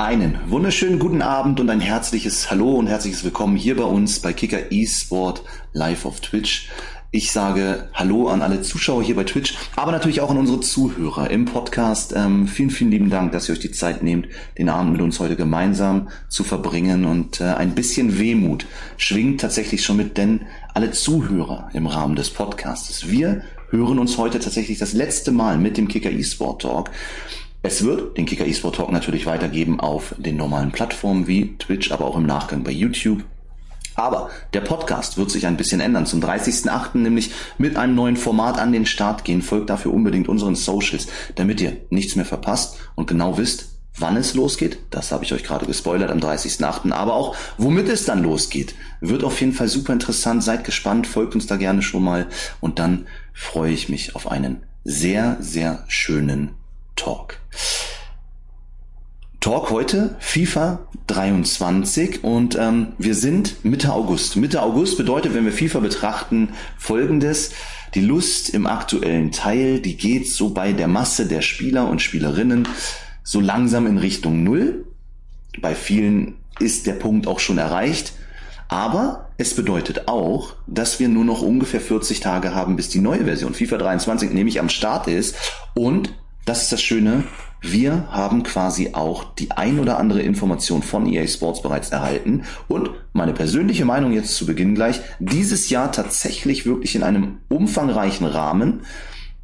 Einen wunderschönen guten Abend und ein herzliches Hallo und herzliches Willkommen hier bei uns bei Kicker eSport live auf Twitch. Ich sage Hallo an alle Zuschauer hier bei Twitch, aber natürlich auch an unsere Zuhörer im Podcast. Ähm, vielen, vielen lieben Dank, dass ihr euch die Zeit nehmt, den Abend mit uns heute gemeinsam zu verbringen. Und äh, ein bisschen Wehmut schwingt tatsächlich schon mit, denn alle Zuhörer im Rahmen des Podcasts. Wir hören uns heute tatsächlich das letzte Mal mit dem Kicker eSport Talk. Es wird den Kicker eSport Talk natürlich weitergeben auf den normalen Plattformen wie Twitch, aber auch im Nachgang bei YouTube. Aber der Podcast wird sich ein bisschen ändern. Zum 30.08. nämlich mit einem neuen Format an den Start gehen. Folgt dafür unbedingt unseren Socials, damit ihr nichts mehr verpasst und genau wisst, wann es losgeht. Das habe ich euch gerade gespoilert am 30.08. Aber auch, womit es dann losgeht. Wird auf jeden Fall super interessant. Seid gespannt, folgt uns da gerne schon mal. Und dann freue ich mich auf einen sehr, sehr schönen Talk. Talk heute FIFA 23 und ähm, wir sind Mitte August. Mitte August bedeutet, wenn wir FIFA betrachten, folgendes. Die Lust im aktuellen Teil, die geht so bei der Masse der Spieler und Spielerinnen so langsam in Richtung Null. Bei vielen ist der Punkt auch schon erreicht. Aber es bedeutet auch, dass wir nur noch ungefähr 40 Tage haben, bis die neue Version FIFA 23 nämlich am Start ist und das ist das Schöne, wir haben quasi auch die ein oder andere Information von EA Sports bereits erhalten und meine persönliche Meinung jetzt zu Beginn gleich, dieses Jahr tatsächlich wirklich in einem umfangreichen Rahmen,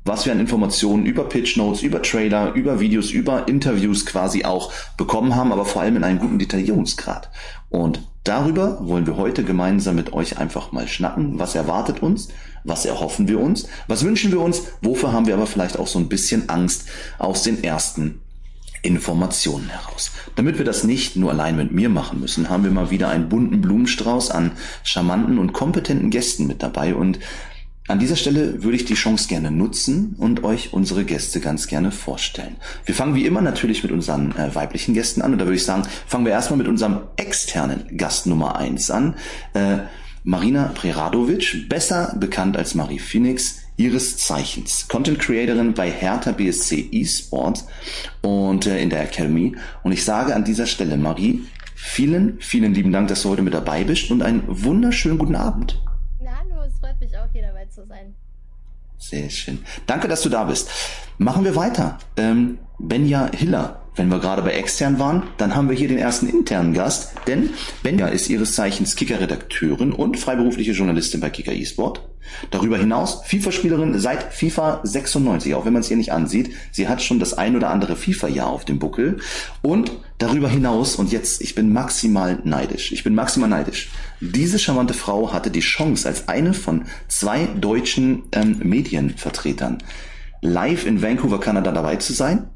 was wir an Informationen über Pitch Notes, über Trailer, über Videos, über Interviews quasi auch bekommen haben, aber vor allem in einem guten Detaillierungsgrad. Und darüber wollen wir heute gemeinsam mit euch einfach mal schnacken. Was erwartet uns? Was erhoffen wir uns? Was wünschen wir uns? Wofür haben wir aber vielleicht auch so ein bisschen Angst aus den ersten Informationen heraus. Damit wir das nicht nur allein mit mir machen müssen, haben wir mal wieder einen bunten Blumenstrauß an charmanten und kompetenten Gästen mit dabei und an dieser Stelle würde ich die Chance gerne nutzen und euch unsere Gäste ganz gerne vorstellen. Wir fangen wie immer natürlich mit unseren äh, weiblichen Gästen an und da würde ich sagen, fangen wir erstmal mit unserem externen Gast Nummer eins an. Äh, Marina Preradovic, besser bekannt als Marie Phoenix, ihres Zeichens. Content Creatorin bei Hertha BSC eSports und äh, in der Academy. Und ich sage an dieser Stelle, Marie, vielen, vielen lieben Dank, dass du heute mit dabei bist und einen wunderschönen guten Abend. hallo, es freut mich auch, hier dabei zu sein. Sehr schön. Danke, dass du da bist. Machen wir weiter. Ähm, Benja Hiller wenn wir gerade bei extern waren, dann haben wir hier den ersten internen Gast, denn Benja ist ihres Zeichens Kicker-Redakteurin und freiberufliche Journalistin bei Kicker eSport. Darüber hinaus FIFA-Spielerin seit FIFA 96, auch wenn man es ihr nicht ansieht. Sie hat schon das ein oder andere FIFA-Jahr auf dem Buckel. Und darüber hinaus, und jetzt, ich bin maximal neidisch, ich bin maximal neidisch. Diese charmante Frau hatte die Chance, als eine von zwei deutschen ähm, Medienvertretern live in Vancouver, Kanada dabei zu sein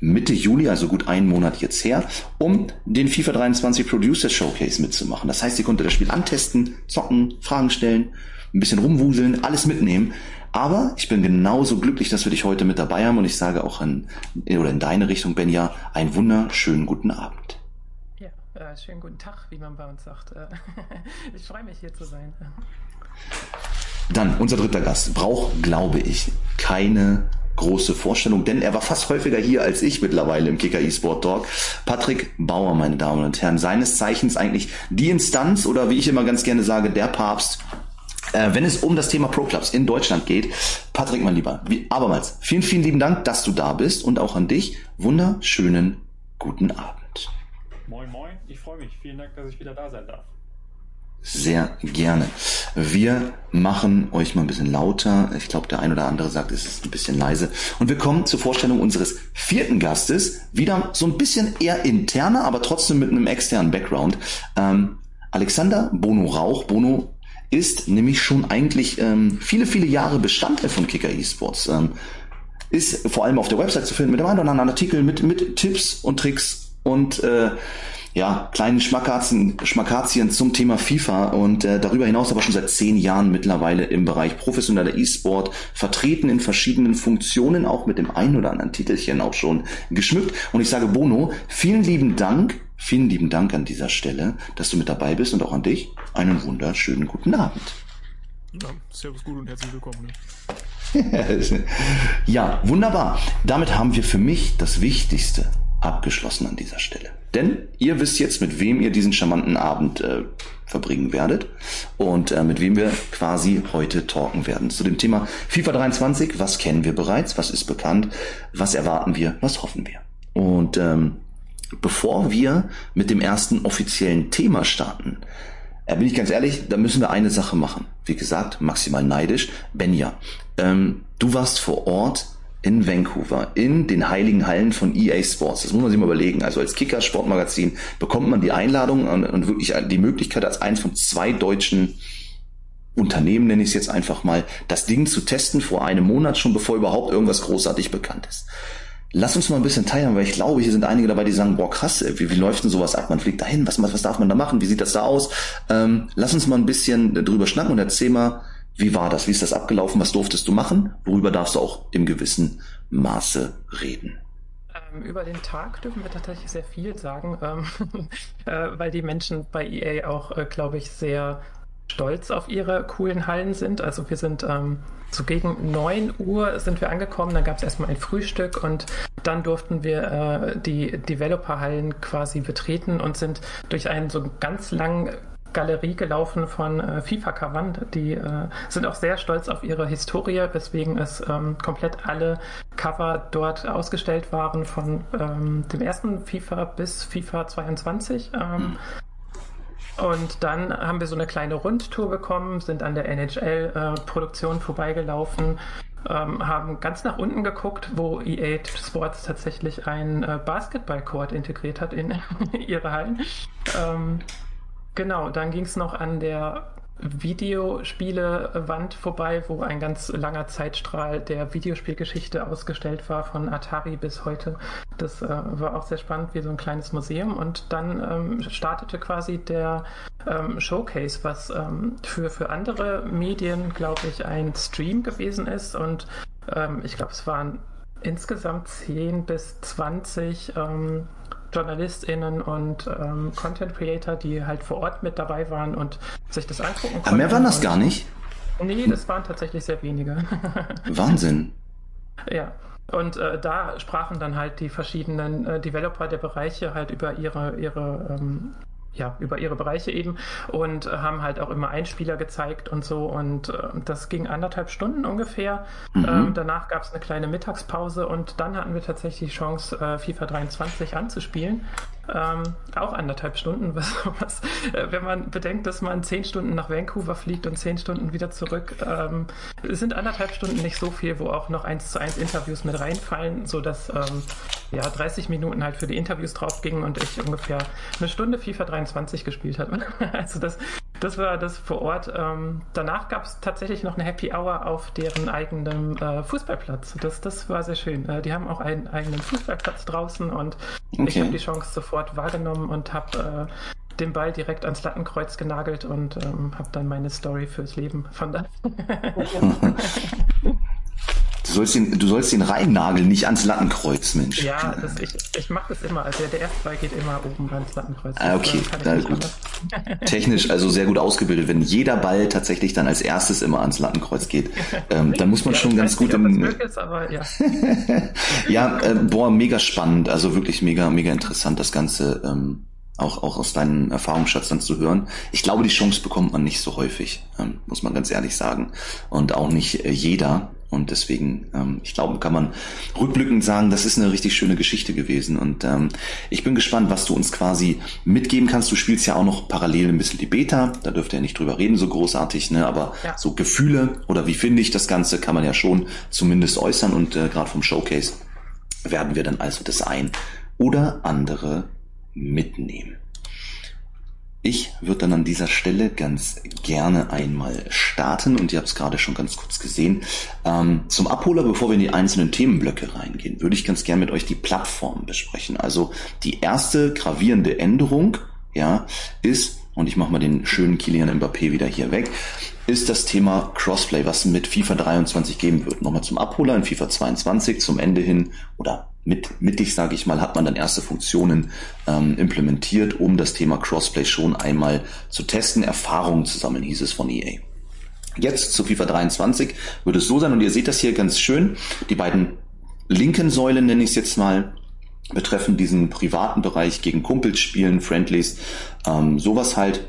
Mitte Juli, also gut einen Monat jetzt her, um den FIFA 23 Producer Showcase mitzumachen. Das heißt, sie konnte das Spiel antesten, zocken, Fragen stellen, ein bisschen rumwuseln, alles mitnehmen. Aber ich bin genauso glücklich, dass wir dich heute mit dabei haben und ich sage auch in, oder in deine Richtung, Benja, einen wunderschönen guten Abend. Ja, äh, schönen guten Tag, wie man bei uns sagt. Äh, ich freue mich hier zu sein. Dann unser dritter Gast braucht, glaube ich, keine große Vorstellung, denn er war fast häufiger hier als ich mittlerweile im Kicker eSport Talk. Patrick Bauer, meine Damen und Herren, seines Zeichens eigentlich die Instanz oder wie ich immer ganz gerne sage, der Papst äh, wenn es um das Thema Pro Clubs in Deutschland geht. Patrick, mein Lieber, wie, abermals, vielen, vielen lieben Dank, dass du da bist und auch an dich. Wunderschönen guten Abend. Moin, moin, ich freue mich. Vielen Dank, dass ich wieder da sein darf sehr gerne. Wir machen euch mal ein bisschen lauter. Ich glaube, der ein oder andere sagt, es ist ein bisschen leise. Und wir kommen zur Vorstellung unseres vierten Gastes. Wieder so ein bisschen eher interner, aber trotzdem mit einem externen Background. Ähm, Alexander Bono Rauch. Bono ist nämlich schon eigentlich ähm, viele, viele Jahre Bestandteil von Kicker Esports. Ähm, ist vor allem auf der Website zu finden mit dem einen oder anderen Artikel, mit, mit Tipps und Tricks und äh, ja, kleinen Schmackazien, Schmackazien zum Thema FIFA und äh, darüber hinaus aber schon seit zehn Jahren mittlerweile im Bereich professioneller E-Sport vertreten in verschiedenen Funktionen, auch mit dem einen oder anderen Titelchen auch schon geschmückt. Und ich sage Bono, vielen lieben Dank, vielen lieben Dank an dieser Stelle, dass du mit dabei bist und auch an dich einen wunderschönen guten Abend. Ja, servus gut und herzlich willkommen. Ne? ja, wunderbar. Damit haben wir für mich das Wichtigste abgeschlossen an dieser Stelle. Denn ihr wisst jetzt, mit wem ihr diesen charmanten Abend äh, verbringen werdet und äh, mit wem wir quasi heute talken werden. Zu dem Thema FIFA 23, was kennen wir bereits, was ist bekannt, was erwarten wir, was hoffen wir. Und ähm, bevor wir mit dem ersten offiziellen Thema starten, äh, bin ich ganz ehrlich, da müssen wir eine Sache machen. Wie gesagt, maximal neidisch. Benja, ähm, du warst vor Ort in Vancouver, in den heiligen Hallen von EA Sports. Das muss man sich mal überlegen. Also als Kicker Sportmagazin bekommt man die Einladung und, und wirklich die Möglichkeit, als eins von zwei deutschen Unternehmen, nenne ich es jetzt einfach mal, das Ding zu testen vor einem Monat schon, bevor überhaupt irgendwas großartig bekannt ist. Lass uns mal ein bisschen teilen, weil ich glaube, hier sind einige dabei, die sagen, boah, krass, wie, wie läuft denn sowas ab? Man fliegt dahin, was, was darf man da machen? Wie sieht das da aus? Ähm, lass uns mal ein bisschen drüber schnacken und erzähl mal, wie war das? Wie ist das abgelaufen? Was durftest du machen? Worüber darfst du auch im gewissen Maße reden? Ähm, über den Tag dürfen wir tatsächlich sehr viel sagen, ähm, äh, weil die Menschen bei EA auch, äh, glaube ich, sehr stolz auf ihre coolen Hallen sind. Also wir sind ähm, so gegen 9 Uhr sind wir angekommen, dann gab es erstmal ein Frühstück und dann durften wir äh, die Developer-Hallen quasi betreten und sind durch einen so ganz langen Galerie gelaufen von äh, FIFA-Covern. Die äh, sind auch sehr stolz auf ihre Historie, weswegen es ähm, komplett alle Cover dort ausgestellt waren von ähm, dem ersten FIFA bis FIFA 22. Ähm. Und dann haben wir so eine kleine Rundtour bekommen, sind an der NHL-Produktion äh, vorbeigelaufen, ähm, haben ganz nach unten geguckt, wo EA Sports tatsächlich einen äh, Basketball-Court integriert hat in ihre Hallen. Ähm, genau, dann ging es noch an der Videospielewand vorbei, wo ein ganz langer Zeitstrahl der Videospielgeschichte ausgestellt war, von Atari bis heute. Das äh, war auch sehr spannend, wie so ein kleines Museum. Und dann ähm, startete quasi der ähm, Showcase, was ähm, für, für andere Medien, glaube ich, ein Stream gewesen ist. Und ähm, ich glaube, es waren insgesamt 10 bis 20 ähm, JournalistInnen und ähm, Content Creator, die halt vor Ort mit dabei waren und sich das angucken konnten. Aber mehr waren das gar nicht? Nee, das waren tatsächlich sehr wenige. Wahnsinn. Ja. Und äh, da sprachen dann halt die verschiedenen äh, Developer der Bereiche halt über ihre, ihre ähm, ja, über ihre Bereiche eben und haben halt auch immer Einspieler gezeigt und so. Und äh, das ging anderthalb Stunden ungefähr. Mhm. Ähm, danach gab es eine kleine Mittagspause und dann hatten wir tatsächlich die Chance, äh, FIFA 23 anzuspielen. Ähm, auch anderthalb Stunden, was, was äh, wenn man bedenkt, dass man zehn Stunden nach Vancouver fliegt und zehn Stunden wieder zurück, ähm, sind anderthalb Stunden nicht so viel, wo auch noch eins zu eins Interviews mit reinfallen, so dass ähm, ja 30 Minuten halt für die Interviews drauf gingen und ich ungefähr eine Stunde FIFA 23 gespielt habe. also das, das war das vor Ort. Ähm, danach gab es tatsächlich noch eine Happy Hour auf deren eigenem äh, Fußballplatz. Das, das war sehr schön. Äh, die haben auch einen eigenen Fußballplatz draußen und okay. ich habe die Chance sofort wahrgenommen und habe äh, den Ball direkt ans Lattenkreuz genagelt und ähm, habe dann meine Story fürs Leben von da. Du sollst ihn, du sollst ihn reinnageln, nicht ans Lattenkreuz, Mensch. Ja, das, ich, ich mache das immer. Also der erste Ball geht immer oben ans Lattenkreuz. Ah, okay, na gut. Technisch also sehr gut ausgebildet. Wenn jeder Ball tatsächlich dann als erstes immer ans Lattenkreuz geht, ähm, dann muss man ja, schon ganz gut... Nicht, im, ist, aber ja, ja äh, boah, mega spannend. Also wirklich mega, mega interessant, das Ganze... Ähm, auch, auch aus deinem Erfahrungsschatz dann zu hören. Ich glaube, die Chance bekommt man nicht so häufig, ähm, muss man ganz ehrlich sagen. Und auch nicht äh, jeder. Und deswegen, ähm, ich glaube, kann man rückblickend sagen, das ist eine richtig schöne Geschichte gewesen. Und ähm, ich bin gespannt, was du uns quasi mitgeben kannst. Du spielst ja auch noch parallel ein bisschen die Beta. Da dürft ihr nicht drüber reden, so großartig, ne? Aber ja. so Gefühle oder wie finde ich das Ganze, kann man ja schon zumindest äußern. Und äh, gerade vom Showcase werden wir dann also das ein oder andere mitnehmen. Ich würde dann an dieser Stelle ganz gerne einmal starten und ihr habt es gerade schon ganz kurz gesehen. Ähm, zum Abholer, bevor wir in die einzelnen Themenblöcke reingehen, würde ich ganz gerne mit euch die Plattform besprechen. Also die erste gravierende Änderung, ja, ist, und ich mache mal den schönen Kilian Mbappé wieder hier weg, ist das Thema Crossplay, was mit FIFA 23 geben wird. Nochmal zum Abholer in FIFA 22 zum Ende hin oder mit, mittig, sage ich mal, hat man dann erste Funktionen ähm, implementiert, um das Thema Crossplay schon einmal zu testen, Erfahrungen zu sammeln, hieß es von EA. Jetzt zu FIFA 23 wird es so sein, und ihr seht das hier ganz schön, die beiden linken Säulen nenne ich es jetzt mal, betreffen diesen privaten Bereich gegen Kumpels spielen, Friendlies, ähm, sowas halt.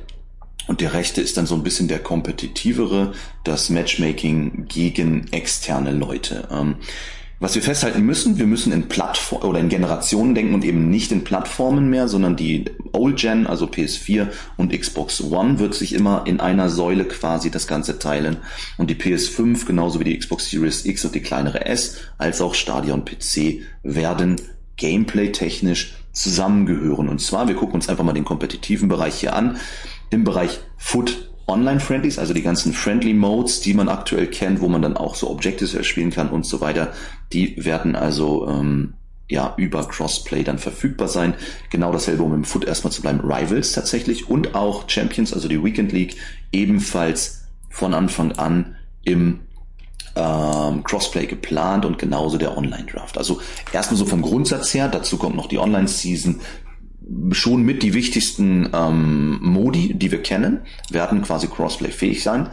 Und der rechte ist dann so ein bisschen der kompetitivere, das Matchmaking gegen externe Leute. Ähm, was wir festhalten müssen, wir müssen in Plattform oder in Generationen denken und eben nicht in Plattformen mehr, sondern die Old Gen, also PS4 und Xbox One wird sich immer in einer Säule quasi das Ganze teilen und die PS5 genauso wie die Xbox Series X und die kleinere S als auch Stadia und PC werden Gameplay technisch zusammengehören. Und zwar, wir gucken uns einfach mal den kompetitiven Bereich hier an. Im Bereich Foot Online-Friendlies, also die ganzen Friendly Modes, die man aktuell kennt, wo man dann auch so Objectives erspielen kann und so weiter, die werden also ähm, ja über Crossplay dann verfügbar sein. Genau dasselbe, um im Foot erstmal zu bleiben, Rivals tatsächlich und auch Champions, also die Weekend League, ebenfalls von Anfang an im ähm, Crossplay geplant und genauso der Online-Draft. Also erstmal so vom Grundsatz her, dazu kommt noch die Online-Season, schon mit die wichtigsten ähm, Modi, die wir kennen, werden quasi Crossplay fähig sein.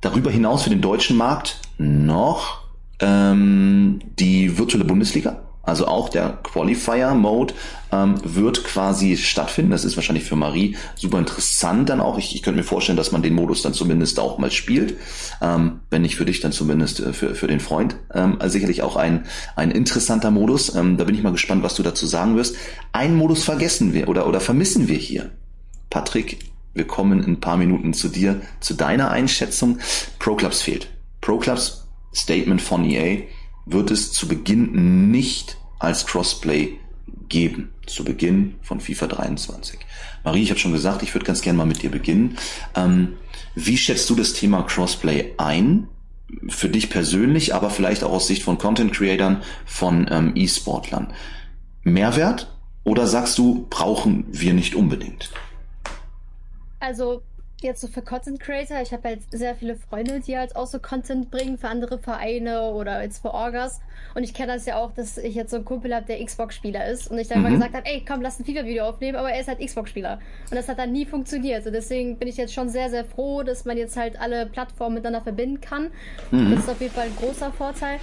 Darüber hinaus für den deutschen Markt noch ähm, die virtuelle Bundesliga. Also auch der Qualifier-Mode ähm, wird quasi stattfinden. Das ist wahrscheinlich für Marie super interessant dann auch. Ich, ich könnte mir vorstellen, dass man den Modus dann zumindest auch mal spielt. Ähm, wenn nicht für dich, dann zumindest äh, für, für den Freund. Ähm, also sicherlich auch ein, ein interessanter Modus. Ähm, da bin ich mal gespannt, was du dazu sagen wirst. Einen Modus vergessen wir oder, oder vermissen wir hier. Patrick, wir kommen in ein paar Minuten zu dir, zu deiner Einschätzung. Pro Clubs fehlt. Pro Clubs Statement von EA wird es zu Beginn nicht als Crossplay geben. Zu Beginn von FIFA 23. Marie, ich habe schon gesagt, ich würde ganz gerne mal mit dir beginnen. Ähm, wie schätzt du das Thema Crossplay ein? Für dich persönlich, aber vielleicht auch aus Sicht von Content Creatern, von ähm, E-Sportlern. Mehrwert? Oder sagst du, brauchen wir nicht unbedingt? Also jetzt so für Content Creator, ich habe halt sehr viele Freunde, die halt auch so Content bringen für andere Vereine oder jetzt für Orgas. Und ich kenne das ja auch, dass ich jetzt so einen Kumpel habe, der Xbox-Spieler ist. Und ich dann mhm. mal gesagt habe, ey, komm, lass ein FIFA-Video aufnehmen, aber er ist halt Xbox-Spieler. Und das hat dann nie funktioniert. Und deswegen bin ich jetzt schon sehr, sehr froh, dass man jetzt halt alle Plattformen miteinander verbinden kann. Mhm. Das ist auf jeden Fall ein großer Vorteil.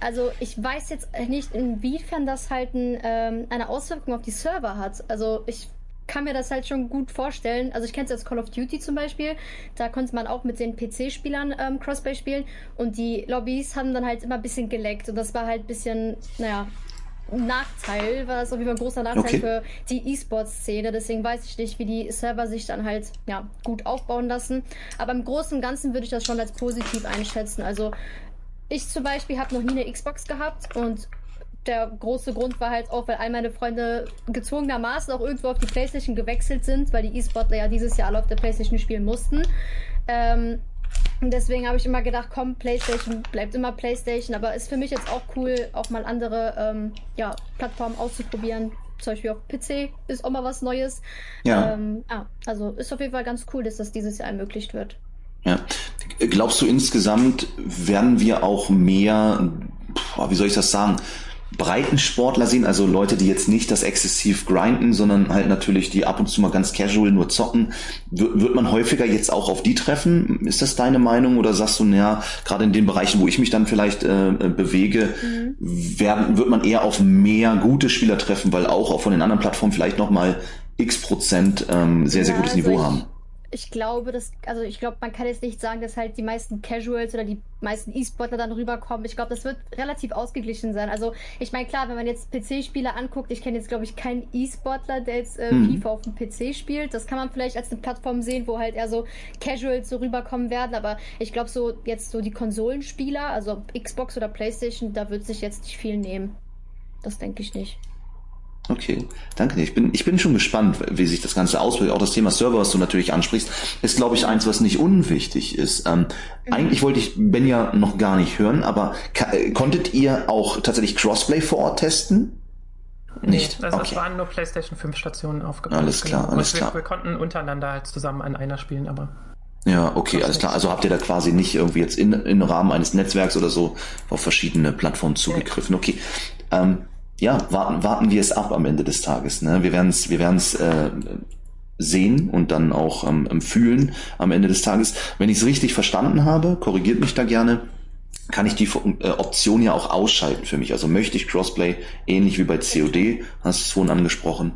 Also ich weiß jetzt nicht, inwiefern das halt ein, ähm, eine Auswirkung auf die Server hat. Also ich kann mir das halt schon gut vorstellen. Also ich kenne es jetzt Call of Duty zum Beispiel. Da konnte man auch mit den PC-Spielern ähm, Crossplay spielen und die Lobbys haben dann halt immer ein bisschen geleckt und das war halt ein bisschen, naja, Nachteil, war das auf jeden Fall ein großer Nachteil okay. für die E-Sports-Szene. Deswegen weiß ich nicht, wie die Server sich dann halt ja, gut aufbauen lassen. Aber im Großen und Ganzen würde ich das schon als positiv einschätzen. Also ich zum Beispiel habe noch nie eine Xbox gehabt und der große Grund war halt auch, weil all meine Freunde gezwungenermaßen auch irgendwo auf die Playstation gewechselt sind, weil die E-Sportler ja dieses Jahr alle auf der Playstation spielen mussten. Ähm, und deswegen habe ich immer gedacht, komm, PlayStation bleibt immer PlayStation, aber ist für mich jetzt auch cool, auch mal andere ähm, ja, Plattformen auszuprobieren. Zum Beispiel auf PC ist auch mal was Neues. Ja. Ähm, ah, also ist auf jeden Fall ganz cool, dass das dieses Jahr ermöglicht wird. Ja. Glaubst du insgesamt werden wir auch mehr, wie soll ich das sagen, Breitensportler sehen, also Leute, die jetzt nicht das exzessiv grinden, sondern halt natürlich die ab und zu mal ganz casual nur zocken, wird man häufiger jetzt auch auf die treffen? Ist das deine Meinung oder sagst du, naja, gerade in den Bereichen, wo ich mich dann vielleicht äh, bewege, mhm. werden, wird man eher auf mehr gute Spieler treffen, weil auch, auch von den anderen Plattformen vielleicht nochmal x Prozent ähm, sehr, sehr ja, gutes also Niveau haben? Ich glaube, dass, also ich glaube, man kann jetzt nicht sagen, dass halt die meisten Casuals oder die meisten E-Sportler dann rüberkommen. Ich glaube, das wird relativ ausgeglichen sein. Also ich meine, klar, wenn man jetzt PC-Spieler anguckt, ich kenne jetzt, glaube ich, keinen E-Sportler, der jetzt äh, hm. FIFA auf dem PC spielt. Das kann man vielleicht als eine Plattform sehen, wo halt eher so Casuals so rüberkommen werden. Aber ich glaube, so jetzt so die Konsolenspieler, also Xbox oder Playstation, da wird sich jetzt nicht viel nehmen. Das denke ich nicht. Okay, danke. Ich bin, ich bin schon gespannt, wie sich das Ganze auswirkt. Auch das Thema Server, was du natürlich ansprichst, ist, glaube ich, eins, was nicht unwichtig ist. Ähm, mhm. Eigentlich wollte ich Ben ja noch gar nicht hören, aber konntet ihr auch tatsächlich Crossplay vor Ort testen? Nicht. also okay. es waren nur PlayStation 5 Stationen aufgebaut. Alles klar, genau. alles wir, klar. Wir konnten untereinander halt zusammen an einer spielen, aber. Ja, okay, alles klar. Also habt ihr da quasi nicht irgendwie jetzt in, im Rahmen eines Netzwerks oder so auf verschiedene Plattformen zugegriffen. Okay. Ähm, ja, warten, warten wir es ab am Ende des Tages. Ne? Wir werden es wir werden's, äh, sehen und dann auch ähm, fühlen am Ende des Tages. Wenn ich es richtig verstanden habe, korrigiert mich da gerne, kann ich die äh, Option ja auch ausschalten für mich. Also möchte ich Crossplay, ähnlich wie bei COD, hast du es vorhin angesprochen.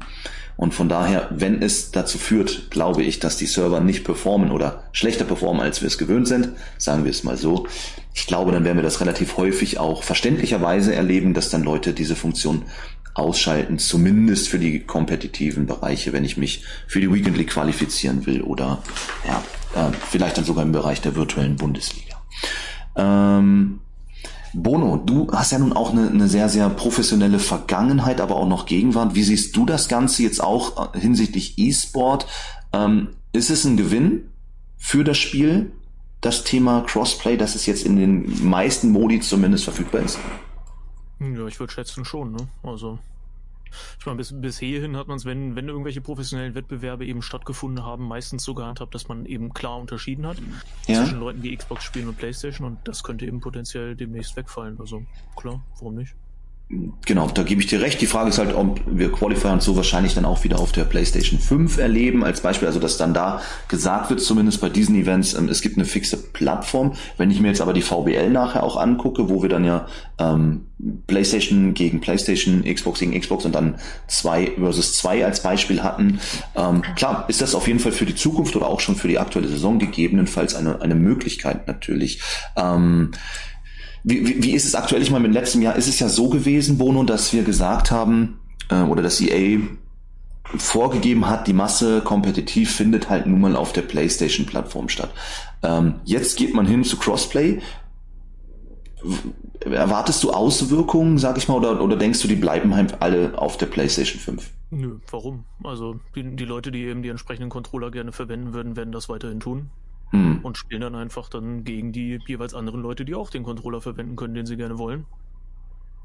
Und von daher, wenn es dazu führt, glaube ich, dass die Server nicht performen oder schlechter performen, als wir es gewöhnt sind, sagen wir es mal so, ich glaube, dann werden wir das relativ häufig auch verständlicherweise erleben, dass dann Leute diese Funktion ausschalten, zumindest für die kompetitiven Bereiche, wenn ich mich für die Weekend League qualifizieren will oder ja, äh, vielleicht dann sogar im Bereich der virtuellen Bundesliga. Ähm, Bono, du hast ja nun auch eine, eine sehr, sehr professionelle Vergangenheit, aber auch noch Gegenwart. Wie siehst du das Ganze jetzt auch äh, hinsichtlich E-Sport? Ähm, ist es ein Gewinn für das Spiel, das Thema Crossplay, dass es jetzt in den meisten Modi zumindest verfügbar ist? Ja, ich würde schätzen schon, ne? Also ich meine, bis, bis hierhin hat man es, wenn, wenn irgendwelche professionellen Wettbewerbe eben stattgefunden haben, meistens so gehandhabt, dass man eben klar unterschieden hat ja. zwischen Leuten, die Xbox spielen und Playstation und das könnte eben potenziell demnächst wegfallen. Also klar, warum nicht? Genau, da gebe ich dir recht. Die Frage ist halt, ob wir Qualifier und so wahrscheinlich dann auch wieder auf der PlayStation 5 erleben, als Beispiel, also dass dann da gesagt wird, zumindest bei diesen Events, ähm, es gibt eine fixe Plattform. Wenn ich mir jetzt aber die VBL nachher auch angucke, wo wir dann ja ähm, PlayStation gegen PlayStation, Xbox gegen Xbox und dann zwei versus zwei als Beispiel hatten, ähm, klar, ist das auf jeden Fall für die Zukunft oder auch schon für die aktuelle Saison gegebenenfalls eine, eine Möglichkeit natürlich. Ähm, wie, wie, wie ist es aktuell? Ich meine, im letzten Jahr ist es ja so gewesen, Bono, dass wir gesagt haben, äh, oder dass EA vorgegeben hat, die Masse kompetitiv findet halt nun mal auf der PlayStation-Plattform statt. Ähm, jetzt geht man hin zu Crossplay. Erwartest du Auswirkungen, sag ich mal, oder, oder denkst du, die bleiben halt alle auf der PlayStation 5? Nö, warum? Also die, die Leute, die eben die entsprechenden Controller gerne verwenden würden, werden das weiterhin tun hm. und spielen dann einfach dann gegen die jeweils anderen Leute, die auch den Controller verwenden können, den sie gerne wollen.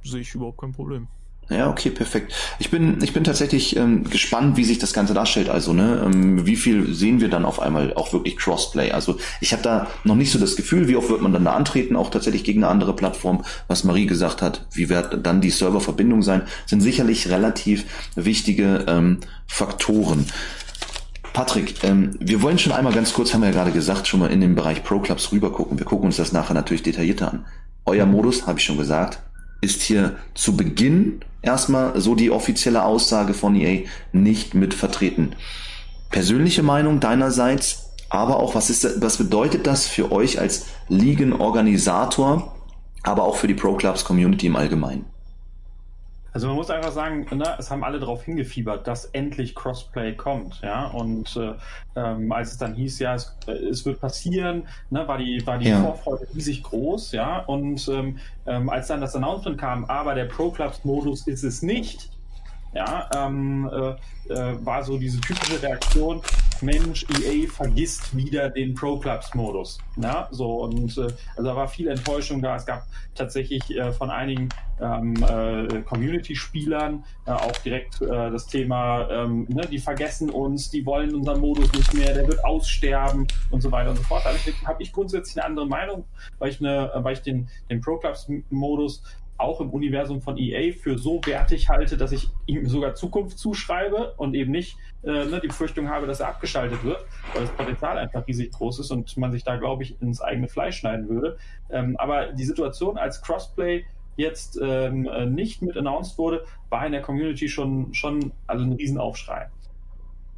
Sehe ich überhaupt kein Problem. Ja, okay, perfekt. Ich bin, ich bin tatsächlich ähm, gespannt, wie sich das Ganze darstellt. Also, ne, ähm, wie viel sehen wir dann auf einmal auch wirklich Crossplay? Also, ich habe da noch nicht so das Gefühl, wie oft wird man dann da antreten, auch tatsächlich gegen eine andere Plattform, was Marie gesagt hat, wie wird dann die Serververbindung sein, sind sicherlich relativ wichtige ähm, Faktoren. Patrick, ähm, wir wollen schon einmal ganz kurz, haben wir ja gerade gesagt, schon mal in den Bereich Pro Clubs rüber gucken. Wir gucken uns das nachher natürlich detaillierter an. Euer Modus, habe ich schon gesagt, ist hier zu Beginn erstmal so die offizielle Aussage von EA nicht mit vertreten. Persönliche Meinung deinerseits, aber auch, was ist, was bedeutet das für euch als Ligenorganisator, aber auch für die Pro Clubs Community im Allgemeinen? Also man muss einfach sagen, ne, es haben alle darauf hingefiebert, dass endlich Crossplay kommt, ja. Und äh, ähm, als es dann hieß, ja, es, äh, es wird passieren, ne, war die, war die ja. Vorfreude riesig groß, ja. Und ähm, ähm, als dann das Announcement kam, aber der Pro Clubs Modus ist es nicht, ja, ähm, äh, äh, war so diese typische Reaktion, Mensch, EA vergisst wieder den Pro Clubs Modus. Ja, so und äh, also da war viel Enttäuschung da. Es gab tatsächlich äh, von einigen ähm, äh, Community-Spielern äh, auch direkt äh, das Thema, ähm, ne, die vergessen uns, die wollen unseren Modus nicht mehr, der wird aussterben und so weiter und so fort. Da habe ich, hab ich grundsätzlich eine andere Meinung, weil ich, eine, weil ich den, den Pro Clubs Modus auch im Universum von EA für so wertig halte, dass ich ihm sogar Zukunft zuschreibe und eben nicht äh, ne, die Befürchtung habe, dass er abgeschaltet wird, weil das Potenzial einfach riesig groß ist und man sich da, glaube ich, ins eigene Fleisch schneiden würde. Ähm, aber die Situation als Crossplay jetzt ähm, äh, nicht mit announced wurde, war in der Community schon, schon also ein Riesenaufschrei.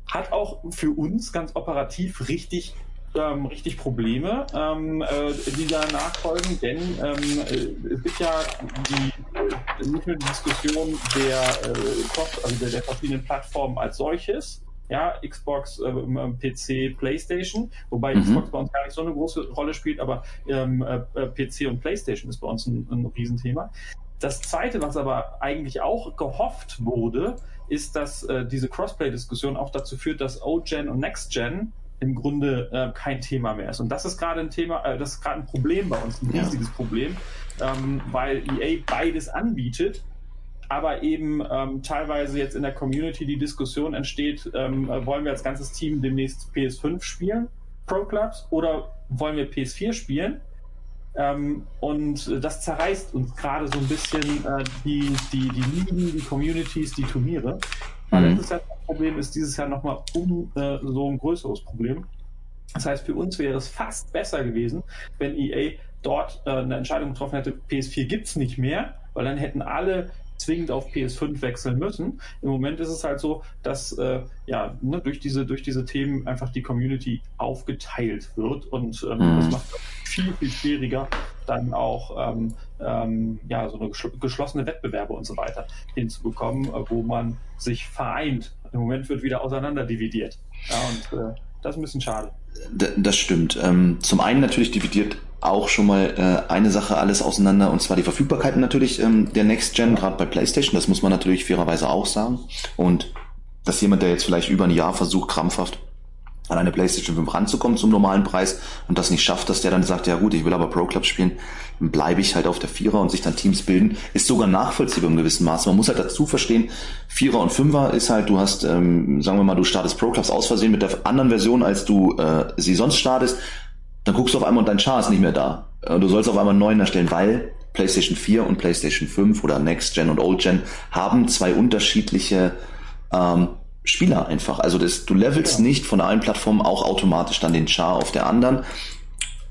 Hat auch für uns ganz operativ richtig ähm, richtig Probleme, ähm, äh, die da nachfolgen, denn ähm, äh, es gibt ja die, äh, nicht nur die Diskussion der, äh, also der, der verschiedenen Plattformen als solches, ja, Xbox, äh, PC, PlayStation, wobei mhm. Xbox bei uns gar nicht so eine große Rolle spielt, aber ähm, äh, PC und PlayStation ist bei uns ein, ein Riesenthema. Das zweite, was aber eigentlich auch gehofft wurde, ist, dass äh, diese Crossplay-Diskussion auch dazu führt, dass O-Gen und Next-Gen im Grunde äh, kein Thema mehr ist. Und das ist gerade ein Thema, äh, das ist gerade ein Problem bei uns, ein riesiges. Problem, ähm, weil EA beides anbietet, aber eben ähm, teilweise jetzt in der Community die Diskussion entsteht, ähm, wollen wir als ganzes Team demnächst PS5 spielen, Pro Clubs, oder wollen wir PS4 spielen? Ähm, und das zerreißt uns gerade so ein bisschen äh, die, die, die Ligen, die Communities, die Turniere. Weil mhm. letztes Jahr das Problem ist dieses Jahr nochmal um äh, so ein größeres Problem. Das heißt, für uns wäre es fast besser gewesen, wenn EA dort äh, eine Entscheidung getroffen hätte, PS4 gibt's nicht mehr, weil dann hätten alle zwingend auf PS5 wechseln müssen. Im Moment ist es halt so, dass äh, ja ne, durch diese durch diese Themen einfach die Community aufgeteilt wird und ähm, mhm. das macht es viel viel schwieriger, dann auch ähm, ähm, ja so eine geschlossene Wettbewerbe und so weiter hinzubekommen, äh, wo man sich vereint. Im Moment wird wieder auseinanderdividiert. Ja, und äh, das ist ein bisschen schade. Das stimmt. Ähm, zum einen natürlich dividiert auch schon mal äh, eine Sache alles auseinander und zwar die Verfügbarkeiten natürlich ähm, der Next Gen, gerade bei PlayStation. Das muss man natürlich fairerweise auch sagen. Und dass jemand, der jetzt vielleicht über ein Jahr versucht, krampfhaft an eine PlayStation 5 ranzukommen zum normalen Preis und das nicht schafft, dass der dann sagt, ja gut, ich will aber Pro Club spielen, bleibe ich halt auf der Vierer und sich dann Teams bilden, ist sogar nachvollziehbar im gewissen Maße. Man muss halt dazu verstehen, Vierer und Fünfer ist halt, du hast, ähm, sagen wir mal, du startest Pro Clubs aus Versehen mit der anderen Version, als du äh, sie sonst startest, dann guckst du auf einmal und dein Char ist nicht mehr da. Du sollst auf einmal einen neuen erstellen, weil PlayStation 4 und PlayStation 5 oder Next Gen und Old Gen haben zwei unterschiedliche ähm, Spieler einfach. Also das, du levelst ja. nicht von der einen Plattform auch automatisch dann den Char auf der anderen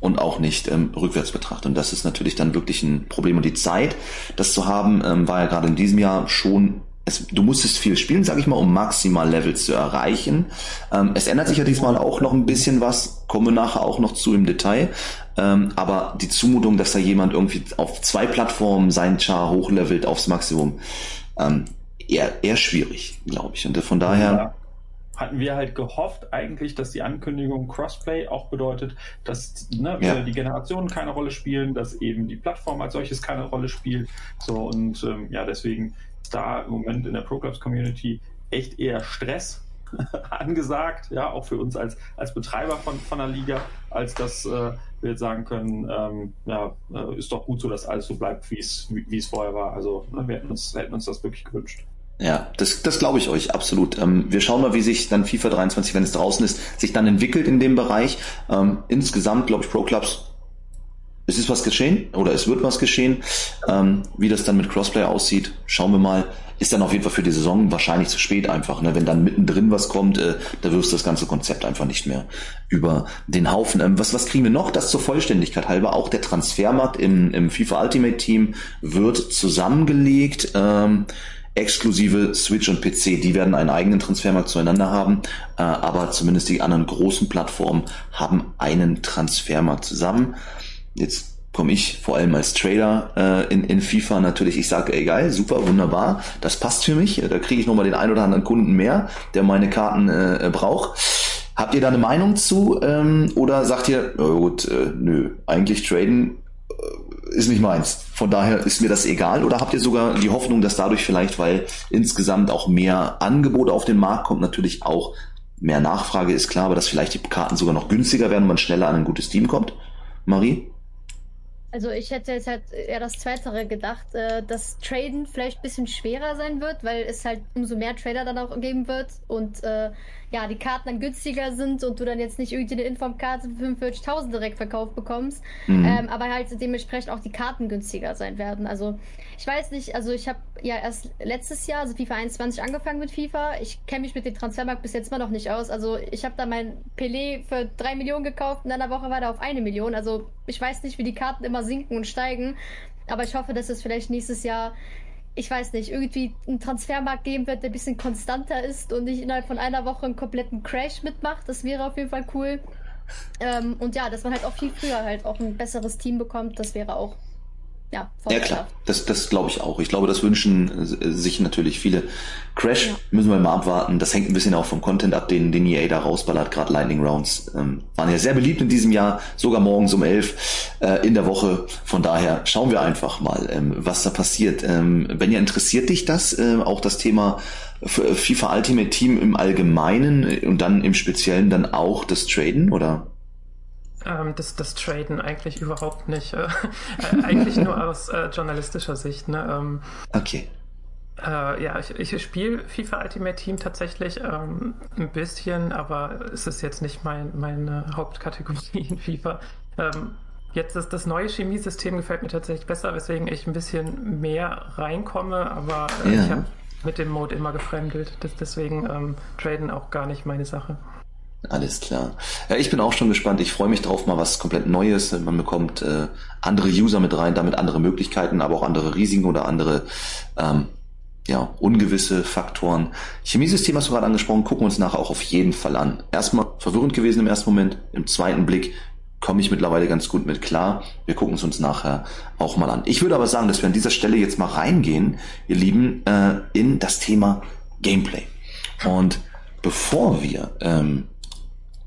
und auch nicht ähm, rückwärts betrachtet. Und das ist natürlich dann wirklich ein Problem. Und die Zeit, das zu haben, ähm, war ja gerade in diesem Jahr schon es, du musstest viel spielen, sag ich mal, um maximal Levels zu erreichen. Ähm, es ändert sich ja diesmal auch noch ein bisschen was, komme nachher auch noch zu im Detail. Ähm, aber die Zumutung, dass da jemand irgendwie auf zwei Plattformen sein Char hochlevelt aufs Maximum, ähm, eher, eher schwierig, glaube ich. Und von daher. Ja hatten wir halt gehofft eigentlich, dass die Ankündigung Crossplay auch bedeutet, dass ne, ja. die Generationen keine Rolle spielen, dass eben die Plattform als solches keine Rolle spielt. So und ähm, ja, deswegen ist da im Moment in der Pro Clubs Community echt eher Stress angesagt, ja, auch für uns als, als Betreiber von, von der Liga, als dass äh, wir jetzt sagen können, ähm, ja, äh, ist doch gut so, dass alles so bleibt, wie es wie es vorher war. Also ne, wir hätten uns, hätten uns das wirklich gewünscht. Ja, das, das glaube ich euch, absolut. Ähm, wir schauen mal, wie sich dann FIFA 23, wenn es draußen ist, sich dann entwickelt in dem Bereich. Ähm, insgesamt, glaube ich, Pro Clubs, es ist was geschehen oder es wird was geschehen. Ähm, wie das dann mit Crossplay aussieht, schauen wir mal. Ist dann auf jeden Fall für die Saison wahrscheinlich zu spät einfach. Ne? Wenn dann mittendrin was kommt, äh, da wirst du das ganze Konzept einfach nicht mehr über den Haufen. Ähm, was, was kriegen wir noch? Das zur Vollständigkeit halber. Auch der Transfermarkt im, im FIFA Ultimate Team wird zusammengelegt. Ähm, exklusive Switch und PC, die werden einen eigenen Transfermarkt zueinander haben, äh, aber zumindest die anderen großen Plattformen haben einen Transfermarkt zusammen. Jetzt komme ich vor allem als Trader äh, in, in FIFA natürlich, ich sage, ey geil, super, wunderbar, das passt für mich, da kriege ich nochmal den ein oder anderen Kunden mehr, der meine Karten äh, braucht. Habt ihr da eine Meinung zu ähm, oder sagt ihr, oh gut, äh, nö, eigentlich traden ist nicht meins. Von daher ist mir das egal. Oder habt ihr sogar die Hoffnung, dass dadurch vielleicht, weil insgesamt auch mehr Angebot auf den Markt kommt, natürlich auch mehr Nachfrage ist klar, aber dass vielleicht die Karten sogar noch günstiger werden und man schneller an ein gutes Team kommt? Marie? Also ich hätte jetzt halt eher das Zweitere gedacht, äh, dass Traden vielleicht ein bisschen schwerer sein wird, weil es halt umso mehr Trader dann auch geben wird und äh, ja, die Karten dann günstiger sind und du dann jetzt nicht irgendwie eine Informkarte für 45.000 direkt verkauft bekommst, mhm. ähm, aber halt dementsprechend auch die Karten günstiger sein werden. Also ich weiß nicht, also ich habe ja erst letztes Jahr, also FIFA 21 angefangen mit FIFA. Ich kenne mich mit dem Transfermarkt bis jetzt mal noch nicht aus. Also ich habe da mein Pelé für 3 Millionen gekauft und in einer Woche war der auf eine Million. Also ich weiß nicht, wie die Karten immer sinken und steigen, aber ich hoffe, dass es vielleicht nächstes Jahr ich weiß nicht, irgendwie einen Transfermarkt geben wird, der ein bisschen konstanter ist und nicht innerhalb von einer Woche einen kompletten Crash mitmacht. Das wäre auf jeden Fall cool. Ähm, und ja, dass man halt auch viel früher halt auch ein besseres Team bekommt, das wäre auch ja, ja klar, das, das glaube ich auch. Ich glaube, das wünschen äh, sich natürlich viele. Crash ja. müssen wir mal abwarten. Das hängt ein bisschen auch vom Content ab, den, den EA da rausballert. Gerade Lightning Rounds ähm, waren ja sehr beliebt in diesem Jahr, sogar morgens um elf äh, in der Woche. Von daher schauen wir einfach mal, ähm, was da passiert. Ähm, Benja, interessiert dich das, äh, auch das Thema FIFA Ultimate Team im Allgemeinen und dann im Speziellen dann auch das Traden, oder? Ähm, das, das Traden eigentlich überhaupt nicht. Äh, äh, eigentlich nur aus äh, journalistischer Sicht. Ne? Ähm, okay. Äh, ja, ich, ich spiele FIFA Ultimate Team tatsächlich ähm, ein bisschen, aber es ist jetzt nicht mein, meine Hauptkategorie in FIFA. Ähm, jetzt ist das neue Chemiesystem gefällt mir tatsächlich besser, weswegen ich ein bisschen mehr reinkomme, aber äh, ja. ich habe mit dem Mode immer gefremdelt. Das, deswegen ähm, Traden auch gar nicht meine Sache. Alles klar. Ja, ich bin auch schon gespannt. Ich freue mich drauf, mal was komplett Neues. Man bekommt äh, andere User mit rein, damit andere Möglichkeiten, aber auch andere Risiken oder andere ähm, ja, ungewisse Faktoren. Chemiesystem hast du gerade angesprochen, gucken wir uns nachher auch auf jeden Fall an. Erstmal verwirrend gewesen im ersten Moment, im zweiten Blick komme ich mittlerweile ganz gut mit klar. Wir gucken es uns nachher auch mal an. Ich würde aber sagen, dass wir an dieser Stelle jetzt mal reingehen, ihr Lieben, äh, in das Thema Gameplay. Und bevor wir ähm,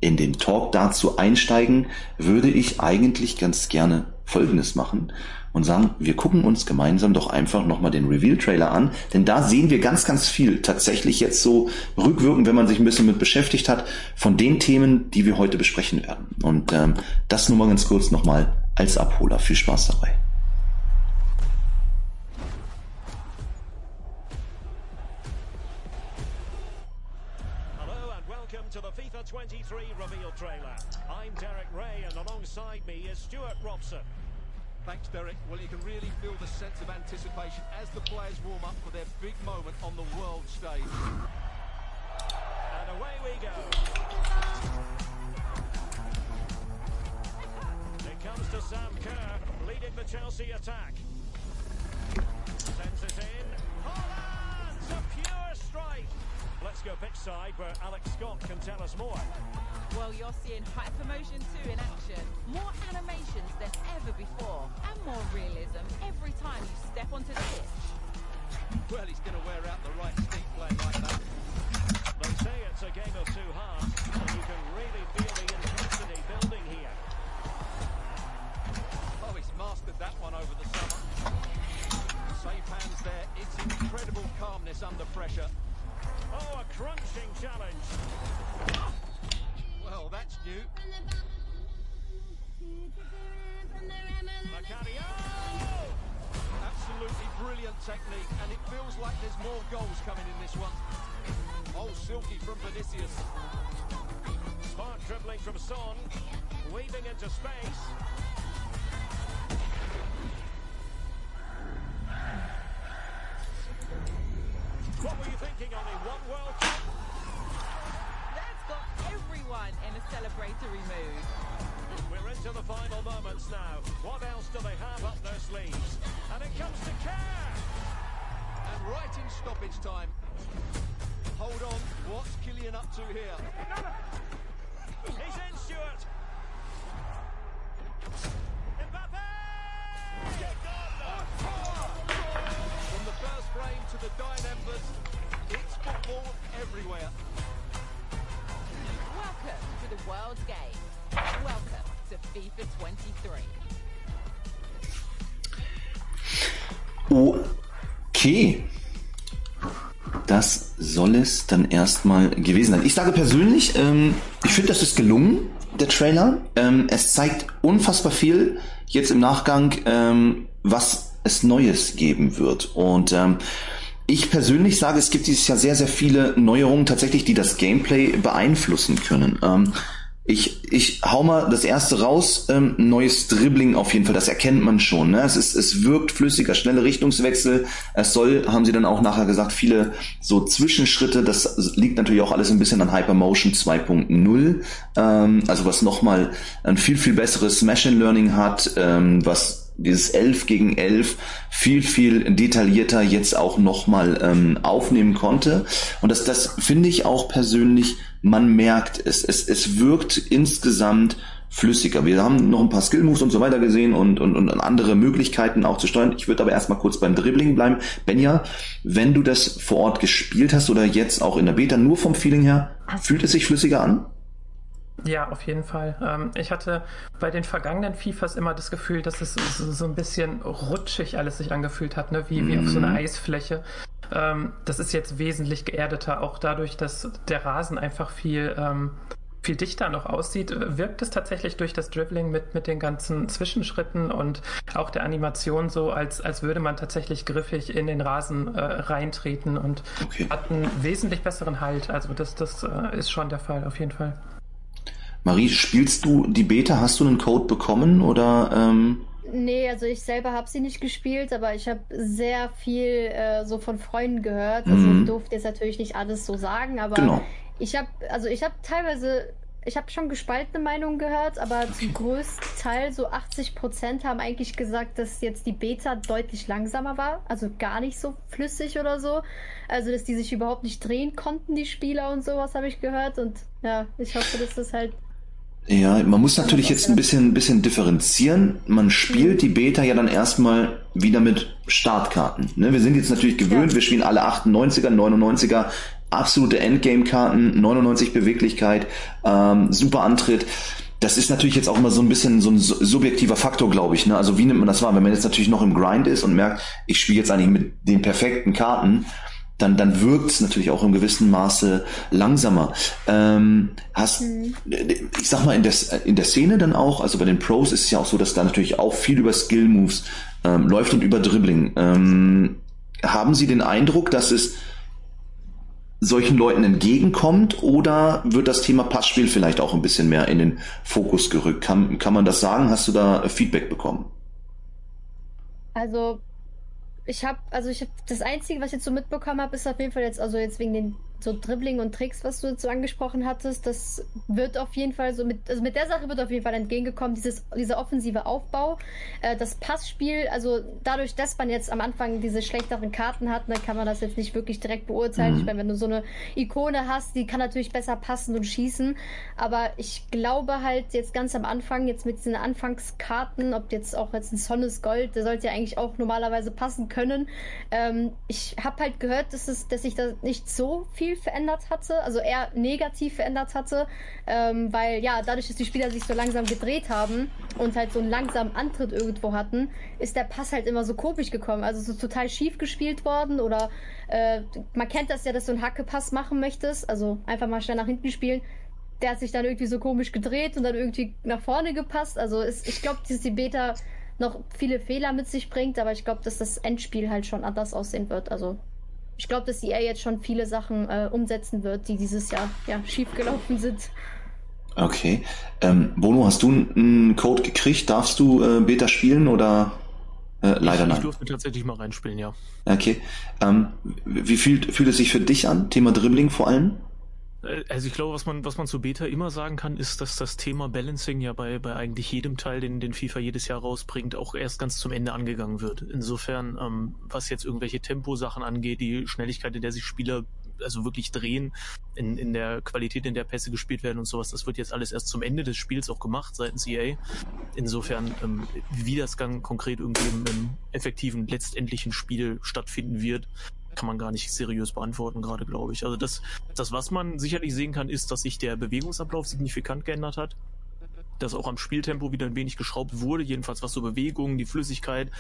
in den Talk dazu einsteigen, würde ich eigentlich ganz gerne Folgendes machen und sagen, wir gucken uns gemeinsam doch einfach nochmal den Reveal-Trailer an, denn da sehen wir ganz, ganz viel tatsächlich jetzt so rückwirkend, wenn man sich ein bisschen mit beschäftigt hat, von den Themen, die wir heute besprechen werden. Und ähm, das nur mal ganz kurz nochmal als Abholer. Viel Spaß dabei. Thanks, Derek. Well, you can really feel the sense of anticipation as the players warm up for their big moment on the world stage. And away we go. It comes to Sam Kerr, leading the Chelsea attack. Sends it in. Holland's a pure strike. Let's go pitch side where Alex Scott can tell us more. Well, you're seeing Hypermotion 2 in action. More animations than ever before. And more realism every time you step onto the pitch. Well, he's going to wear out the right stick playing like that. They say it's a game of two halves, and you can really feel Challenge. Well, that's new. Macario! Absolutely brilliant technique, and it feels like there's more goals coming in this one. Oh, silky from Vinicius. Smart dribbling from Son, weaving into space. What were you thinking, only one World everyone in a celebratory mood. We're into the final moments now. What else do they have up their sleeves? And it comes to Kerr! And right in stoppage time. Hold on, what's Killian up to here? He's in, Stuart! Mbappe! From the first frame to the dying embers, it's football everywhere. World Game. Welcome to FIFA 23. Okay. Das soll es dann erstmal gewesen sein. Ich sage persönlich, ähm, ich finde, das ist gelungen, der Trailer. Ähm, es zeigt unfassbar viel jetzt im Nachgang, ähm, was es Neues geben wird. Und ähm, ich persönlich sage, es gibt dieses Jahr sehr, sehr viele Neuerungen tatsächlich, die das Gameplay beeinflussen können. Ähm, ich, ich hau mal das erste raus, ähm, neues Dribbling auf jeden Fall, das erkennt man schon. Ne? Es, ist, es wirkt flüssiger, schnelle Richtungswechsel. Es soll, haben sie dann auch nachher gesagt, viele so Zwischenschritte, das liegt natürlich auch alles ein bisschen an Hypermotion 2.0, ähm, also was nochmal ein viel, viel besseres Machine Learning hat, ähm, was dieses 11 gegen 11 viel, viel detaillierter jetzt auch nochmal ähm, aufnehmen konnte. Und das, das finde ich auch persönlich, man merkt es. Es, es wirkt insgesamt flüssiger. Wir haben noch ein paar Skill-Moves und so weiter gesehen und, und, und andere Möglichkeiten auch zu steuern. Ich würde aber erstmal kurz beim Dribbling bleiben. Benja, wenn du das vor Ort gespielt hast oder jetzt auch in der Beta, nur vom Feeling her, fühlt es sich flüssiger an? Ja, auf jeden Fall. Ähm, ich hatte bei den vergangenen FIFAs immer das Gefühl, dass es so, ein bisschen rutschig alles sich angefühlt hat, ne? wie, wie auf so einer Eisfläche. Ähm, das ist jetzt wesentlich geerdeter, auch dadurch, dass der Rasen einfach viel, ähm, viel dichter noch aussieht, wirkt es tatsächlich durch das Dribbling mit, mit den ganzen Zwischenschritten und auch der Animation so, als, als würde man tatsächlich griffig in den Rasen äh, reintreten und okay. hat einen wesentlich besseren Halt. Also das, das äh, ist schon der Fall, auf jeden Fall. Marie, spielst du die Beta? Hast du einen Code bekommen oder? Ähm... Nee, also ich selber habe sie nicht gespielt, aber ich habe sehr viel äh, so von Freunden gehört. Also mhm. ich durfte jetzt natürlich nicht alles so sagen, aber genau. ich habe also ich habe teilweise ich habe schon gespaltene Meinungen gehört, aber okay. zum größten Teil, so 80 Prozent, haben eigentlich gesagt, dass jetzt die Beta deutlich langsamer war. Also gar nicht so flüssig oder so. Also, dass die sich überhaupt nicht drehen konnten, die Spieler und sowas, habe ich gehört. Und ja, ich hoffe, dass das halt ja, man muss natürlich jetzt ein bisschen, bisschen differenzieren. Man spielt die Beta ja dann erstmal wieder mit Startkarten. Ne? Wir sind jetzt natürlich gewöhnt, ja. wir spielen alle 98er, 99er absolute Endgame-Karten, 99 Beweglichkeit, ähm, super Antritt. Das ist natürlich jetzt auch immer so ein bisschen so ein subjektiver Faktor, glaube ich. Ne? Also wie nimmt man das wahr? Wenn man jetzt natürlich noch im Grind ist und merkt, ich spiele jetzt eigentlich mit den perfekten Karten, dann, dann wirkt es natürlich auch im gewissen Maße langsamer. Ähm, hast, mhm. ich sag mal, in der, in der Szene dann auch, also bei den Pros ist es ja auch so, dass da natürlich auch viel über Skill-Moves ähm, läuft und über Dribbling. Ähm, haben Sie den Eindruck, dass es solchen Leuten entgegenkommt oder wird das Thema Passspiel vielleicht auch ein bisschen mehr in den Fokus gerückt? Kann, kann man das sagen? Hast du da Feedback bekommen? Also ich habe, also ich habe das Einzige, was ich jetzt so mitbekommen habe, ist auf jeden Fall jetzt, also jetzt wegen den so Dribbling und Tricks, was du so angesprochen hattest, das wird auf jeden Fall so mit, also mit der Sache wird auf jeden Fall entgegengekommen, dieses, dieser offensive Aufbau, äh, das Passspiel, also dadurch, dass man jetzt am Anfang diese schlechteren Karten hat, dann kann man das jetzt nicht wirklich direkt beurteilen. Mhm. Ich meine, wenn du so eine Ikone hast, die kann natürlich besser passen und schießen, aber ich glaube halt jetzt ganz am Anfang, jetzt mit diesen Anfangskarten, ob jetzt auch jetzt ein Sonnes Gold, der sollte ja eigentlich auch normalerweise passen können. Ähm, ich habe halt gehört, dass es, dass sich da nicht so viel viel verändert hatte, also eher negativ verändert hatte, ähm, weil ja, dadurch, dass die Spieler sich so langsam gedreht haben und halt so einen langsamen Antritt irgendwo hatten, ist der Pass halt immer so komisch gekommen, also so total schief gespielt worden oder äh, man kennt das ja, dass du einen Hackepass machen möchtest, also einfach mal schnell nach hinten spielen. Der hat sich dann irgendwie so komisch gedreht und dann irgendwie nach vorne gepasst. Also ist, ich glaube, dass die Beta noch viele Fehler mit sich bringt, aber ich glaube, dass das Endspiel halt schon anders aussehen wird. Also ich glaube, dass EA jetzt schon viele Sachen äh, umsetzen wird, die dieses Jahr ja, schiefgelaufen sind. Okay. Ähm, Bono, hast du einen Code gekriegt? Darfst du äh, Beta spielen oder äh, leider ich, nein? Ich durfte tatsächlich mal reinspielen, ja. Okay. Ähm, wie fühlt, fühlt es sich für dich an? Thema Dribbling vor allem? Äh, also ich glaube, was man, was man zu Beta immer sagen kann, ist, dass das Thema Balancing ja bei, bei eigentlich jedem Teil, den, den FIFA jedes Jahr rausbringt, auch erst ganz zum Ende angegangen wird. Insofern, ähm, was jetzt irgendwelche Temposachen angeht, die Schnelligkeit, in der sich Spieler also wirklich drehen, in, in der Qualität, in der Pässe gespielt werden und sowas, das wird jetzt alles erst zum Ende des Spiels auch gemacht seitens EA. Insofern, ähm, wie das dann konkret irgendwie im, im effektiven, letztendlichen Spiel stattfinden wird, kann man gar nicht seriös beantworten, gerade glaube ich. Also das, das, was man sicherlich sehen kann, ist, dass sich der Bewegungsablauf signifikant geändert hat. Dass auch am Spieltempo wieder ein wenig geschraubt wurde, jedenfalls was so Bewegungen, die Flüssigkeit,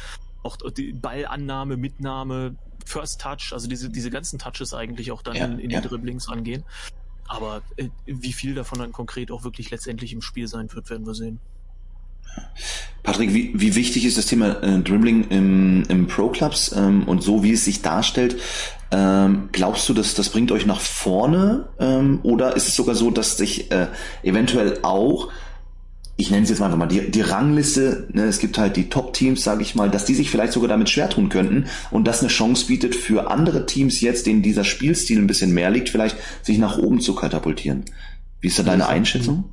auch die Ballannahme, Mitnahme, First Touch, also diese, diese ganzen Touches eigentlich auch dann ja, in, in ja. die Dribblings angehen. Aber äh, wie viel davon dann konkret auch wirklich letztendlich im Spiel sein wird, werden wir sehen. Patrick, wie, wie wichtig ist das Thema äh, Dribbling im, im Pro-Clubs ähm, und so wie es sich darstellt? Ähm, glaubst du, dass das bringt euch nach vorne ähm, oder ist es sogar so, dass sich äh, eventuell auch ich nenne es jetzt mal einfach mal die, die Rangliste, ne, es gibt halt die Top-Teams, sage ich mal, dass die sich vielleicht sogar damit schwer tun könnten und das eine Chance bietet für andere Teams jetzt, denen dieser Spielstil ein bisschen mehr liegt, vielleicht sich nach oben zu katapultieren. Wie ist da deine Einschätzung?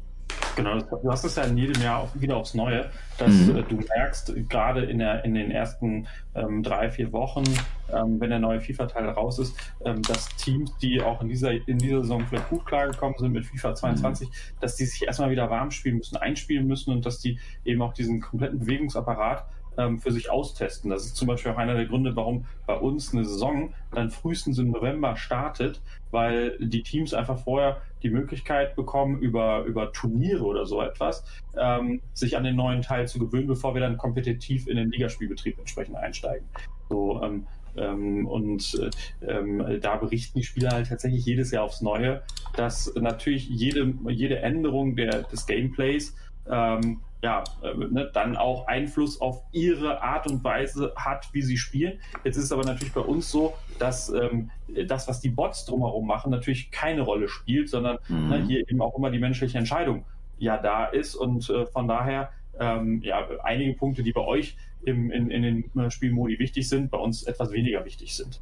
Genau, du hast es ja in jedem Jahr auch wieder aufs Neue, dass mhm. äh, du merkst, gerade in, der, in den ersten ähm, drei, vier Wochen, ähm, wenn der neue FIFA-Teil raus ist, ähm, dass Teams, die auch in dieser, in dieser Saison vielleicht gut klargekommen sind mit FIFA 22, mhm. dass die sich erstmal wieder warm spielen müssen, einspielen müssen und dass die eben auch diesen kompletten Bewegungsapparat ähm, für sich austesten. Das ist zum Beispiel auch einer der Gründe, warum bei uns eine Saison dann frühestens im November startet, weil die Teams einfach vorher die Möglichkeit bekommen, über, über Turniere oder so etwas, ähm, sich an den neuen Teil zu gewöhnen, bevor wir dann kompetitiv in den Ligaspielbetrieb entsprechend einsteigen. So, ähm, ähm, und ähm, da berichten die Spieler halt tatsächlich jedes Jahr aufs Neue, dass natürlich jede, jede Änderung der, des Gameplays ähm, ja, äh, ne, dann auch Einfluss auf ihre Art und Weise hat, wie sie spielen. Jetzt ist es aber natürlich bei uns so, dass ähm, das, was die Bots drumherum machen, natürlich keine Rolle spielt, sondern ne, mhm. ne, hier eben auch immer die menschliche Entscheidung ja da ist und äh, von daher ähm, ja, einige Punkte, die bei euch im, in, in den äh, Spielmodi wichtig sind, bei uns etwas weniger wichtig sind.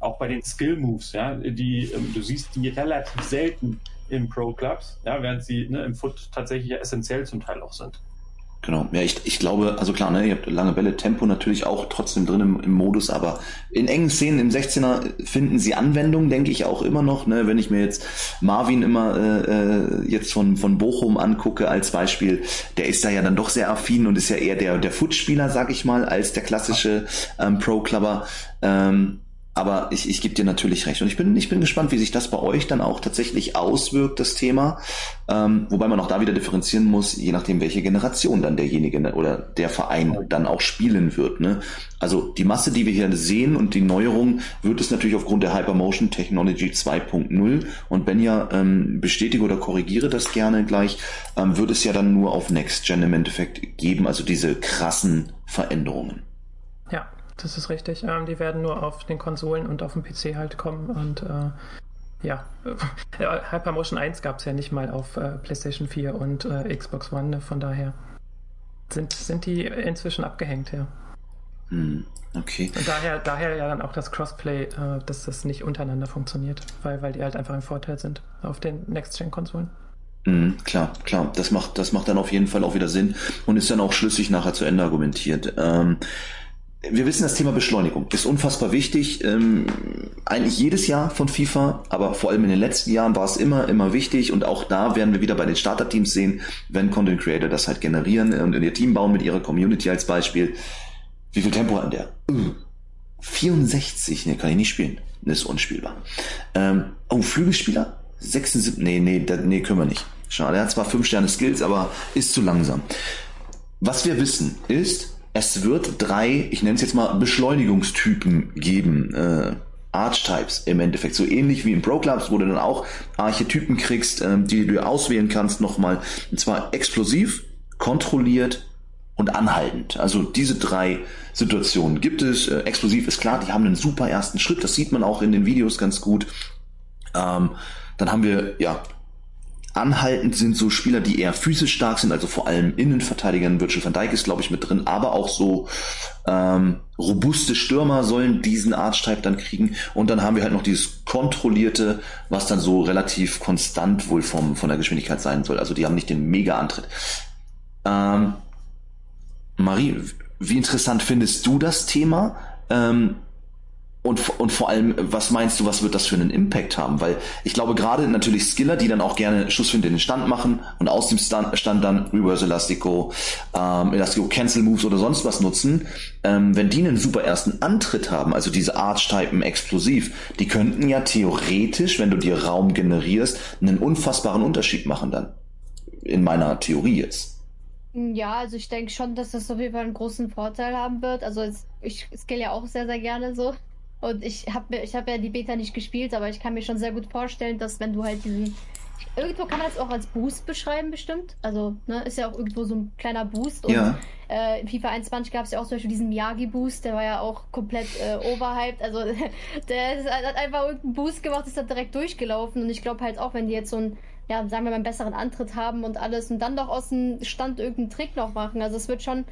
Auch bei den Skill Moves, ja, die ähm, du siehst die relativ selten in Pro-Clubs, ja, während sie ne, im Foot tatsächlich ja essentiell zum Teil auch sind. Genau, ja, ich, ich glaube, also klar, ne, ihr habt lange Bälle, Tempo natürlich auch trotzdem drin im, im Modus, aber in engen Szenen im 16er finden sie Anwendung, denke ich auch immer noch, ne, wenn ich mir jetzt Marvin immer äh, äh, jetzt von, von Bochum angucke als Beispiel, der ist da ja dann doch sehr affin und ist ja eher der, der Footspieler, sag ich mal, als der klassische ähm, Pro-Clubber. Ähm, aber ich, ich gebe dir natürlich recht. Und ich bin, ich bin gespannt, wie sich das bei euch dann auch tatsächlich auswirkt, das Thema. Ähm, wobei man auch da wieder differenzieren muss, je nachdem, welche Generation dann derjenige ne, oder der Verein dann auch spielen wird. Ne? Also die Masse, die wir hier sehen und die Neuerung, wird es natürlich aufgrund der Hypermotion Technology 2.0 und wenn ja ähm, bestätige oder korrigiere das gerne gleich, ähm, wird es ja dann nur auf Next Gen im Endeffekt geben, also diese krassen Veränderungen. Das ist richtig. Ähm, die werden nur auf den Konsolen und auf dem PC halt kommen und äh, ja, Hypermotion 1 gab es ja nicht mal auf äh, PlayStation 4 und äh, Xbox One, ne? von daher sind, sind die inzwischen abgehängt, ja. Hm, okay. Und daher, daher ja dann auch das Crossplay, äh, dass das nicht untereinander funktioniert, weil, weil die halt einfach im Vorteil sind auf den Next-Gen-Konsolen. Mhm, klar, klar. Das macht, das macht dann auf jeden Fall auch wieder Sinn und ist dann auch schlüssig nachher zu Ende argumentiert. Ähm, wir wissen, das Thema Beschleunigung ist unfassbar wichtig. Ähm, eigentlich jedes Jahr von FIFA, aber vor allem in den letzten Jahren war es immer, immer wichtig. Und auch da werden wir wieder bei den Starter-Teams sehen, wenn Content Creator das halt generieren und in ihr Team bauen mit ihrer Community als Beispiel. Wie viel Tempo hat der? Uh, 64, ne, kann ich nicht spielen. Das ist unspielbar. Ähm, oh, Flügelspieler? 76, nee, nee, da, nee, können wir nicht. Schade, er hat zwar 5 Sterne Skills, aber ist zu langsam. Was wir wissen ist, es wird drei, ich nenne es jetzt mal Beschleunigungstypen geben. Äh, Archetypes im Endeffekt. So ähnlich wie in Pro Clubs, wo du dann auch Archetypen kriegst, ähm, die du auswählen kannst nochmal. Und zwar explosiv, kontrolliert und anhaltend. Also diese drei Situationen gibt es. Äh, explosiv ist klar, die haben einen super ersten Schritt. Das sieht man auch in den Videos ganz gut. Ähm, dann haben wir ja Anhaltend sind so Spieler, die eher physisch stark sind, also vor allem Innenverteidigern. Virgil van Dijk ist, glaube ich, mit drin, aber auch so ähm, robuste Stürmer sollen diesen Archetype dann kriegen. Und dann haben wir halt noch dieses kontrollierte, was dann so relativ konstant wohl vom, von der Geschwindigkeit sein soll. Also die haben nicht den Mega-Antritt. Ähm, Marie, wie interessant findest du das Thema? Ähm, und, und vor allem, was meinst du, was wird das für einen Impact haben? Weil ich glaube, gerade natürlich Skiller, die dann auch gerne Schussfinde in den Stand machen und aus dem Stand, Stand dann Reverse Elastico, ähm, Elastico Cancel Moves oder sonst was nutzen, ähm, wenn die einen super ersten Antritt haben, also diese Archetypen explosiv, die könnten ja theoretisch, wenn du dir Raum generierst, einen unfassbaren Unterschied machen dann. In meiner Theorie jetzt. Ja, also ich denke schon, dass das auf jeden Fall einen großen Vorteil haben wird. Also ich skill ja auch sehr, sehr gerne so. Und ich habe ich hab ja die Beta nicht gespielt, aber ich kann mir schon sehr gut vorstellen, dass wenn du halt diesen. Irgendwo kann man das auch als Boost beschreiben, bestimmt. Also, ne, ist ja auch irgendwo so ein kleiner Boost. Und ja. äh, in FIFA 21 gab es ja auch zum Beispiel diesen Miyagi-Boost, der war ja auch komplett äh, overhyped. Also, der hat einfach irgendeinen Boost gemacht, ist dann direkt durchgelaufen. Und ich glaube halt auch, wenn die jetzt so ein ja, sagen wir mal, einen besseren Antritt haben und alles und dann doch aus dem Stand irgendeinen Trick noch machen. Also es wird schon,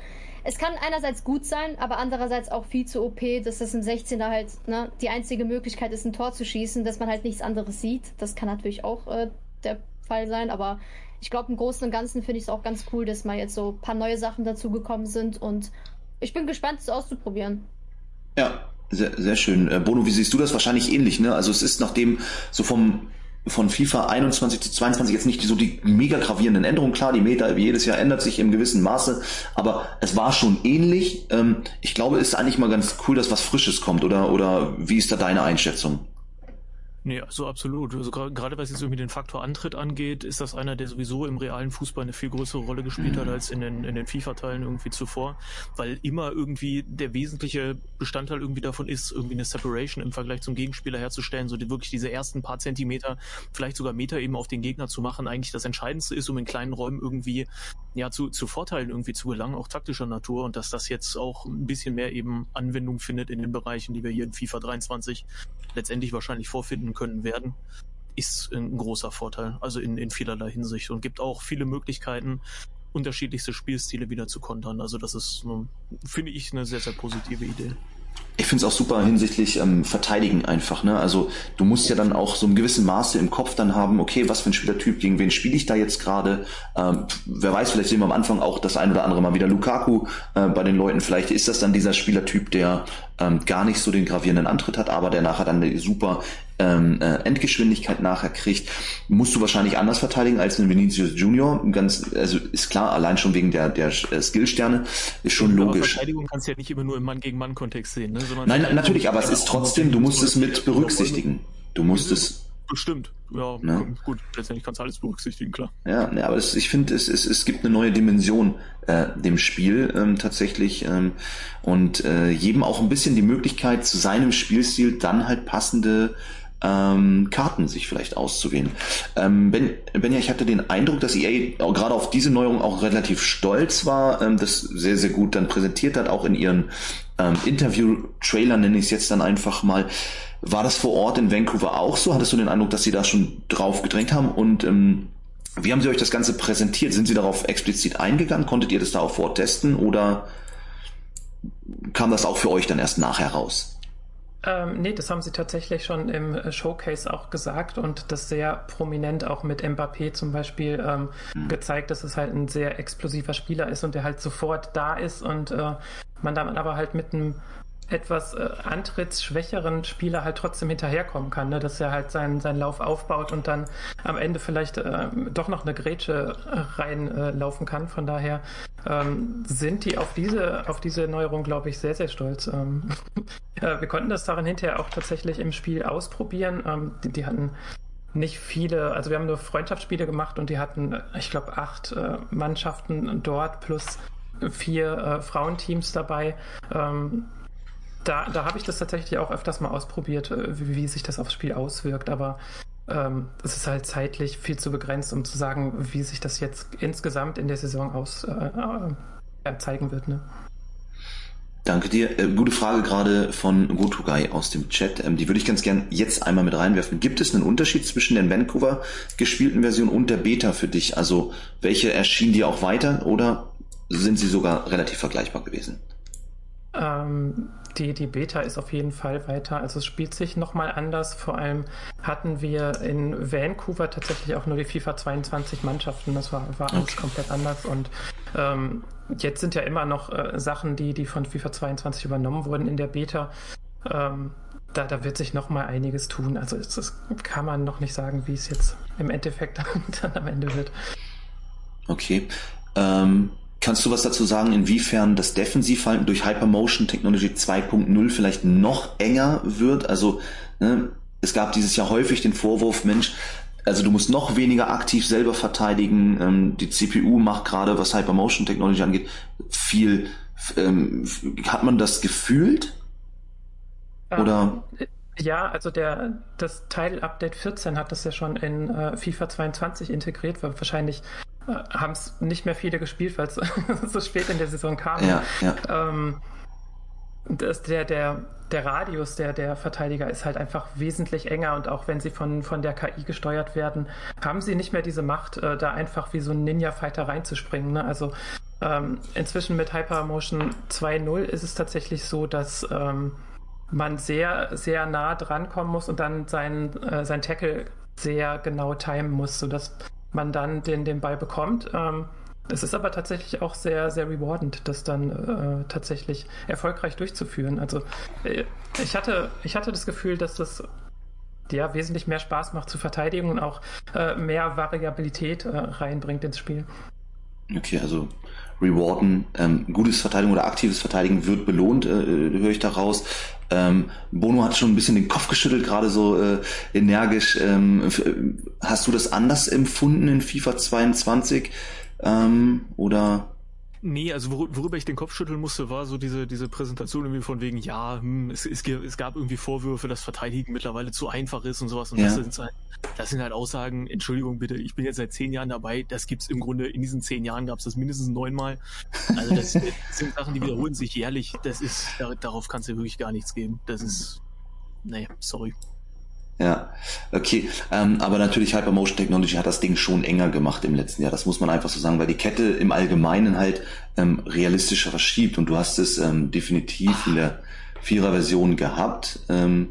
es kann einerseits gut sein, aber andererseits auch viel zu OP, dass das im 16er halt ne, die einzige Möglichkeit ist, ein Tor zu schießen, dass man halt nichts anderes sieht. Das kann natürlich auch äh, der Fall sein, aber ich glaube, im Großen und Ganzen finde ich es auch ganz cool, dass mal jetzt so ein paar neue Sachen dazugekommen sind und ich bin gespannt, es auszuprobieren. Ja, sehr, sehr schön. Äh, Bono, wie siehst du das? Wahrscheinlich ähnlich, ne? Also es ist nachdem so vom von FIFA 21 zu 22 jetzt nicht so die mega gravierenden Änderungen. Klar, die Meta jedes Jahr ändert sich im gewissen Maße, aber es war schon ähnlich. Ähm, ich glaube, es ist eigentlich mal ganz cool, dass was Frisches kommt, oder, oder wie ist da deine Einschätzung? Nee, so absolut. Also gerade was jetzt irgendwie den Faktor Antritt angeht, ist das einer, der sowieso im realen Fußball eine viel größere Rolle gespielt hat mhm. als in den, in den FIFA-Teilen irgendwie zuvor, weil immer irgendwie der wesentliche Bestandteil irgendwie davon ist, irgendwie eine Separation im Vergleich zum Gegenspieler herzustellen, so die, wirklich diese ersten paar Zentimeter, vielleicht sogar Meter eben auf den Gegner zu machen, eigentlich das Entscheidendste ist, um in kleinen Räumen irgendwie ja zu, zu Vorteilen irgendwie zu gelangen, auch taktischer Natur und dass das jetzt auch ein bisschen mehr eben Anwendung findet in den Bereichen, die wir hier in FIFA 23 letztendlich wahrscheinlich vorfinden können werden, ist ein großer Vorteil, also in, in vielerlei Hinsicht und gibt auch viele Möglichkeiten, unterschiedlichste Spielstile wieder zu kontern. Also das ist, finde ich, eine sehr, sehr positive Idee. Ich finde es auch super hinsichtlich ähm, Verteidigen einfach. Ne? Also du musst ja dann auch so ein gewissen Maße im Kopf dann haben, okay, was für ein Spielertyp, gegen wen spiele ich da jetzt gerade? Ähm, wer weiß, vielleicht sehen wir am Anfang auch das ein oder andere Mal wieder Lukaku äh, bei den Leuten. Vielleicht ist das dann dieser Spielertyp, der ähm, gar nicht so den gravierenden Antritt hat, aber der nachher dann eine super ähm, äh, Endgeschwindigkeit nachher kriegt, musst du wahrscheinlich anders verteidigen als ein Vinicius Junior. Ganz, also ist klar, allein schon wegen der, der äh, Skillsterne, ist schon Aber logisch. Verteidigung kannst du ja nicht immer nur im Mann-gegen-Mann-Kontext sehen. Ne? Sondern Nein, natürlich, aber es ist trotzdem, du musst es mit berücksichtigen. Du musst es Bestimmt. Ja, Ne? gut, letztendlich kannst du alles berücksichtigen, klar. Ja, ne, aber es, ich finde, es, es, es gibt eine neue Dimension äh, dem Spiel ähm, tatsächlich ähm, und äh, jedem auch ein bisschen die Möglichkeit, zu seinem Spielstil dann halt passende ähm, Karten sich vielleicht auszuwählen. Ähm, ben, Benja, ich hatte den Eindruck, dass EA gerade auf diese Neuerung auch relativ stolz war, ähm, das sehr, sehr gut dann präsentiert hat, auch in ihren ähm, Interview-Trailer nenne ich es jetzt dann einfach mal. War das vor Ort in Vancouver auch so? Hattest du den Eindruck, dass sie da schon drauf gedrängt haben? Und ähm, wie haben sie euch das Ganze präsentiert? Sind sie darauf explizit eingegangen? Konntet ihr das da auch vortesten oder kam das auch für euch dann erst nachher raus? Ähm, nee, das haben sie tatsächlich schon im äh, Showcase auch gesagt und das sehr prominent auch mit Mbappé zum Beispiel ähm, Mhm. gezeigt, dass es halt ein sehr explosiver Spieler ist und der halt sofort da ist und äh, man dann aber halt mit einem etwas äh, antrittsschwächeren Spieler halt trotzdem hinterherkommen kann, ne? dass er halt seinen, seinen Lauf aufbaut und dann am Ende vielleicht äh, doch noch eine Grätsche reinlaufen äh, kann. Von daher ähm, sind die auf diese, auf diese Neuerung, glaube ich, sehr, sehr stolz. Ähm, äh, wir konnten das darin hinterher auch tatsächlich im Spiel ausprobieren. Ähm, die, die hatten nicht viele, also wir haben nur Freundschaftsspiele gemacht und die hatten, äh, ich glaube, acht äh, Mannschaften dort plus vier äh, Frauenteams dabei. Ähm, da, da habe ich das tatsächlich auch öfters mal ausprobiert, äh, wie, wie sich das aufs Spiel auswirkt, aber ähm, es ist halt zeitlich viel zu begrenzt, um zu sagen, wie sich das jetzt insgesamt in der Saison aus äh, äh, zeigen wird. Ne? Danke dir. Äh, gute Frage gerade von Gotugai aus dem Chat. Ähm, die würde ich ganz gern jetzt einmal mit reinwerfen. Gibt es einen Unterschied zwischen der Vancouver gespielten Version und der Beta für dich? Also welche erschien dir auch weiter oder sind sie sogar relativ vergleichbar gewesen? Ähm, die, die Beta ist auf jeden Fall weiter. Also es spielt sich nochmal anders. Vor allem hatten wir in Vancouver tatsächlich auch nur die FIFA 22 Mannschaften. Das war, war alles Okay. komplett anders. Und ähm, jetzt sind ja immer noch äh, Sachen, die, die von FIFA 22 übernommen wurden in der Beta. Ähm, da, da wird sich nochmal einiges tun. Also es, das kann man noch nicht sagen, wie es jetzt im Endeffekt dann am Ende wird. Okay. Ähm, kannst du was dazu sagen, inwiefern das Defensivverhalten durch Hypermotion Technology 2.0 vielleicht noch enger wird? Also ne, es gab dieses Jahr häufig den Vorwurf, Mensch, also du musst noch weniger aktiv selber verteidigen. Ähm, die CPU macht gerade, was Hypermotion Technology angeht, viel. Ähm, hat man das gefühlt? Oder? Ähm, ja, also der, das Teil Update 14 hat das ja schon in äh, FIFA 22 integriert, weil wahrscheinlich haben es nicht mehr viele gespielt, weil es so spät in der Saison kam. Ja, ja. Ähm, das, der, der, der Radius der, der Verteidiger ist halt einfach wesentlich enger und auch wenn sie von, von der KI gesteuert werden, haben sie nicht mehr diese Macht, äh, da einfach wie so ein Ninja-Fighter reinzuspringen. Ne? Also ähm, inzwischen mit Hypermotion 2.0 ist es tatsächlich so, dass ähm, man sehr, sehr nah dran kommen muss und dann sein, äh, sein Tackle sehr genau timen muss, sodass man dann den, den Ball bekommt. Ähm, es ist aber tatsächlich auch sehr, sehr rewardend, das dann äh, tatsächlich erfolgreich durchzuführen. Also äh, ich, hatte, ich hatte das Gefühl, dass das ja wesentlich mehr Spaß macht zu verteidigen und auch äh, mehr Variabilität äh, reinbringt ins Spiel. Okay, also rewarden, ähm, gutes Verteidigen oder aktives Verteidigen wird belohnt, äh, höre ich daraus. Ähm, Bono hat schon ein bisschen den Kopf geschüttelt, gerade so äh, energisch. Ähm, f- hast du das anders empfunden in FIFA 22? Ähm, oder Nee, also wor worüber ich den Kopf schütteln musste, war so diese, diese Präsentation irgendwie von wegen, ja, hm, es, es, es gab irgendwie Vorwürfe, dass Verteidigen mittlerweile zu einfach ist und sowas. Und Ja. das, sind halt, das sind halt Aussagen, Entschuldigung bitte, ich bin jetzt seit zehn Jahren dabei, das gibt's im Grunde, in diesen zehn Jahren gab's das mindestens neunmal. Also das, sind Sachen, die wiederholen sich jährlich. Das ist, dar- darauf kannst du wirklich gar nichts geben. Das ist, nee, sorry. Ja, okay. Ähm, aber natürlich Hypermotion Technology hat das Ding schon enger gemacht im letzten Jahr. Das muss man einfach so sagen, weil die Kette im Allgemeinen halt ähm, realistischer verschiebt und du hast es ähm, definitiv in der Vierer-Version gehabt. Ähm,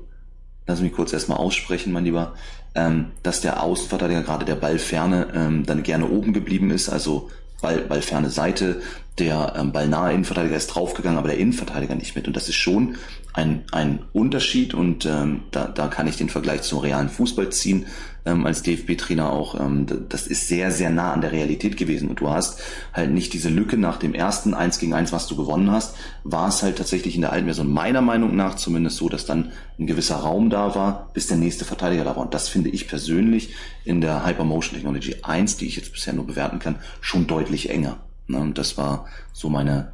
lass mich kurz erstmal aussprechen, mein Lieber, ähm, dass der Außenverteidiger, gerade der Ballferne, ähm, dann gerne oben geblieben ist, also Ball, Ballferne Seite, der ähm, ballnahe Innenverteidiger ist draufgegangen, aber der Innenverteidiger nicht mit. Und das ist schon ein, ein Unterschied und ähm, da, da kann ich den Vergleich zum realen Fußball ziehen ähm, als DFB-Trainer auch. Ähm, das ist sehr, sehr nah an der Realität gewesen und du hast halt nicht diese Lücke nach dem ersten 1 gegen 1, was du gewonnen hast, war es halt tatsächlich in der alten Version meiner Meinung nach zumindest so, dass dann ein gewisser Raum da war, bis der nächste Verteidiger da war. Und das finde ich persönlich in der Hypermotion Technology 1, die ich jetzt bisher nur bewerten kann, schon deutlich enger. Ne? Und das war so meine,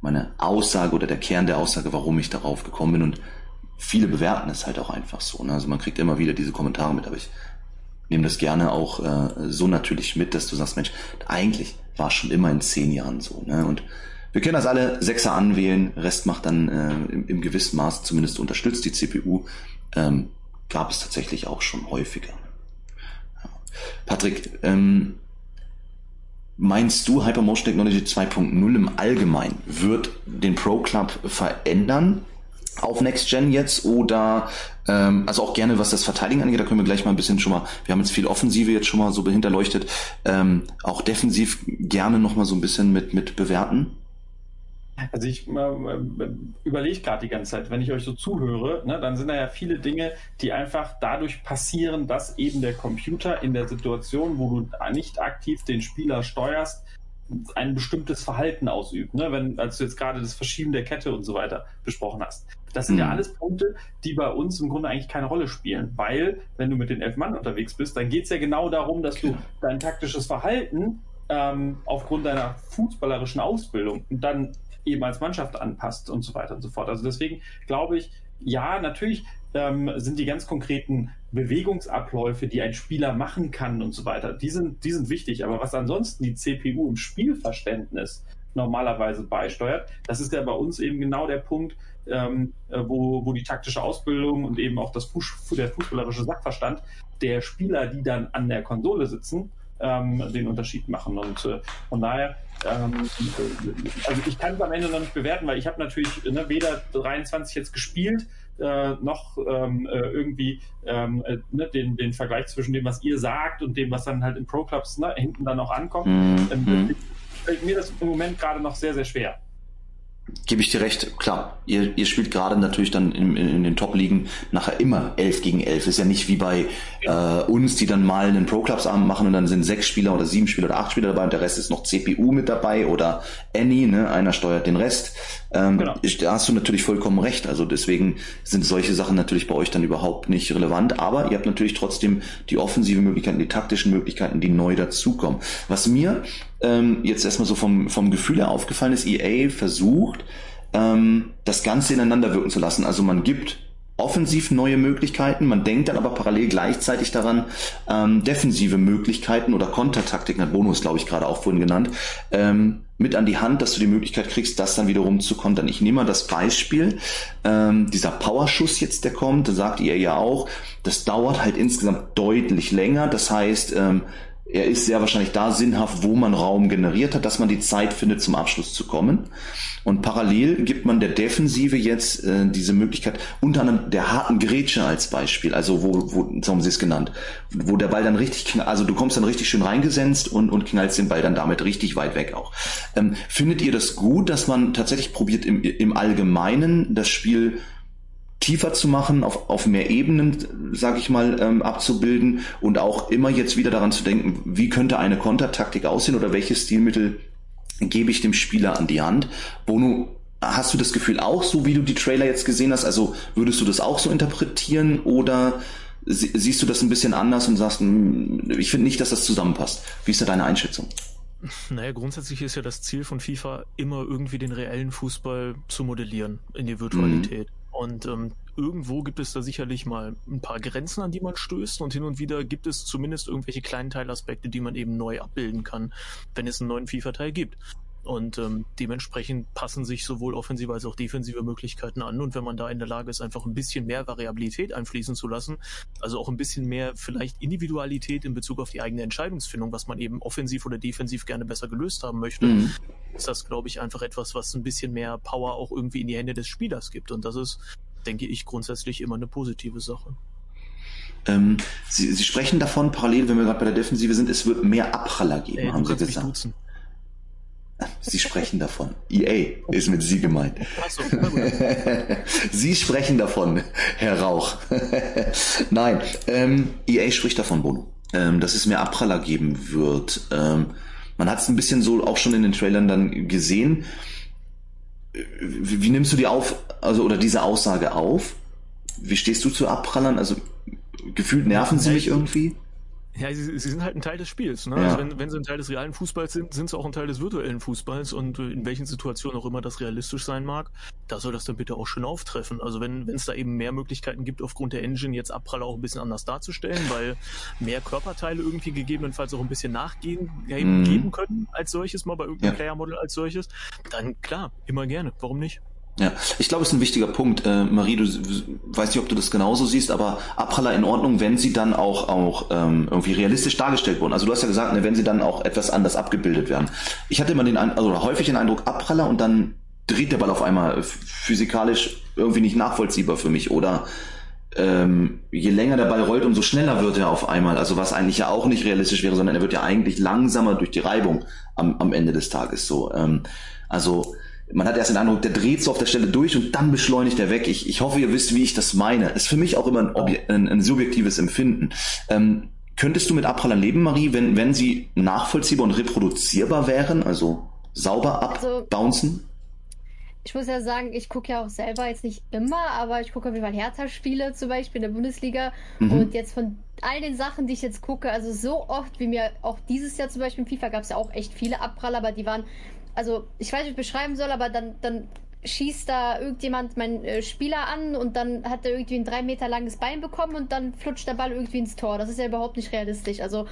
meine Aussage oder der Kern der Aussage, warum ich darauf gekommen bin. Und viele bewerten es halt auch einfach so. Ne? Also man kriegt immer wieder diese Kommentare mit, aber ich nehme das gerne auch äh, so natürlich mit, dass du sagst, Mensch, eigentlich war es schon immer in zehn Jahren so. Ne? Und wir können das alle Sechser anwählen, Rest macht dann äh, im, gewissen Maß zumindest unterstützt die CPU. Ähm, gab es tatsächlich auch schon häufiger. Patrick, ähm, Meinst du, Hypermotion Technology 2.0 im Allgemeinen wird den Pro Club verändern auf Next Gen jetzt oder ähm, also auch gerne was das Verteidigen angeht, da können wir gleich mal ein bisschen schon mal, wir haben jetzt viel Offensive jetzt schon mal so hinterleuchtet, ähm, auch defensiv gerne noch mal so ein bisschen mit mit bewerten. Also ich überlege gerade die ganze Zeit, wenn ich euch so zuhöre, ne, dann sind da ja viele Dinge, die einfach dadurch passieren, dass eben der Computer in der Situation, wo du nicht aktiv den Spieler steuerst, ein bestimmtes Verhalten ausübt. Ne? Wenn, als du jetzt gerade das Verschieben der Kette und so weiter besprochen hast. Das sind mhm. ja alles Punkte, die bei uns im Grunde eigentlich keine Rolle spielen. Weil, wenn du mit den elf Mann unterwegs bist, dann geht es ja genau darum, dass du dein taktisches Verhalten ähm, aufgrund deiner fußballerischen Ausbildung und dann eben als Mannschaft anpasst und so weiter und so fort. Also deswegen glaube ich, ja, natürlich ähm, sind die ganz konkreten Bewegungsabläufe, die ein Spieler machen kann und so weiter, die sind, die sind wichtig. Aber was ansonsten die CPU im Spielverständnis normalerweise beisteuert, das ist ja bei uns eben genau der Punkt, ähm, äh, wo, wo die taktische Ausbildung und eben auch das Fuß, der fußballerische Sachverstand der Spieler, die dann an der Konsole sitzen, ähm, den Unterschied machen. Und äh, von daher, ähm, also ich kann es am Ende noch nicht bewerten, weil ich habe natürlich ne, weder 23 jetzt gespielt, äh, noch ähm, äh, irgendwie ähm, äh, ne, den, den Vergleich zwischen dem, was ihr sagt und dem, was dann halt in Pro-Clubs ne, hinten dann auch ankommt. Mhm. Ähm, fällt mir das im Moment gerade noch sehr, sehr schwer gebe ich dir recht, klar. Ihr, ihr spielt gerade natürlich dann in, in, in den Top-Ligen nachher immer 11 gegen 11. Ist ja nicht wie bei äh, uns, die dann mal einen Pro-Clubs-Abend machen und dann sind sechs Spieler oder sieben Spieler oder acht Spieler dabei und der Rest ist noch CPU mit dabei oder Annie, ne? einer steuert den Rest. Ähm, genau. Da hast du natürlich vollkommen recht. Also deswegen sind solche Sachen natürlich bei euch dann überhaupt nicht relevant. Aber ihr habt natürlich trotzdem die offensive Möglichkeiten, die taktischen Möglichkeiten, die neu dazukommen. Was mir ähm, jetzt erstmal so vom, vom Gefühl her aufgefallen ist, EA versucht, ähm, das Ganze ineinander wirken zu lassen. Also man gibt offensiv neue Möglichkeiten, man denkt dann aber parallel gleichzeitig daran, ähm, defensive Möglichkeiten oder Kontertaktiken, hat Bonus, glaube ich, gerade auch vorhin genannt, ähm, mit an die Hand, dass du die Möglichkeit kriegst, das dann wiederum zu kontern. Ich nehme mal das Beispiel, ähm, dieser Powerschuss jetzt, der kommt, da sagt ihr ja auch, das dauert halt insgesamt deutlich länger. Das heißt, ähm, er ist sehr wahrscheinlich da sinnhaft, wo man Raum generiert hat, dass man die Zeit findet, zum Abschluss zu kommen. Und parallel gibt man der Defensive jetzt äh, diese Möglichkeit, unter anderem der harten Grätsche als Beispiel, also wo, wo so haben sie es genannt, wo der Ball dann richtig, also du kommst dann richtig schön reingesenzt und, und knallst den Ball dann damit richtig weit weg auch. Ähm, findet ihr das gut, dass man tatsächlich probiert, im, im Allgemeinen das Spiel tiefer zu machen, auf, auf mehr Ebenen, sage ich mal, ähm, abzubilden und auch immer jetzt wieder daran zu denken, wie könnte eine Kontertaktik aussehen oder welche Stilmittel gebe ich dem Spieler an die Hand. Bono, hast du das Gefühl auch so, wie du die Trailer jetzt gesehen hast? Also würdest du das auch so interpretieren oder siehst du das ein bisschen anders und sagst, hm, ich finde nicht, dass das zusammenpasst? Wie ist da deine Einschätzung? Naja, grundsätzlich ist ja das Ziel von FIFA immer irgendwie den reellen Fußball zu modellieren in die Virtualität. Mhm. Und ähm, irgendwo gibt es da sicherlich mal ein paar Grenzen, an die man stößt und hin und wieder gibt es zumindest irgendwelche kleinen Teilaspekte, die man eben neu abbilden kann, wenn es einen neuen FIFA-Teil gibt. Und ähm, dementsprechend passen sich sowohl offensive als auch defensive Möglichkeiten an. Und wenn man da in der Lage ist, einfach ein bisschen mehr Variabilität einfließen zu lassen, also auch ein bisschen mehr vielleicht Individualität in Bezug auf die eigene Entscheidungsfindung, was man eben offensiv oder defensiv gerne besser gelöst haben möchte, mhm. ist das, glaube ich, einfach etwas, was ein bisschen mehr Power auch irgendwie in die Hände des Spielers gibt. Und das ist, denke ich, grundsätzlich immer eine positive Sache. Ähm, Sie, Sie sprechen davon, parallel, wenn wir gerade bei der Defensive sind, es wird mehr Abpraller geben, Ey, haben Sie gesagt. Sie sprechen davon. EA ist mit Sie gemeint. Sie sprechen davon, Herr Rauch. Nein, ähm, EA spricht davon, Bono, ähm, dass es mehr Abpraller geben wird. Ähm, man hat es ein bisschen so auch schon in den Trailern dann gesehen. Wie, wie, nimmst du die auf, also oder diese Aussage auf? Wie stehst du zu Abprallern? Also gefühlt nerven sie mich irgendwie. Ja, sie, sie sind halt ein Teil des Spiels. Ne? Ja. Also wenn, wenn sie ein Teil des realen Fußballs sind, sind sie auch ein Teil des virtuellen Fußballs und in welchen Situationen auch immer das realistisch sein mag, da soll das dann bitte auch schön auftreffen. Also wenn es da eben mehr Möglichkeiten gibt, aufgrund der Engine jetzt Abpraller auch ein bisschen anders darzustellen, weil mehr Körperteile irgendwie gegebenenfalls auch ein bisschen nachgehen mhm. geben können als solches mal bei irgendeinem ja. Player-Model als solches, dann klar, immer gerne. Warum nicht? Ja, ich glaube, es ist ein wichtiger Punkt. Äh, Marie, du weißt nicht, ob du das genauso siehst, aber Abpraller in Ordnung, wenn sie dann auch, auch ähm, irgendwie realistisch dargestellt wurden. Also du hast ja gesagt, ne, wenn sie dann auch etwas anders abgebildet werden. Ich hatte immer den also häufig den Eindruck, Abpraller und dann dreht der Ball auf einmal physikalisch irgendwie nicht nachvollziehbar für mich. Oder ähm, je länger der Ball rollt, umso schneller wird er auf einmal. Also was eigentlich ja auch nicht realistisch wäre, sondern er wird ja eigentlich langsamer durch die Reibung am, am Ende des Tages so. Ähm, also man hat erst den Eindruck, der dreht so auf der Stelle durch und dann beschleunigt er weg. Ich, ich hoffe, ihr wisst, wie ich das meine. Ist für mich auch immer ein, ein, ein subjektives Empfinden. Ähm, könntest du mit Abprallern leben, Marie, wenn, wenn sie nachvollziehbar und reproduzierbar wären, also sauber abbouncen? Also, ich muss ja sagen, ich gucke ja auch selber jetzt nicht immer, aber ich gucke auf jeden Fall Hertha-Spiele zum Beispiel in der Bundesliga. Mhm. Und jetzt von all den Sachen, die ich jetzt gucke, also so oft wie mir auch dieses Jahr zum Beispiel in FIFA gab es ja auch echt viele Abpraller, aber die waren also ich weiß nicht, wie ich beschreiben soll, aber dann, dann schießt da irgendjemand meinen äh, Spieler an und dann hat er irgendwie ein drei Meter langes Bein bekommen und dann flutscht der Ball irgendwie ins Tor. Das ist ja überhaupt nicht realistisch. Also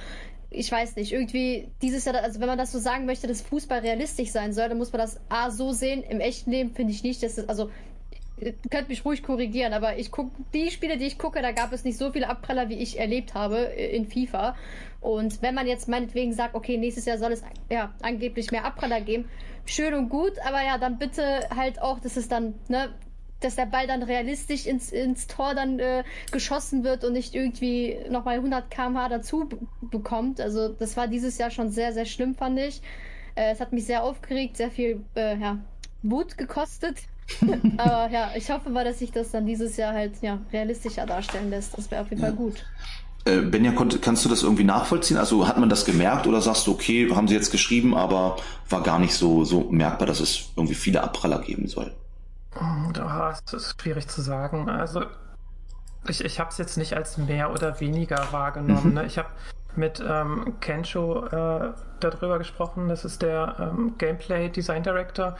ich weiß nicht, irgendwie dieses Jahr, also wenn man das so sagen möchte, dass Fußball realistisch sein soll, dann muss man das A so sehen. Im echten Leben finde ich nicht, dass das, also ihr könnt mich ruhig korrigieren, aber ich gucke, die Spiele, die ich gucke, da gab es nicht so viele Abpraller, wie ich erlebt habe äh, in FIFA. Und wenn man jetzt meinetwegen sagt, okay, nächstes Jahr soll es ja angeblich mehr Abpraller geben, schön und gut, aber ja, dann bitte halt auch, dass es dann, ne, dass der Ball dann realistisch ins, ins Tor dann äh, geschossen wird und nicht irgendwie nochmal 100 km/h dazu bekommt. Also das war dieses Jahr schon sehr, sehr schlimm, fand ich. Äh, es hat mich sehr aufgeregt, sehr viel äh, ja, Wut gekostet. Aber ja, ich hoffe mal, dass sich das dann dieses Jahr halt ja, realistischer darstellen lässt. Das wäre auf jeden ja. Fall gut. Äh, Benja, kannst du das irgendwie nachvollziehen? Also hat man das gemerkt oder sagst du, okay, haben sie jetzt geschrieben, aber war gar nicht so, so merkbar, dass es irgendwie viele Abpraller geben soll? Das ist schwierig zu sagen. Also ich, ich habe es jetzt nicht als mehr oder weniger wahrgenommen. Mhm. Ne? Ich habe mit ähm, Kensho äh, darüber gesprochen. Das ist der ähm, Gameplay Design Director.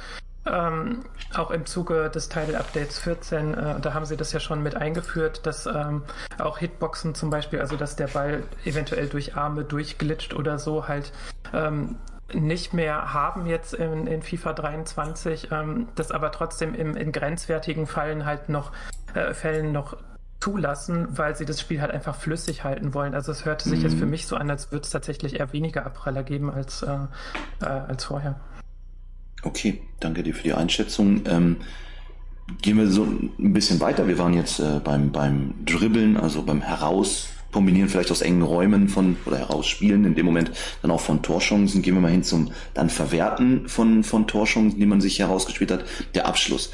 Ähm, auch im Zuge des Title Updates 14, äh, da haben sie das ja schon mit eingeführt, dass ähm, auch Hitboxen zum Beispiel, also dass der Ball eventuell durch Arme durchglitscht oder so halt ähm, nicht mehr haben jetzt in, in FIFA 23, ähm, das aber trotzdem im, in grenzwertigen Fällen halt noch äh, Fällen noch zulassen, weil sie das Spiel halt einfach flüssig halten wollen. Also es hörte sich mhm. jetzt für mich so an, als würde es tatsächlich eher weniger Abpraller geben als, äh, äh, als vorher. Okay, danke dir für die Einschätzung. Ähm, gehen wir so ein bisschen weiter. Wir waren jetzt äh, beim, beim Dribbeln, also beim Heraus kombinieren vielleicht aus engen Räumen von oder herausspielen, in dem Moment dann auch von Torchancen. Gehen wir mal hin zum dann Verwerten von, von Torchancen, die man sich herausgespielt hat. Der Abschluss.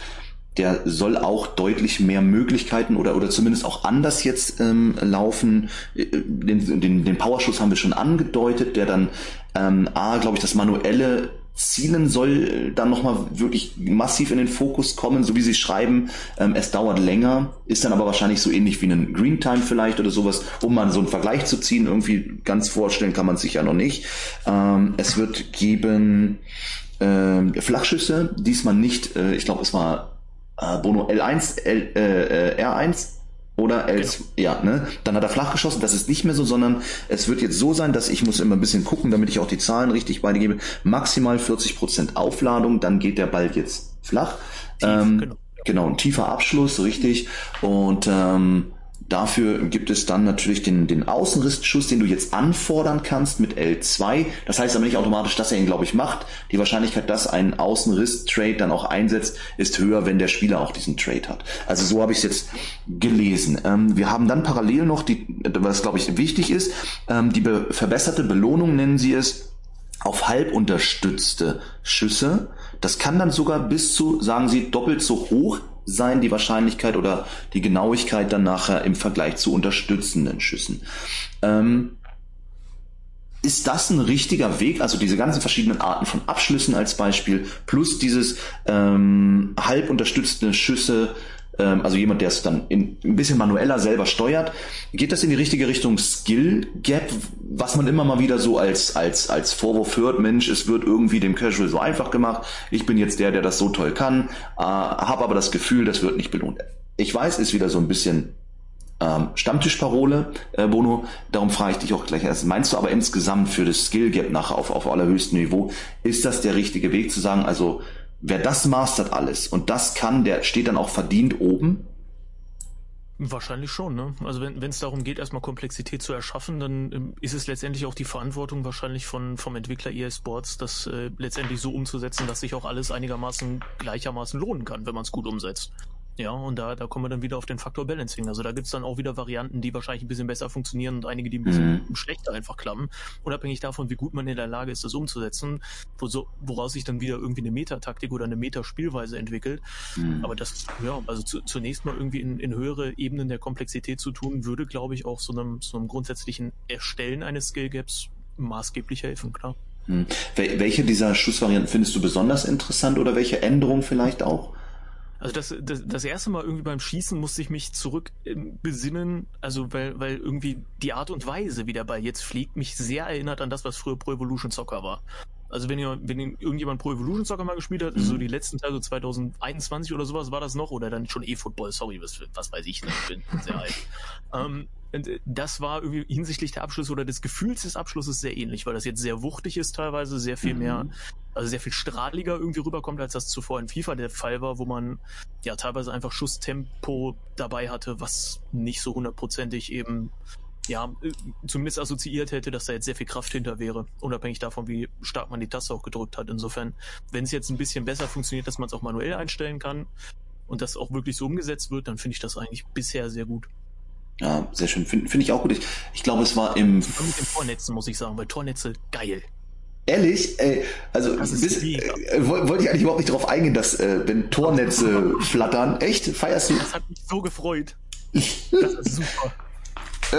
Der soll auch deutlich mehr Möglichkeiten oder, oder zumindest auch anders jetzt ähm, laufen. Äh, den, den, den Powerschuss haben wir schon angedeutet, der dann ähm, A, glaube ich, das manuelle Zielen soll dann nochmal wirklich massiv in den Fokus kommen, so wie sie schreiben. Ähm, es dauert länger, ist dann aber wahrscheinlich so ähnlich wie ein Green Time vielleicht oder sowas, um mal so einen Vergleich zu ziehen. Irgendwie ganz vorstellen kann man sich ja noch nicht. Ähm, es wird geben äh, Flachschüsse, diesmal nicht, äh, ich glaube es war äh, Bono L1, L, äh, R1, Oder L2, genau. ja, ne? Dann hat er flach geschossen. Das ist nicht mehr so, sondern es wird jetzt so sein, dass ich muss immer ein bisschen gucken, damit ich auch die Zahlen richtig weitergebe. Maximal 40% Aufladung, dann geht der Ball jetzt flach. Tief, ähm, genau. genau, ein tiefer Abschluss, richtig. Und ähm, Dafür gibt es dann natürlich den, den Außenrissschuss, den du jetzt anfordern kannst mit L2. Das heißt aber nicht automatisch, dass er ihn, glaube ich, macht. Die Wahrscheinlichkeit, dass ein Außenriss-Trade dann auch einsetzt, ist höher, wenn der Spieler auch diesen Trade hat. Also so habe ich es jetzt gelesen. Ähm, wir haben dann parallel noch, die, was glaube ich wichtig ist, ähm, die be verbesserte Belohnung nennen sie es, auf halb unterstützte Schüsse. Das kann dann sogar bis zu, sagen sie, doppelt so hoch sein, die Wahrscheinlichkeit oder die Genauigkeit dann nachher im Vergleich zu unterstützenden Schüssen. Ähm, ist das ein richtiger Weg? Also diese ganzen verschiedenen Arten von Abschlüssen als Beispiel, plus dieses ähm, halb unterstützende Schüsse also jemand, der es dann in, ein bisschen manueller selber steuert. Geht das in die richtige Richtung Skill Gap, was man immer mal wieder so als, als, als Vorwurf hört, Mensch, es wird irgendwie dem Casual so einfach gemacht, ich bin jetzt der, der das so toll kann, äh, habe aber das Gefühl, das wird nicht belohnt. Ich weiß, ist wieder so ein bisschen ähm, Stammtischparole, äh, Bono. Darum frage ich dich auch gleich erst. Meinst du aber insgesamt für das Skill Gap nachher auf, auf allerhöchstem Niveau, ist das der richtige Weg zu sagen, also wer das mastert alles und das kann, der steht dann auch verdient oben. Wahrscheinlich schon, ne? Also wenn es darum geht, erstmal Komplexität zu erschaffen, dann ähm, ist es letztendlich auch die Verantwortung wahrscheinlich von vom Entwickler EA Sports, das äh, letztendlich so umzusetzen, dass sich auch alles einigermaßen gleichermaßen lohnen kann, wenn man es gut umsetzt. Ja, und da, da kommen wir dann wieder auf den Faktor Balancing. Also da gibt's dann auch wieder Varianten, die wahrscheinlich ein bisschen besser funktionieren und einige, die ein bisschen mhm. schlechter einfach klappen. Unabhängig davon, wie gut man in der Lage ist, das umzusetzen, wo so, woraus sich dann wieder irgendwie eine Metataktik oder eine Metaspielweise entwickelt. Mhm. Aber das, ja, also zu, zunächst mal irgendwie in, in höhere Ebenen der Komplexität zu tun, würde, glaube ich, auch so einem, so einem grundsätzlichen Erstellen eines Skill Gaps maßgeblich helfen, klar. Mhm. Welche dieser Schussvarianten findest du besonders interessant oder welche Änderungen vielleicht auch? Also das, das, das erste Mal irgendwie beim Schießen musste ich mich zurück besinnen, also weil, weil irgendwie die Art und Weise, wie der Ball jetzt fliegt, mich sehr erinnert an das, was früher Pro Evolution Soccer war. Also wenn ihr, wenn irgendjemand Pro Evolution Soccer mal gespielt hat, mhm. so die letzten Teile, so 2021 oder sowas war das noch, oder dann schon E-Football, sorry, was, was weiß ich, ne? ich bin sehr alt. ähm, äh, das war irgendwie hinsichtlich der Abschlüsse oder des Gefühls des Abschlusses sehr ähnlich, weil das jetzt sehr wuchtig ist teilweise, sehr viel mhm. mehr, also sehr viel strahliger irgendwie rüberkommt, als das zuvor in FIFA der Fall war, wo man ja teilweise einfach Schusstempo dabei hatte, was nicht so hundertprozentig eben ja, äh, zumindest assoziiert hätte, dass da jetzt sehr viel Kraft hinter wäre, unabhängig davon, wie stark man die Taste auch gedrückt hat. Insofern, wenn es jetzt ein bisschen besser funktioniert, dass man es auch manuell einstellen kann und das auch wirklich so umgesetzt wird, dann finde ich das eigentlich bisher sehr gut. Ja, sehr schön. Finde find ich auch gut. Ich, ich glaube, es war im. Sogar mit den Tornetzen, muss ich sagen, weil Tornetze geil. Ehrlich? Ey, also bis, äh, wollte ich eigentlich überhaupt nicht darauf eingehen, dass äh, wenn Tornetze flattern. Echt? Feierst du? Das hat mich so gefreut. Das ist super.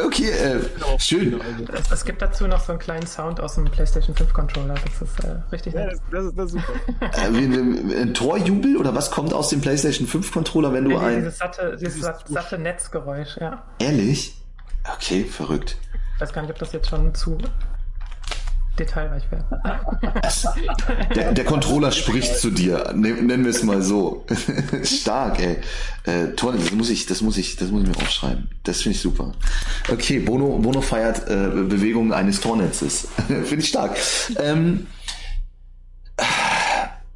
Okay, äh, genau. schön. Es, es, gibt dazu noch so einen kleinen Sound aus dem PlayStation 5 Controller. Das ist äh, richtig ja, nett. Das, das, ist, super. äh, wie, ein, ein Torjubel oder was kommt aus dem PlayStation 5 Controller, wenn du ja, ein. Dieses satte, dieses satte Netzgeräusch, ja. Ehrlich? Okay, verrückt. Ich weiß gar nicht, ob das jetzt schon zu detailreich wäre. Der, der, Controller spricht zu dir, nennen wir es mal so. Stark, ey. Äh, toll, das muss ich, das muss ich, das muss ich mir aufschreiben. Das finde ich super. Okay, Bono, Bono feiert äh, Bewegungen eines Tornetzes. finde ich stark. Ähm,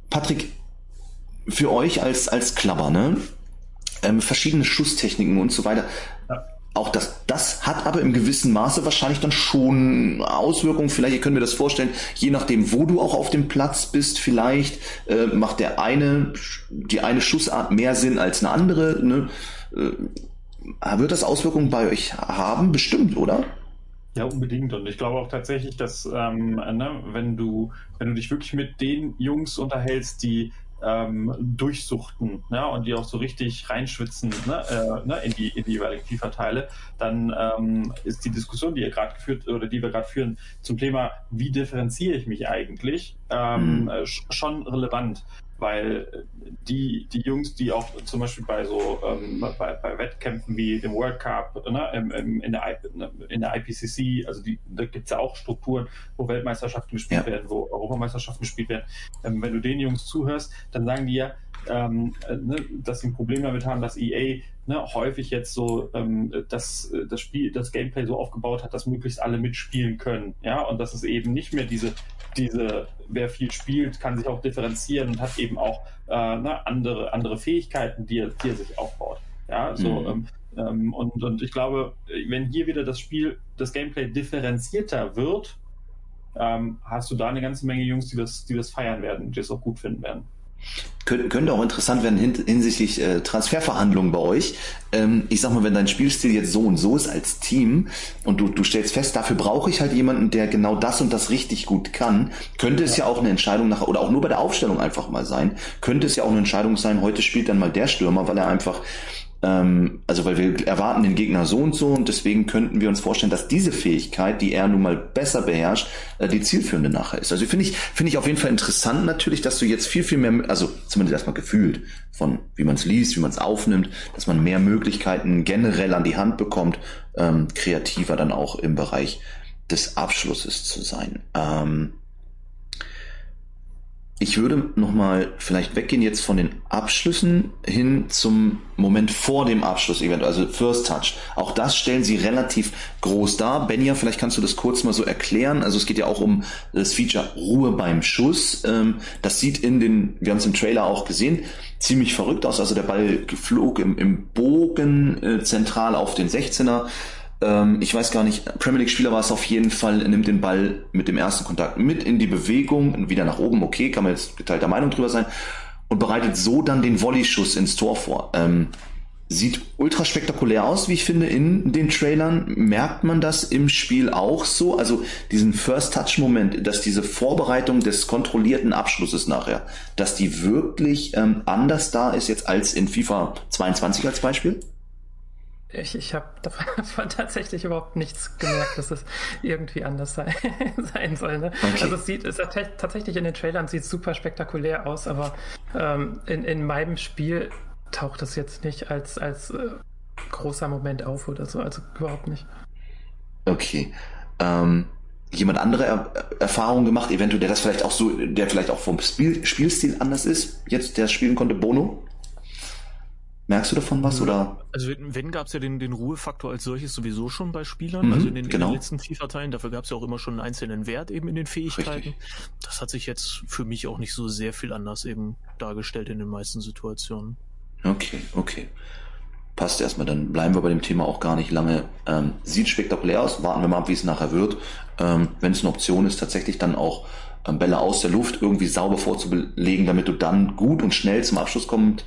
Patrick, für euch als als Klapper, ne? Ähm, verschiedene Schusstechniken und so weiter. Ja auch das, das hat aber im gewissen Maße wahrscheinlich dann schon Auswirkungen. Vielleicht können wir das vorstellen, je nachdem, wo du auch auf dem Platz bist, vielleicht äh, macht der eine, die eine Schussart mehr Sinn als eine andere. Ne? Äh, wird das Auswirkungen bei euch haben? Bestimmt, oder? Ja, unbedingt. Und ich glaube auch tatsächlich, dass ähm, ne, wenn du, wenn du dich wirklich mit den Jungs unterhältst, die ähm, durchsuchten ne, und die auch so richtig reinschwitzen ne, äh, ne, in, die, in die jeweiligen FIFA-Teile, dann ähm, ist die Diskussion, die ihr gerade geführt oder die wir gerade führen, zum Thema, wie differenziere ich mich eigentlich, ähm, mhm. schon relevant weil äh, die, die Jungs, die auch zum Beispiel bei so ähm, bei, bei Wettkämpfen wie dem World Cup, ne, im, im, in, der, in der IPCC, also die, da gibt es ja auch Strukturen, wo Weltmeisterschaften gespielt ja. werden, wo Europameisterschaften gespielt werden. Ähm, wenn du den Jungs zuhörst, dann sagen die ja, ähm, äh, ne, dass sie ein Problem damit haben, dass EA ne, häufig jetzt so ähm, das, das Spiel, das Gameplay so aufgebaut hat, dass möglichst alle mitspielen können. Ja, und dass es eben nicht mehr diese, diese, wer viel spielt, kann sich auch differenzieren und hat eben auch äh, ne, andere, andere Fähigkeiten, die er, die er sich aufbaut. Ja, so, mhm. ähm, ähm, und, und ich glaube, wenn hier wieder das Spiel, das Gameplay differenzierter wird, ähm, hast du da eine ganze Menge Jungs, die das, die das feiern werden, die das auch gut finden werden. Kön könnte auch interessant werden hin hinsichtlich äh, Transferverhandlungen bei euch. Ähm, ich sag mal, wenn dein Spielstil jetzt so und so ist als Team und du, du stellst fest, dafür brauche ich halt jemanden, der genau das und das richtig gut kann, könnte es ja, ja auch eine Entscheidung nach, oder auch nur bei der Aufstellung einfach mal sein, könnte es ja auch eine Entscheidung sein, heute spielt dann mal der Stürmer, weil er einfach ähm, also weil wir erwarten den Gegner so und so und deswegen könnten wir uns vorstellen, dass diese Fähigkeit, die er nun mal besser beherrscht, äh, die zielführende nachher ist. Also finde ich, finde ich auf jeden Fall interessant natürlich, dass du jetzt viel, viel mehr, also zumindest erstmal gefühlt von wie man es liest, wie man es aufnimmt, dass man mehr Möglichkeiten generell an die Hand bekommt, ähm, kreativer dann auch im Bereich des Abschlusses zu sein. Ähm, ich würde nochmal vielleicht weggehen jetzt von den Abschlüssen hin zum Moment vor dem Abschluss-Event, also First Touch. Auch das stellen sie relativ groß dar. Benja, vielleicht kannst du das kurz mal so erklären. Also es geht ja auch um das Feature Ruhe beim Schuss. Ähm, das sieht in den, wir haben es im Trailer auch gesehen, ziemlich verrückt aus. Also der Ball flog im, im Bogen äh, zentral auf den 16er ähm, ich weiß gar nicht, Premier League-Spieler war es auf jeden Fall, nimmt den Ball mit dem ersten Kontakt mit in die Bewegung, wieder nach oben, okay, kann man jetzt geteilter Meinung drüber sein, und bereitet so dann den Volley-Schuss ins Tor vor. Ähm, sieht ultra spektakulär aus, wie ich finde, in den Trailern. Merkt man das im Spiel auch so? Also diesen First-Touch-Moment, dass diese Vorbereitung des kontrollierten Abschlusses nachher, dass die wirklich ähm, anders da ist jetzt als in FIFA 22 als Beispiel? Ich, ich habe davon tatsächlich überhaupt nichts gemerkt, dass es irgendwie anders sei, sein soll. Ne? Okay. Also es sieht, es tatsächlich in den Trailern sieht super spektakulär aus, aber ähm, in, in meinem Spiel taucht das jetzt nicht als, als äh, großer Moment auf oder so, also überhaupt nicht. Okay. Ähm, jemand andere er Erfahrungen gemacht, eventuell, der das vielleicht auch so, der vielleicht auch vom Spiel Spielstil anders ist, jetzt der spielen konnte, Bono? Merkst du davon was? Oder? Also wenn gab es ja den, den Ruhefaktor als solches sowieso schon bei Spielern, mhm, also in den, genau. in den letzten FIFA-Teilen, dafür gab es ja auch immer schon einen einzelnen Wert eben in den Fähigkeiten. Richtig. Das hat sich jetzt für mich auch nicht so sehr viel anders eben dargestellt in den meisten Situationen. Okay, okay. Passt erstmal, dann bleiben wir bei dem Thema auch gar nicht lange. Ähm, sieht spektakulär aus, warten wir mal ab, wie es nachher wird. Ähm, wenn es eine Option ist, tatsächlich dann auch ähm, Bälle aus der Luft irgendwie sauber vorzubelegen, damit du dann gut und schnell zum Abschluss kommst,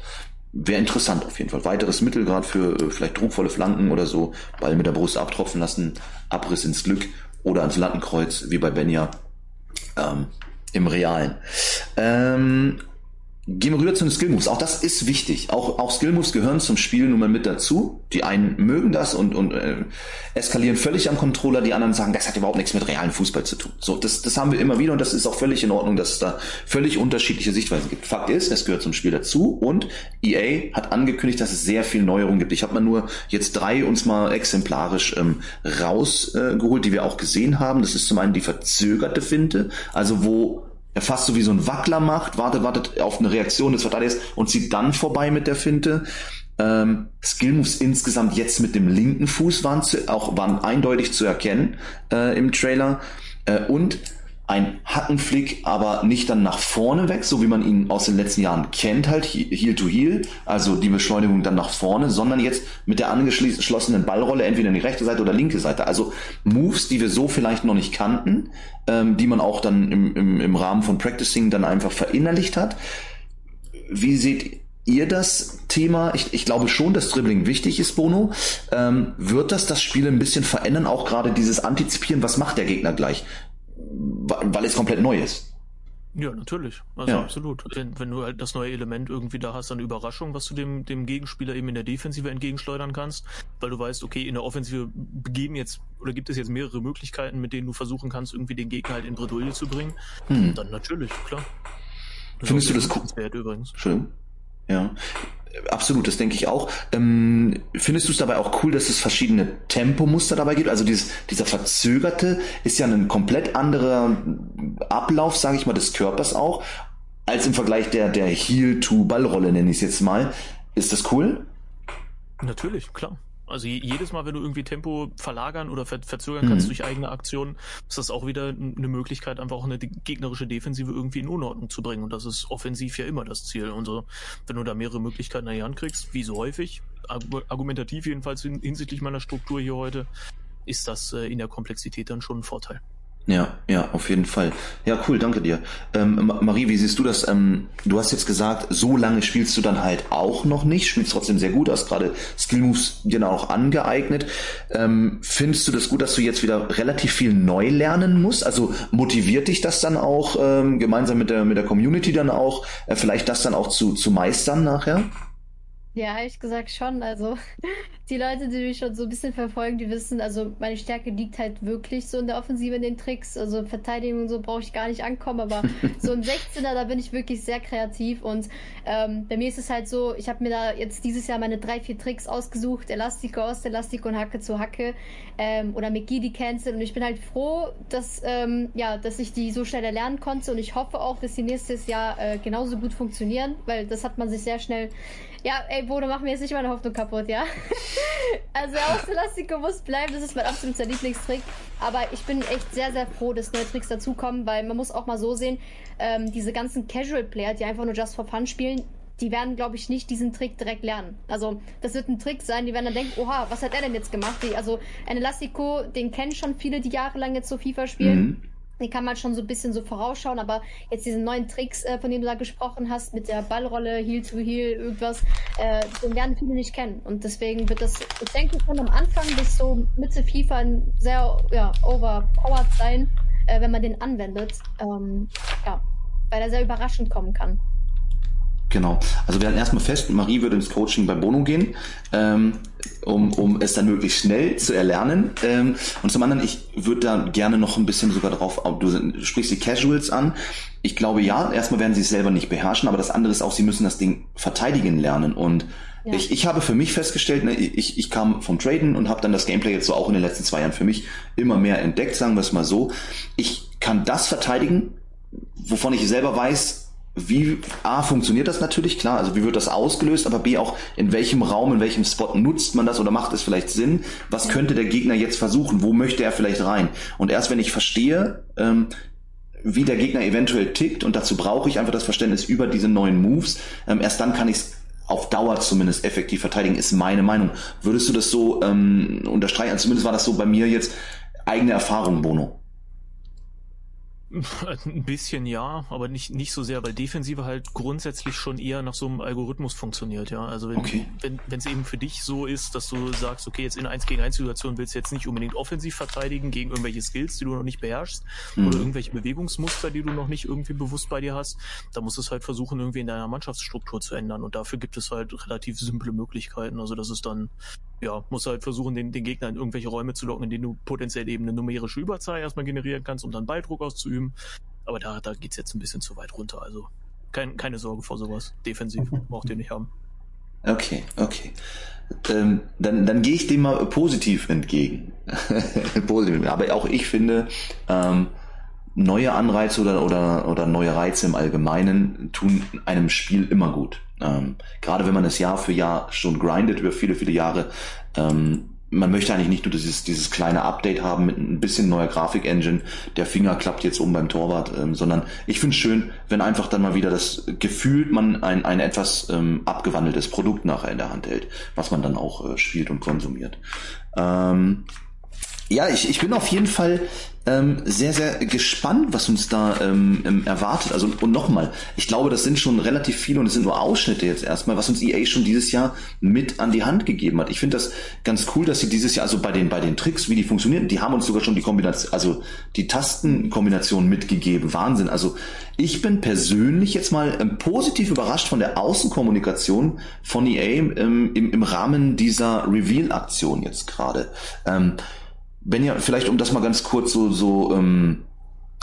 wäre interessant auf jeden Fall. Weiteres Mittel gerade für äh, vielleicht druckvolle Flanken oder so, Ball mit der Brust abtropfen lassen, Abriss ins Glück oder ans Lattenkreuz, wie bei Benja ähm, im Realen. Ähm, Gehen wir rüber zu den Skill Moves. Auch das ist wichtig. Auch, auch Skill Moves gehören zum Spiel nun mal mit dazu. Die einen mögen das und, und äh, eskalieren völlig am Controller. Die anderen sagen, das hat überhaupt nichts mit realen Fußball zu tun. So, das, das haben wir immer wieder und das ist auch völlig in Ordnung, dass es da völlig unterschiedliche Sichtweisen gibt. Fakt ist, es gehört zum Spiel dazu und EA hat angekündigt, dass es sehr viel Neuerungen gibt. Ich habe mal nur jetzt drei uns mal exemplarisch ähm, rausgeholt, äh, die wir auch gesehen haben. Das ist zum einen die verzögerte Finte, also wo er fast so wie so ein Wackler macht, wartet, wartet auf eine Reaktion des Verteidigers und zieht dann vorbei mit der Finte. Ähm, Skill Moves insgesamt jetzt mit dem linken Fuß waren, zu, auch, waren eindeutig zu erkennen äh, im Trailer. Äh, und ein Hackenflick, aber nicht dann nach vorne weg, so wie man ihn aus den letzten Jahren kennt, halt Heel to Heel, also die Beschleunigung dann nach vorne, sondern jetzt mit der angeschlossenen Ballrolle entweder in die rechte Seite oder linke Seite. Also Moves, die wir so vielleicht noch nicht kannten, ähm, die man auch dann im, im, im Rahmen von Practicing dann einfach verinnerlicht hat. Wie seht ihr das Thema? Ich, ich glaube schon, dass Dribbling wichtig ist, Bono. Ähm, wird das das Spiel ein bisschen verändern? Auch gerade dieses Antizipieren, was macht der Gegner gleich? Weil es komplett neu ist. Ja, natürlich. Also ja. absolut. Wenn, wenn, du halt das neue Element irgendwie da hast, eine Überraschung, was du dem, dem Gegenspieler eben in der Defensive entgegenschleudern kannst, weil du weißt, okay, in der Offensive begeben jetzt oder gibt es jetzt mehrere Möglichkeiten, mit denen du versuchen kannst, irgendwie den Gegner halt in Bredouille zu bringen, hm. dann natürlich, klar. Das Findest du das cool? Übrigens. Schön. Ja. Absolut, das denke ich auch. Ähm, findest du es dabei auch cool, dass es verschiedene Tempomuster dabei gibt? Also dieses, dieser verzögerte ist ja ein komplett anderer Ablauf, sage ich mal, des Körpers auch. als im Vergleich der, der Heel-to-Ballrolle, nenne ich es jetzt mal. Ist das cool? Natürlich, klar. Also jedes Mal, wenn du irgendwie Tempo verlagern oder ver verzögern kannst mhm. durch eigene Aktionen, ist das auch wieder eine Möglichkeit, einfach auch eine gegnerische Defensive irgendwie in Unordnung zu bringen. Und das ist offensiv ja immer das Ziel. Und so, wenn du da mehrere Möglichkeiten an die Hand kriegst, wie so häufig, argumentativ jedenfalls hinsichtlich meiner Struktur hier heute, ist das äh, in der Komplexität dann schon ein Vorteil. Ja, ja, auf jeden Fall. Ja, cool, danke dir. Ähm, Marie, wie siehst du das? Ähm, du hast jetzt gesagt, so lange spielst du dann halt auch noch nicht, spielst trotzdem sehr gut, hast gerade Skill Moves dir dann auch angeeignet. Ähm, findest du das gut, dass du jetzt wieder relativ viel neu lernen musst? Also motiviert dich das dann auch, ähm, gemeinsam mit der, mit der Community dann auch, äh, vielleicht das dann auch zu, zu meistern nachher? Ja, ehrlich gesagt schon. Also die Leute, die mich schon so ein bisschen verfolgen, die wissen, also meine Stärke liegt halt wirklich so in der Offensive in den Tricks. Also Verteidigung und so brauche ich gar nicht ankommen, aber so ein 16er, da bin ich wirklich sehr kreativ und ähm, bei mir ist es halt so, ich habe mir da jetzt dieses Jahr meine drei, vier Tricks ausgesucht, Elastico, Ost-Elastico und Hacke zu Hacke ähm, oder McGee Cancel und ich bin halt froh, dass, ähm, ja, dass ich die so schnell erlernen konnte und ich hoffe auch, dass die nächstes Jahr äh, genauso gut funktionieren, weil das hat man sich sehr schnell ja, ey, Bodo, mach mir jetzt nicht meine Hoffnung kaputt, ja? also, Elastico muss bleiben, das ist mein absoluter Lieblingstrick. Aber ich bin echt sehr, sehr froh, dass neue Tricks dazukommen, weil man muss auch mal so sehen, ähm, diese ganzen Casual-Player, die einfach nur Just for Fun spielen, die werden, glaube ich, nicht diesen Trick direkt lernen. Also, das wird ein Trick sein, die werden dann denken, oha, was hat er denn jetzt gemacht? Die, also, ein Elastico, den kennen schon viele, die jahrelang jetzt so FIFA spielen. Mhm. Den kann man schon so ein bisschen so vorausschauen, aber jetzt diese neuen Tricks, äh, von denen du da gesprochen hast, mit der Ballrolle, Heel to Heel, irgendwas, äh, den werden viele nicht kennen. Und deswegen wird das, ich denke, schon am Anfang bis so Mitte FIFA sehr ja, overpowered sein, äh, wenn man den anwendet. Ähm, ja, weil er sehr überraschend kommen kann. Genau. Also wir halten erstmal fest, Marie würde ins Coaching bei Bono gehen, ähm, um, um es dann möglichst schnell zu erlernen. Ähm, und zum anderen, ich würde da gerne noch ein bisschen sogar drauf, du sprichst die Casuals an. Ich glaube ja, erstmal werden sie es selber nicht beherrschen, aber das andere ist auch, sie müssen das Ding verteidigen lernen. Und ja. ich, ich habe für mich festgestellt, ne, ich, ich kam vom Traden und habe dann das Gameplay jetzt so auch in den letzten zwei Jahren für mich immer mehr entdeckt, sagen wir es mal so. Ich kann das verteidigen, wovon ich selber weiß, wie A funktioniert das natürlich, klar, also wie wird das ausgelöst, aber B auch in welchem Raum, in welchem Spot nutzt man das oder macht es vielleicht Sinn? Was könnte der Gegner jetzt versuchen? Wo möchte er vielleicht rein? Und erst wenn ich verstehe, ähm, wie der Gegner eventuell tickt, und dazu brauche ich einfach das Verständnis über diese neuen Moves, ähm, erst dann kann ich es auf Dauer zumindest effektiv verteidigen, ist meine Meinung. Würdest du das so ähm, unterstreichen? Also zumindest war das so bei mir jetzt eigene Erfahrung, Bono. Ein bisschen ja, aber nicht, nicht so sehr, weil Defensive halt grundsätzlich schon eher nach so einem Algorithmus funktioniert, ja. Also wenn okay. wenn es eben für dich so ist, dass du sagst, okay, jetzt in 1 gegen 1 Situation willst du jetzt nicht unbedingt offensiv verteidigen gegen irgendwelche Skills, die du noch nicht beherrschst, mhm. oder irgendwelche Bewegungsmuster, die du noch nicht irgendwie bewusst bei dir hast, da musst du es halt versuchen, irgendwie in deiner Mannschaftsstruktur zu ändern. Und dafür gibt es halt relativ simple Möglichkeiten. Also das ist dann ja, musst halt versuchen, den, den Gegner in irgendwelche Räume zu locken, in denen du potenziell eben eine numerische Überzahl erstmal generieren kannst, um dann Balldruck auszuüben. Aber da, da geht's jetzt ein bisschen zu weit runter. Also kein, keine Sorge vor sowas. Defensiv braucht ihr nicht haben. Okay, okay. Ähm, dann dann gehe ich dem mal positiv entgegen. Aber auch ich finde, ähm, neue Anreize oder, oder, oder neue Reize im Allgemeinen tun einem Spiel immer gut. Ähm, gerade wenn man es Jahr für Jahr schon grindet über viele, viele Jahre. Ähm, man möchte eigentlich nicht nur dieses, dieses kleine Update haben mit ein bisschen neuer Grafik-Engine, der Finger klappt jetzt um beim Torwart, ähm, sondern ich finde es schön, wenn einfach dann mal wieder das Gefühl, man ein, ein etwas ähm, abgewandeltes Produkt nachher in der Hand hält, was man dann auch äh, spielt und konsumiert. Ähm, ja, ich, ich bin auf jeden Fall ähm, sehr, sehr gespannt, was uns da ähm, ähm, erwartet. Also und nochmal, ich glaube, das sind schon relativ viele und es sind nur Ausschnitte jetzt erstmal, was uns EA schon dieses Jahr mit an die Hand gegeben hat. Ich finde das ganz cool, dass sie dieses Jahr, also bei den, bei den Tricks, wie die funktionieren, die haben uns sogar schon die Kombination, also die Tastenkombination mitgegeben. Wahnsinn. Also ich bin persönlich jetzt mal ähm, positiv überrascht von der Außenkommunikation von EA im, im Rahmen dieser Reveal-Aktion jetzt gerade. Ähm, Benja, vielleicht um das mal ganz kurz so, so ähm,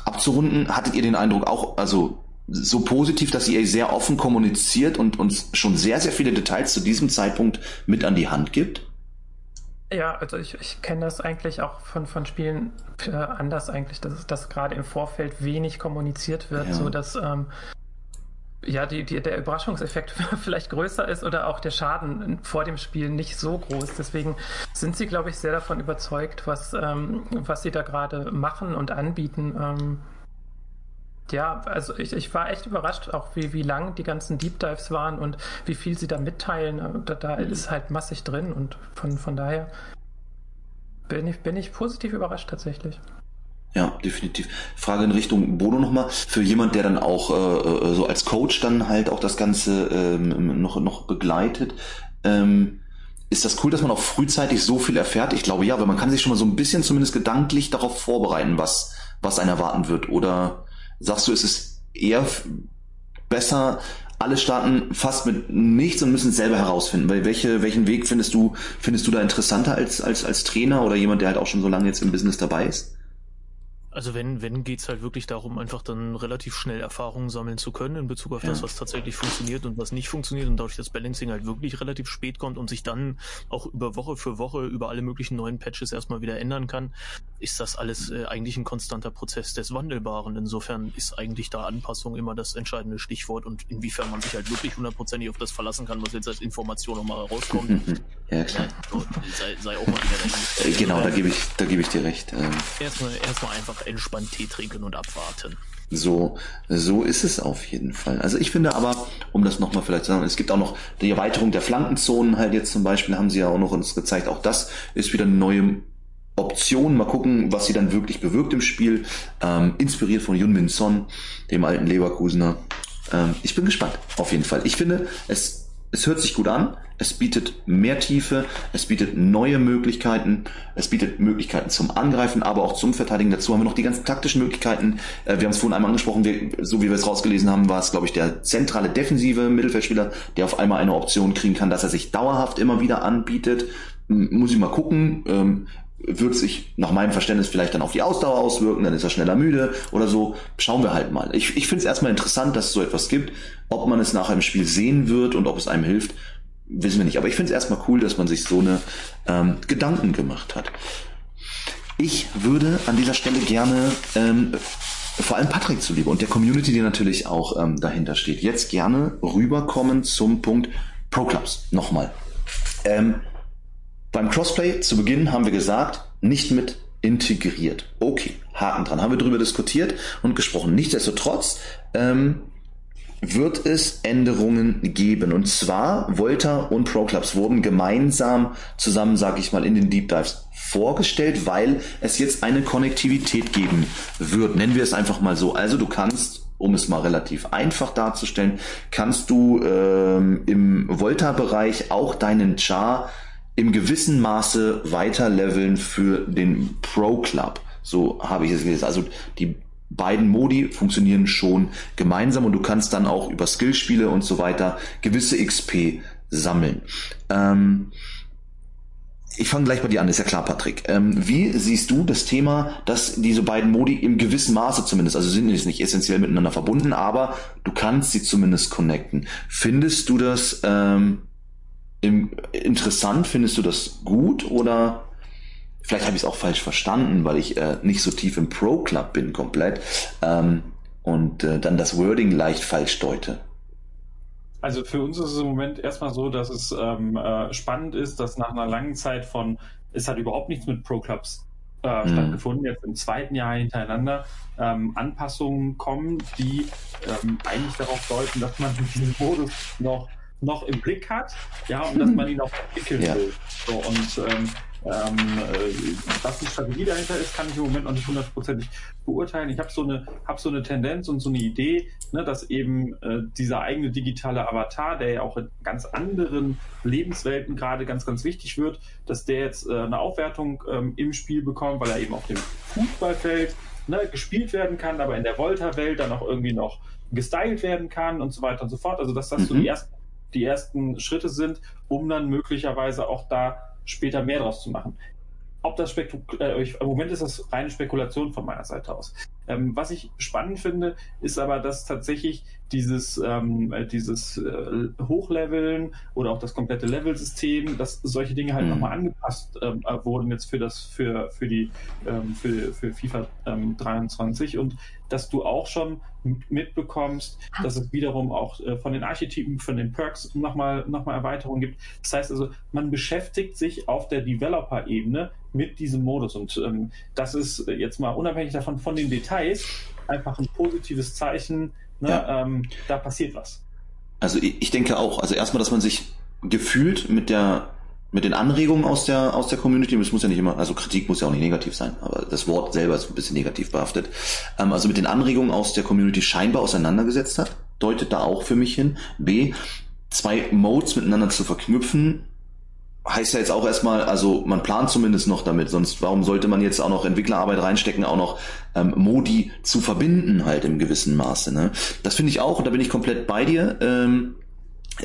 abzurunden, hattet ihr den Eindruck auch, also so positiv, dass ihr sehr offen kommuniziert und uns schon sehr, sehr viele Details zu diesem Zeitpunkt mit an die Hand gibt? Ja, also ich, ich kenne das eigentlich auch von, von Spielen anders eigentlich, dass, dass gerade im Vorfeld wenig kommuniziert wird, ja. so dass ähm, ja, die, die, der Überraschungseffekt vielleicht größer ist oder auch der Schaden vor dem Spiel nicht so groß. Deswegen sind sie, glaube ich, sehr davon überzeugt, was, ähm, was sie da gerade machen und anbieten. Ähm, ja, also ich, ich war echt überrascht, auch wie, wie lang die ganzen Deep Dives waren und wie viel sie da mitteilen. Da, da mhm. ist halt massig drin und von, von daher bin ich, bin ich positiv überrascht tatsächlich. Ja, definitiv. Frage in Richtung Bono nochmal. Für jemand, der dann auch äh, äh, so als Coach dann halt auch das Ganze ähm, noch, noch begleitet, ähm, ist das cool, dass man auch frühzeitig so viel erfährt? Ich glaube ja, weil man kann sich schon mal so ein bisschen zumindest gedanklich darauf vorbereiten, was, was einen erwarten wird. Oder sagst du, ist es eher besser, alle starten fast mit nichts und müssen es selber herausfinden. Weil welche, welchen Weg findest du, findest du da interessanter als, als, als Trainer oder jemand, der halt auch schon so lange jetzt im Business dabei ist? Also wenn, wenn geht's halt wirklich darum, einfach dann relativ schnell Erfahrungen sammeln zu können in Bezug auf ja. das, was tatsächlich funktioniert und was nicht funktioniert und dadurch das Balancing halt wirklich relativ spät kommt und sich dann auch über Woche für Woche über alle möglichen neuen Patches erstmal wieder ändern kann, ist das alles äh, eigentlich ein konstanter Prozess des Wandelbaren. Insofern ist eigentlich da Anpassung immer das entscheidende Stichwort und inwiefern man sich halt wirklich hundertprozentig auf das verlassen kann, was jetzt als Information nochmal rauskommt. ja, klar. sei, sei auch mal wieder äh, Genau, da gebe ich, da gebe ich dir recht. Ähm. Erstmal, erstmal einfach einfach entspannt Tee trinken und abwarten. So, so ist es auf jeden Fall. Also ich finde aber, um das nochmal vielleicht zu sagen, es gibt auch noch die Erweiterung der Flankenzonen halt jetzt zum Beispiel, haben sie ja auch noch uns gezeigt, auch das ist wieder eine neue Option. Mal gucken, was sie dann wirklich bewirkt im Spiel. Ähm, inspiriert von Yun Min Son, dem alten Leverkusener. Ähm, ich bin gespannt, auf jeden Fall. Ich finde, es es hört sich gut an, es bietet mehr Tiefe, es bietet neue Möglichkeiten, es bietet Möglichkeiten zum Angreifen, aber auch zum Verteidigen. Dazu haben wir noch die ganzen taktischen Möglichkeiten. Äh, wir haben es vorhin einmal angesprochen, wir, so wie wir es rausgelesen haben, war es, glaube ich, der zentrale defensive Mittelfeldspieler, der auf einmal eine Option kriegen kann, dass er sich dauerhaft immer wieder anbietet. Muss ich mal gucken. Wird sich nach meinem Verständnis vielleicht dann auf die Ausdauer auswirken, dann ist er schneller müde oder so. Schauen wir halt mal. Ich, ich finde es erstmal interessant, dass es so etwas gibt. Ob man es nachher im Spiel sehen wird und ob es einem hilft, wissen wir nicht. Aber ich finde es erstmal cool, dass man sich so eine ähm, Gedanken gemacht hat. Ich würde an dieser Stelle gerne ähm, vor allem Patrick zuliebe und der Community, die natürlich auch ähm, dahinter steht, jetzt gerne rüberkommen zum Punkt Pro Clubs. Nochmal. Ähm, beim Crossplay zu Beginn haben wir gesagt, nicht mit integriert. Okay, Haken dran. Haben wir darüber diskutiert und gesprochen. Nichtsdestotrotz ähm, wird es Änderungen geben. Und zwar Volta und Pro Clubs wurden gemeinsam zusammen, sage ich mal, in den Deep Dives vorgestellt, weil es jetzt eine Konnektivität geben wird. Nennen wir es einfach mal so. Also du kannst um es mal relativ einfach darzustellen, kannst du ähm, im Volta-Bereich auch deinen Char im gewissen Maße weiter leveln für den Pro Club. So habe ich es gelesen. Also die beiden Modi funktionieren schon gemeinsam und du kannst dann auch über Skillspiele und so weiter gewisse XP sammeln. Ähm, ich fange gleich bei dir an, ist ja klar, Patrick. Ähm, wie siehst du das Thema, dass diese beiden Modi im gewissen Maße zumindest, also sind jetzt nicht essentiell miteinander verbunden, aber du kannst sie zumindest connecten. Findest du das ähm, im, interessant? Findest du das gut oder vielleicht habe ich es auch falsch verstanden, weil ich äh, nicht so tief im Pro Club bin komplett ähm, und äh, dann das Wording leicht falsch deute? Also für uns ist es im Moment erstmal so, dass es ähm, äh, spannend ist, dass nach einer langen Zeit von, es hat überhaupt nichts mit Pro Clubs äh, mhm. stattgefunden, jetzt im zweiten Jahr hintereinander ähm, Anpassungen kommen, die ähm, eigentlich darauf deuten, dass man diesen Modus noch noch im Blick hat, ja, und dass man ihn auch entwickeln ja. will. So, und ähm, ähm, äh, was die Strategie dahinter ist, kann ich im Moment noch nicht hundertprozentig beurteilen. Ich habe so eine hab so eine Tendenz und so eine Idee, ne, dass eben äh, dieser eigene digitale Avatar, der ja auch in ganz anderen Lebenswelten gerade ganz ganz wichtig wird, dass der jetzt äh, eine Aufwertung ähm, im Spiel bekommt, weil er eben auf dem Fußballfeld ne, gespielt werden kann, aber in der Volta-Welt dann auch irgendwie noch gestylt werden kann und so weiter und so fort. Also dass das mhm. so die ersten die ersten Schritte sind, um dann möglicherweise auch da später mehr draus zu machen. Ob das Spektrum, äh, im Moment ist das reine Spekulation von meiner Seite aus. Ähm, was ich spannend finde, ist aber, dass tatsächlich dieses, ähm, äh, dieses äh, Hochleveln oder auch das komplette Levelsystem, dass solche Dinge halt mhm. nochmal angepasst ähm, äh, wurden jetzt für das, für, für die, ähm, für, für FIFA ähm, 23 und dass du auch schon mitbekommst, dass es wiederum auch äh, von den Archetypen, von den Perks nochmal noch mal Erweiterungen gibt. Das heißt also, man beschäftigt sich auf der Developer-Ebene mit diesem Modus und ähm, das ist jetzt mal unabhängig davon von den Details einfach ein positives Zeichen, Ne? Ja. Ähm, da passiert was. Also ich, ich denke auch, also erstmal, dass man sich gefühlt mit der mit den Anregungen aus der aus der Community, das muss ja nicht immer, also Kritik muss ja auch nicht negativ sein, aber das Wort selber ist ein bisschen negativ behaftet. Ähm, also mit den Anregungen aus der Community scheinbar auseinandergesetzt hat, deutet da auch für mich hin. B, zwei Modes miteinander zu verknüpfen, heißt ja jetzt auch erstmal, also man plant zumindest noch damit, sonst warum sollte man jetzt auch noch Entwicklerarbeit reinstecken, auch noch ähm, Modi zu verbinden halt im gewissen Maße. Ne? Das finde ich auch, und da bin ich komplett bei dir. Ähm,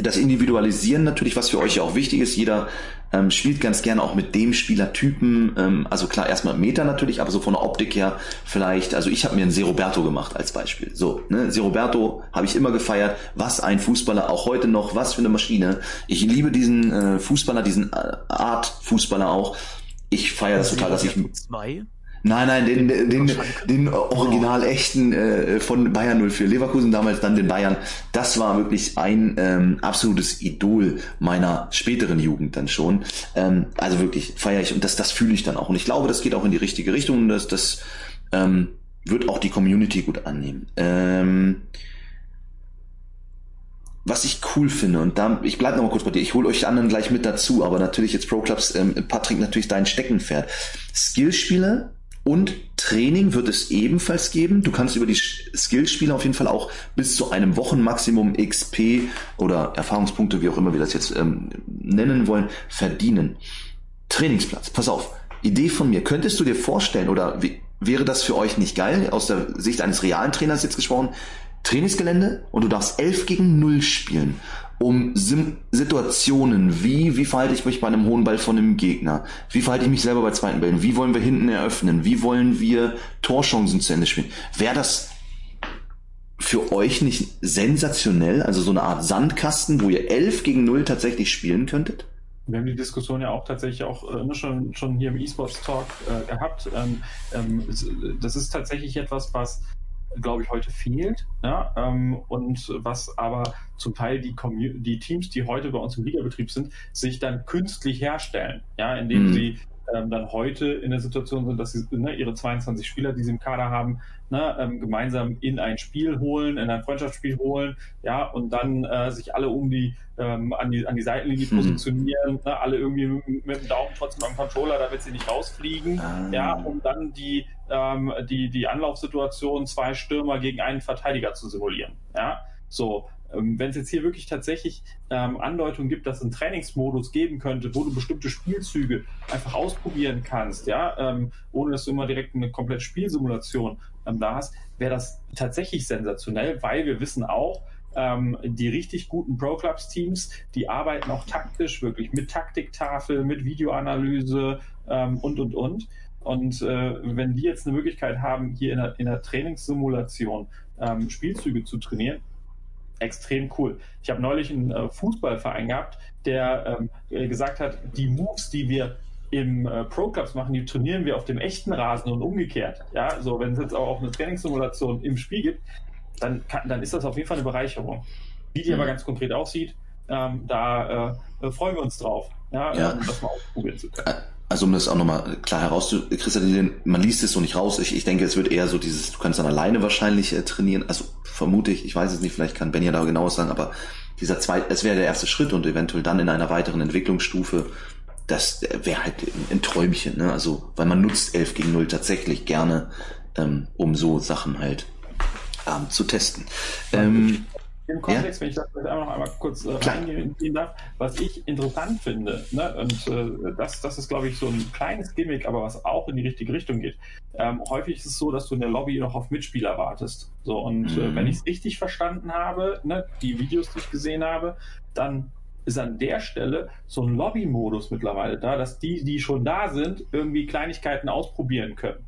das Individualisieren natürlich, was für euch ja auch wichtig ist. Jeder ähm, spielt ganz gerne auch mit dem Spielertypen. Ähm, also klar, erstmal Meta natürlich, aber so von der Optik her vielleicht. Also ich habe mir einen Seroberto gemacht als Beispiel. So, ne, Seroberto habe ich immer gefeiert. Was ein Fußballer, auch heute noch, was für eine Maschine. Ich liebe diesen äh, Fußballer, diesen äh, Art Fußballer auch. Ich feiere das total, dass ich. Zwei? Nein, nein, den, den, den original echten äh, von Bayern 04 Leverkusen, damals dann den Bayern. Das war wirklich ein ähm, absolutes Idol meiner späteren Jugend dann schon. Ähm, also wirklich feiere ich und das, das fühle ich dann auch. Und ich glaube, das geht auch in die richtige Richtung und das, das ähm, wird auch die Community gut annehmen. Ähm, was ich cool finde, und da, ich bleibe noch mal kurz bei dir, ich hole euch die anderen gleich mit dazu, aber natürlich jetzt Pro Clubs, ähm, Patrick, natürlich dein Steckenpferd. Skillspiele und Training wird es ebenfalls geben. Du kannst über die Skillspiele auf jeden Fall auch bis zu einem Wochenmaximum XP oder Erfahrungspunkte, wie auch immer wir das jetzt ähm, nennen wollen, verdienen. Trainingsplatz, pass auf. Idee von mir. Könntest du dir vorstellen oder wie, wäre das für euch nicht geil, aus der Sicht eines realen Trainers jetzt gesprochen, Trainingsgelände und du darfst 11 gegen 0 spielen um Sim Situationen wie, wie verhalte ich mich bei einem hohen Ball von einem Gegner? Wie verhalte ich mich selber bei zweiten Bällen? Wie wollen wir hinten eröffnen? Wie wollen wir Torchancen zu Ende spielen? Wäre das für euch nicht sensationell? Also so eine Art Sandkasten, wo ihr 11 gegen 0 tatsächlich spielen könntet? Wir haben die Diskussion ja auch tatsächlich auch äh, schon, schon hier im E-Sports Talk äh, gehabt. Ähm, ähm, das ist tatsächlich etwas, was glaube ich, heute fehlt. Ja, ähm, und was aber zum Teil die, die Teams, die heute bei uns im Ligabetrieb sind, sich dann künstlich herstellen, ja, indem mhm. sie ähm, dann heute in der Situation sind, dass sie ne, ihre 22 Spieler, die sie im Kader haben, ne, ähm, gemeinsam in ein Spiel holen, in ein Freundschaftsspiel holen, ja, und dann äh, sich alle um die, ähm, an die an die Seitenlinie mhm. positionieren, ne, alle irgendwie mit, mit, dem Daumen trotzdem am Controller, damit sie nicht rausfliegen, ah. ja, um dann die ähm, die die Anlaufsituation zwei Stürmer gegen einen Verteidiger zu simulieren, ja, so ähm, wenn es jetzt hier wirklich tatsächlich ähm, Andeutungen gibt, dass es einen Trainingsmodus geben könnte, wo du bestimmte Spielzüge einfach ausprobieren kannst, ja, ähm, ohne dass du immer direkt eine komplette Spielsimulation ähm, da hast, wäre das tatsächlich sensationell, weil wir wissen auch, ähm, die richtig guten Pro Clubs Teams, die arbeiten auch taktisch wirklich mit Taktiktafel, mit Videoanalyse ähm, und und und. Und äh, wenn die jetzt eine Möglichkeit haben, hier in der, in der Trainingssimulation ähm, Spielzüge zu trainieren, extrem cool. Ich habe neulich einen äh, Fußballverein gehabt, der ähm, äh, gesagt hat, die Moves, die wir im äh, Pro Clubs machen, die trainieren wir auf dem echten Rasen und umgekehrt. Ja, so wenn es jetzt auch eine Trainingssimulation im Spiel gibt, dann, kann, dann ist das auf jeden Fall eine Bereicherung. Wie die mhm. aber ganz konkret aussieht, ähm, da äh, freuen wir uns drauf, ja, ja. Ähm, das mal ausprobieren zu können. Also um das auch nochmal klar herauszukristallisieren, man liest es so nicht raus. Ich, ich denke, es wird eher so dieses, du kannst dann alleine wahrscheinlich äh, trainieren. Also vermute ich, ich weiß es nicht, vielleicht kann Ben ja da genaues sagen, aber dieser zweite, es wäre der erste Schritt und eventuell dann in einer weiteren Entwicklungsstufe, das wäre halt ein Träumchen, ne? Also, weil man nutzt 11 gegen 0 tatsächlich gerne, ähm, um so Sachen halt ähm, zu testen. Ähm, im Kontext, ja? wenn ich das einmal noch einmal kurz äh, reingehen darf, was ich interessant finde, ne, und äh, das, das ist, glaube ich, so ein kleines Gimmick, aber was auch in die richtige Richtung geht. Ähm, häufig ist es so, dass du in der Lobby noch auf Mitspieler wartest. So, und mhm. äh, wenn ich es richtig verstanden habe, ne, die Videos, die ich gesehen habe, dann ist an der Stelle so ein Lobby-Modus mittlerweile da, dass die, die schon da sind, irgendwie Kleinigkeiten ausprobieren können.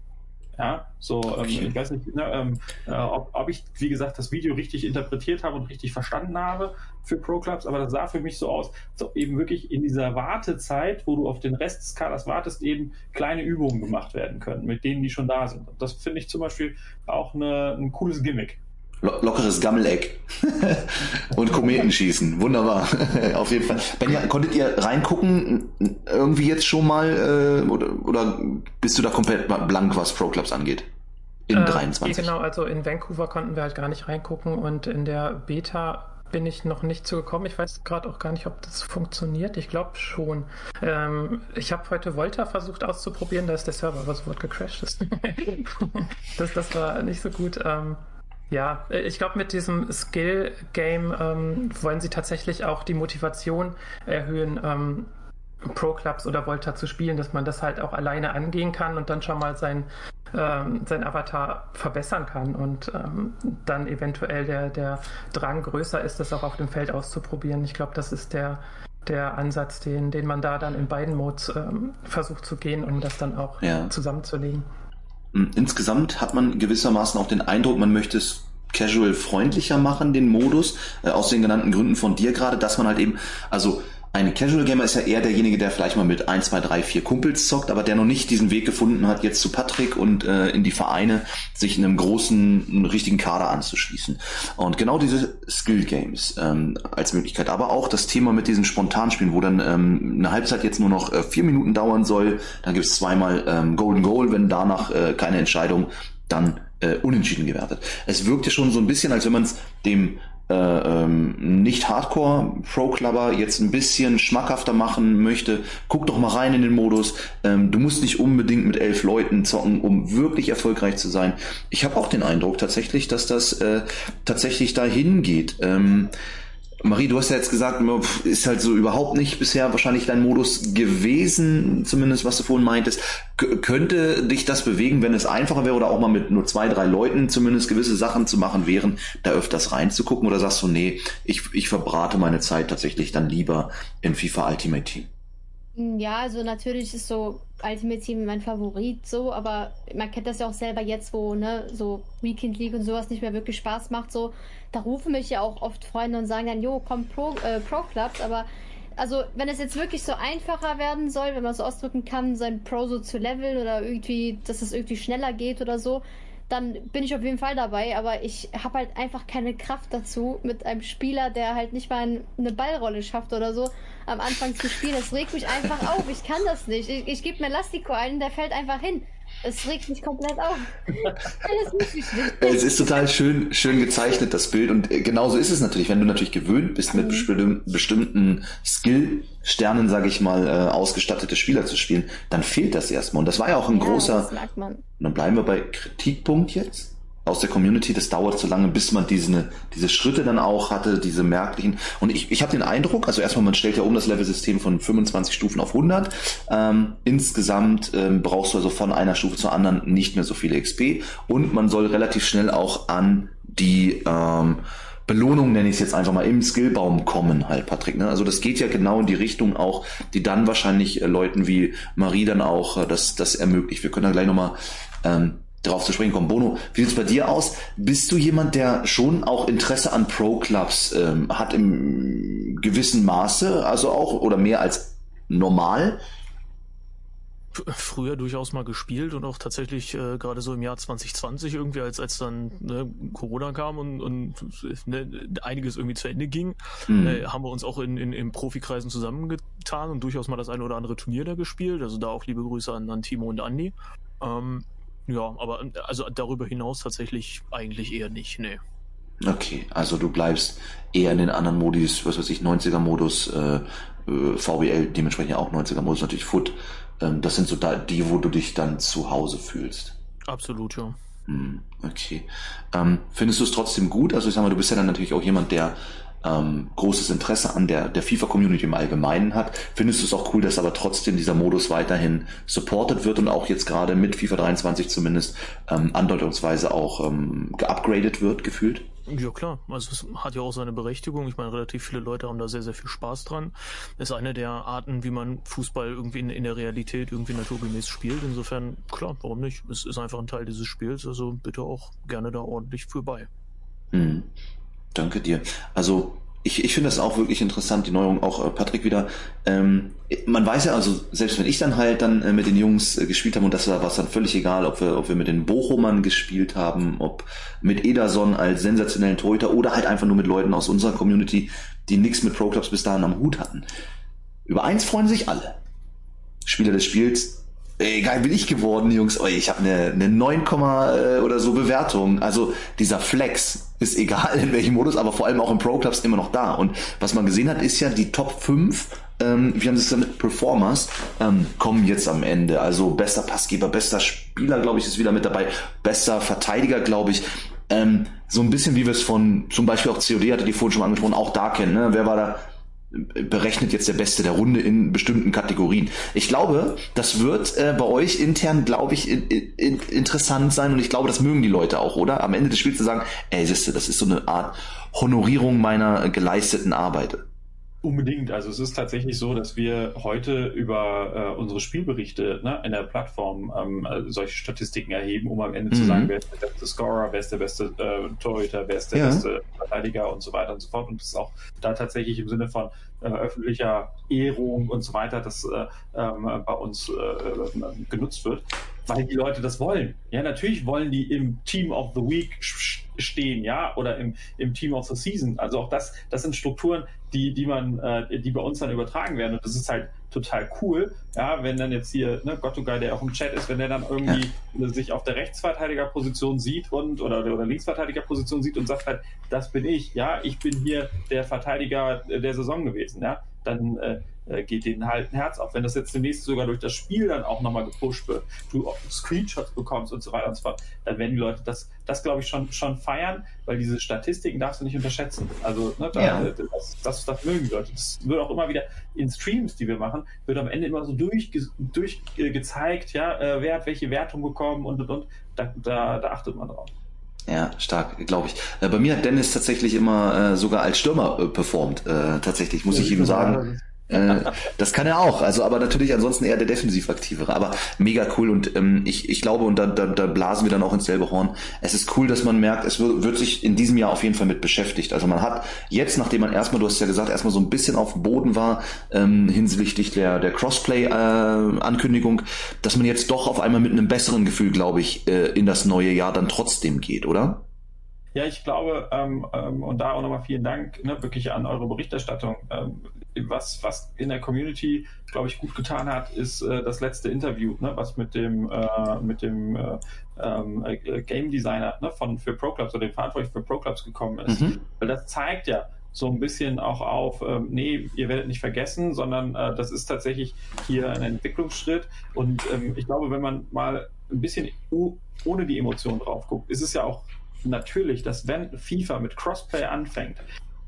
Ja, so, ähm, okay. ähm, ich weiß nicht, ne, ähm, äh, ob, ob ich, wie gesagt, das Video richtig interpretiert habe und richtig verstanden habe für Pro Clubs, aber das sah für mich so aus, als ob eben wirklich in dieser Wartezeit, wo du auf den Rest des Kaders wartest, eben kleine Übungen gemacht werden können, mit denen, die schon da sind. Und das finde ich zum Beispiel auch eine, ein cooles Gimmick lockeres Gammeleck und Kometen schießen. Wunderbar. Auf jeden Fall. Benja, konntet ihr reingucken, irgendwie jetzt schon mal, äh, oder, oder bist du da komplett blank, was Pro Clubs angeht? In äh, 23. Genau, also in Vancouver konnten wir halt gar nicht reingucken und in der Beta bin ich noch nicht zugekommen. Ich weiß gerade auch gar nicht, ob das funktioniert. Ich glaube schon. Ähm, ich habe heute Volta versucht auszuprobieren, da ist der Server aber sofort gecrashed ist. das, das war nicht so gut. Ähm, ja, äh, ich glaube, mit diesem Skill-Game ähm, wollen sie tatsächlich auch die Motivation erhöhen, ähm, Pro-Clubs oder Volta zu spielen, dass man das halt auch alleine angehen kann und dann schon mal sein, ähm, sein Avatar verbessern kann und ähm, dann eventuell der, der Drang größer ist, das auch auf dem Feld auszuprobieren. Ich glaube, das ist der, der Ansatz, den, den man da dann in beiden Modes ähm, versucht zu gehen, um das dann auch ja. zusammenzulegen. Hm, insgesamt hat man gewissermaßen auch den Eindruck, man möchte es casual freundlicher machen, den Modus, äh, aus den genannten Gründen von dir gerade, dass man halt eben, also ein Casual Gamer ist ja eher derjenige, der vielleicht mal mit 1, 2, 3, 4 Kumpels zockt, aber der noch nicht diesen Weg gefunden hat, jetzt zu Patrick und äh, in die Vereine sich in einem großen, einen richtigen Kader anzuschließen. Und genau diese Skill Games ähm, als Möglichkeit, aber auch das Thema mit diesen Spontanspielen, wo dann ähm, eine Halbzeit jetzt nur noch äh, vier Minuten dauern soll, dann gibt es zweimal ähm, Golden Goal, wenn danach äh, keine Entscheidung dann äh, unentschieden gewertet. Es wirkt ja schon so ein bisschen, als wenn man es dem äh, ähm, nicht Hardcore Pro Clubber jetzt ein bisschen schmackhafter machen möchte, guck doch mal rein in den Modus. Ähm, du musst nicht unbedingt mit elf Leuten zocken, um wirklich erfolgreich zu sein. Ich habe auch den Eindruck tatsächlich, dass das äh, tatsächlich dahin geht. Ähm, Marie, du hast ja jetzt gesagt, ist halt so überhaupt nicht bisher wahrscheinlich dein Modus gewesen, zumindest was du vorhin meintest. K könnte dich das bewegen, wenn es einfacher wäre oder auch mal mit nur zwei, drei Leuten zumindest gewisse Sachen zu machen wären, da öfters reinzugucken? Oder sagst du, nee, ich, ich verbrate meine Zeit tatsächlich dann lieber in FIFA Ultimate Team? Ja, also natürlich ist so Ultimate Team mein Favorit so, aber man kennt das ja auch selber jetzt, wo ne, so Weekend League und sowas nicht mehr wirklich Spaß macht, so, da rufen mich ja auch oft Freunde und sagen dann, jo, komm Pro, äh, Pro Clubs, aber also wenn es jetzt wirklich so einfacher werden soll, wenn man es so ausdrücken kann, sein Pro so zu leveln oder irgendwie, dass es irgendwie schneller geht oder so, dann bin ich auf jeden Fall dabei, aber ich habe halt einfach keine Kraft dazu, mit einem Spieler, der halt nicht mal eine Ballrolle schafft oder so, am Anfang zu spielen. Es regt mich einfach auf. Ich kann das nicht. Ich, ich gebe mir Lastiko ein, der fällt einfach hin. Es regt mich komplett auf. es ist total schön, schön gezeichnet, das Bild. Und äh, genauso ist es natürlich. Wenn du natürlich gewöhnt bist, mit mhm. bestimmten Skill-Sternen, sage ich mal, äh, ausgestattete Spieler zu spielen, dann fehlt das erstmal. Und das war ja auch ein ja, großer. Das merkt man. Und dann bleiben wir bei Kritikpunkt jetzt aus der Community, das dauert so lange, bis man diese, diese Schritte dann auch hatte, diese merklichen. Und ich, ich habe den Eindruck, also erstmal, man stellt ja um das Level-System von 25 Stufen auf 100. Ähm, insgesamt ähm, brauchst du also von einer Stufe zur anderen nicht mehr so viele XP. Und man soll relativ schnell auch an die ähm, Belohnung, nenne ich es jetzt einfach mal, im Skillbaum kommen halt, Patrick. Ne? Also das geht ja genau in die Richtung auch, die dann wahrscheinlich äh, Leuten wie Marie dann auch äh, das, das ermöglicht. Wir können da gleich nochmal ähm, darauf zu sprechen kommen. Bono, wie sieht es bei dir aus? Bist du jemand, der schon auch Interesse an Pro-Clubs ähm, hat im gewissen Maße, also auch oder mehr als normal? früher durchaus mal gespielt und auch tatsächlich äh, gerade so im Jahr 2020 irgendwie, als als dann ne, Corona kam und, und ne, einiges irgendwie zu Ende ging, mhm. äh, haben wir uns auch in, in, in Profikreisen zusammengetan und durchaus mal das eine oder andere Turnier da gespielt. Also da auch liebe Grüße an, an Timo und Andi. Ähm, ja, aber also darüber hinaus tatsächlich eigentlich eher nicht, nee. Okay, also du bleibst eher in den anderen Modis, was weiß ich, 90er-Modus, äh, äh VBL, dementsprechend auch 90er-Modus, natürlich Foot. Ähm, das sind so da, die, wo du dich dann zu Hause fühlst. Absolut, ja. Hm, okay. Ähm, findest du es trotzdem gut? Also ich sag mal, du bist ja dann natürlich auch jemand, der ähm, großes Interesse an der, der FIFA-Community im Allgemeinen hat. Findest du es auch cool, dass aber trotzdem dieser Modus weiterhin supported wird und auch jetzt gerade mit FIFA 23 zumindest ähm, andeutungsweise auch ähm, geupgradet wird, gefühlt? Ja klar, also es hat ja auch seine Berechtigung. Ich meine, relativ viele Leute haben da sehr, sehr viel Spaß dran. Ist eine der Arten, wie man Fußball irgendwie in, in der Realität irgendwie naturgemäß spielt. Insofern, klar, warum nicht? Es ist einfach ein Teil dieses Spiels, also bitte auch gerne da ordentlich für bei. Hm. Danke dir. Also ich, ich finde das auch wirklich interessant, die Neuerung, auch äh, Patrick wieder. Ähm, man weiß ja also, selbst wenn ich dann halt dann äh, mit den Jungs äh, gespielt habe, und das war was dann völlig egal, ob wir, ob wir mit den Bochumern gespielt haben, ob mit Ederson als sensationellen Torhüter oder halt einfach nur mit Leuten aus unserer Community, die nichts mit Pro Clubs bis dahin am Hut hatten. Über eins freuen sich alle. Spieler des Spiels, Ey, geil bin ich geworden, Jungs. Oh, ich habe eine, eine 9, äh, oder so Bewertung. Also dieser Flex ist egal in welchem Modus, aber vor allem auch im Pro Clubs immer noch da. Und was man gesehen hat, ist ja die Top 5, ähm, wie haben es dann, Performers, ähm, kommen jetzt am Ende. Also bester Passgeber, bester Spieler, glaube ich, ist wieder mit dabei. Bester Verteidiger, glaube ich. Ähm, so ein bisschen wie wir es von zum Beispiel auch COD hatte die vorhin schon mal angesprochen, auch da kennen. Ne? Wer war da? Berechnet jetzt der Beste der Runde in bestimmten Kategorien. Ich glaube, das wird äh, bei euch intern, glaube ich, in, in, interessant sein und ich glaube, das mögen die Leute auch, oder? Am Ende des Spiels zu sagen, ey, siehste, das ist so eine Art Honorierung meiner geleisteten Arbeit. Unbedingt. Also es ist tatsächlich so, dass wir heute über äh, unsere Spielberichte ne, in der Plattform ähm, äh, solche Statistiken erheben, um am Ende mhm. zu sagen, wer ist der beste Scorer, wer ist der beste äh, Torhüter, wer ist der ja. beste Verteidiger und so weiter und so fort. Und das ist auch da tatsächlich im Sinne von äh, öffentlicher Ehrung und so weiter, das äh, ähm, bei uns äh, genutzt wird, weil die Leute das wollen. Ja, natürlich wollen die im Team of the Week stehen, ja, oder im, im Team of the Season. Also auch das, das sind Strukturen, die, die man, äh, die bei uns dann übertragen werden. Und das ist halt total cool, ja, wenn dann jetzt hier, ne, Gottugai, der auch im Chat ist, wenn der dann irgendwie ja. sich auf der Rechtsverteidigerposition sieht und oder, oder Linksverteidigerposition sieht und sagt halt, das bin ich, ja, ich bin hier der Verteidiger der Saison gewesen, ja, dann äh, äh, geht denen halt ein Herz auf. Wenn das jetzt demnächst sogar durch das Spiel dann auch nochmal gepusht wird, du Screenshots bekommst und so weiter und so fort, dann werden die Leute das, das glaube ich, schon, schon feiern, weil diese Statistiken darfst du nicht unterschätzen. Also, ne, da, ja. das, das, das, mögen die Leute. Das wird auch immer wieder in Streams, die wir machen, wird am Ende immer so durchgezeigt, durch, äh, ja, äh, wer hat welche Wertung bekommen und und und. Da, da, da achtet man drauf. Ja, stark, glaube ich. Äh, bei mir hat Dennis tatsächlich immer äh, sogar als Stürmer äh, performt. Äh, tatsächlich, muss ja, ich ihm sagen. Äh, das kann er auch, also aber natürlich ansonsten eher der defensiv aktivere, aber mega cool und ähm, ich, ich glaube und da, da, da blasen wir dann auch ins selbe Horn. Es ist cool, dass man merkt, es wird, wird sich in diesem Jahr auf jeden Fall mit beschäftigt. Also man hat jetzt, nachdem man erstmal, du hast ja gesagt, erstmal so ein bisschen auf dem Boden war ähm, hinsichtlich der der Crossplay-Ankündigung, äh, dass man jetzt doch auf einmal mit einem besseren Gefühl, glaube ich, äh, in das neue Jahr dann trotzdem geht, oder? Ja, ich glaube, ähm, ähm, und da auch nochmal vielen Dank ne, wirklich an eure Berichterstattung. Ähm, was, was in der Community, glaube ich, gut getan hat, ist äh, das letzte Interview, ne, was mit dem, äh, mit dem äh, ähm, äh, Game Designer ne, von, für Pro Clubs oder dem Verantwortlichen für Pro Clubs gekommen ist. Mhm. Weil das zeigt ja, so ein bisschen auch auf, ähm, nee, ihr werdet nicht vergessen, sondern äh, das ist tatsächlich hier ein Entwicklungsschritt. Und ähm, ich glaube, wenn man mal ein bisschen ohne die Emotionen drauf guckt, ist es ja auch natürlich, dass wenn FIFA mit Crossplay anfängt,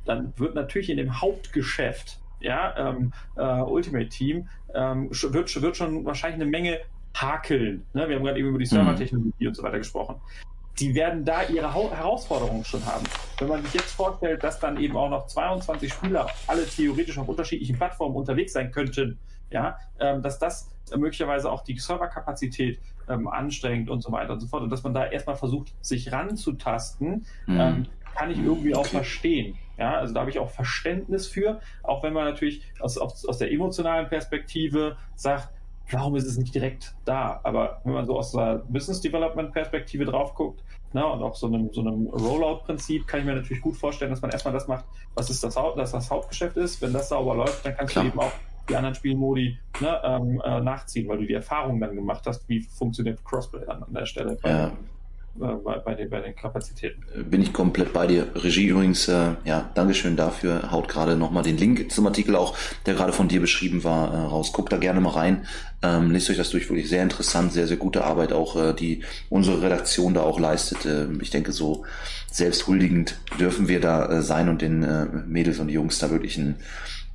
dann wird natürlich in dem Hauptgeschäft, ja, ähm, äh, Ultimate Team, ähm, wird, wird schon wahrscheinlich eine Menge hakeln. Ne? Wir haben gerade eben über die mhm. Servertechnologie mhm. und so weiter gesprochen. Die werden da ihre ha Herausforderungen schon haben. Wenn man sich jetzt vorstellt, dass dann eben auch noch 22 Spieler alle theoretisch auf unterschiedlichen Plattformen unterwegs sein könnten, ja, ähm, dass das möglicherweise auch die Serverkapazität ähm, anstrengt und so weiter und so fort. Und dass man da erstmal versucht, sich ranzutasten, mhm. ähm, kann ich irgendwie auch verstehen. Ja, also da habe ich auch Verständnis für, auch wenn man natürlich aus, aus, aus der emotionalen Perspektive sagt, warum ist es nicht direkt da? Aber wenn man so aus der Business Development Perspektive drauf guckt, na, und auch so einem, so einem Rollout-Prinzip kann ich mir natürlich gut vorstellen, dass man erstmal das macht, was ist das, das, das Hauptgeschäft ist. Wenn das sauber läuft, dann kannst Klar. du eben auch die anderen Spielmodi ne, ähm, äh, nachziehen, weil du die Erfahrung dann gemacht hast, wie funktioniert Crossplay dann an der Stelle ja. Äh, bei, bei, den, bei, den, Kapazitäten. Bin ich komplett bei dir. Regie übrigens, äh, ja, Dankeschön dafür. Haut gerade nochmal den Link zum Artikel auch, der gerade von dir beschrieben war, äh, raus. Guckt da gerne mal rein. Ähm, lest euch das durch, wirklich sehr interessant, sehr, sehr gute Arbeit auch, äh, die unsere Redaktion da auch leistet. Äh, ich denke, so selbsthuldigend dürfen wir da äh, sein und den äh, Mädels und Jungs da wirklich ein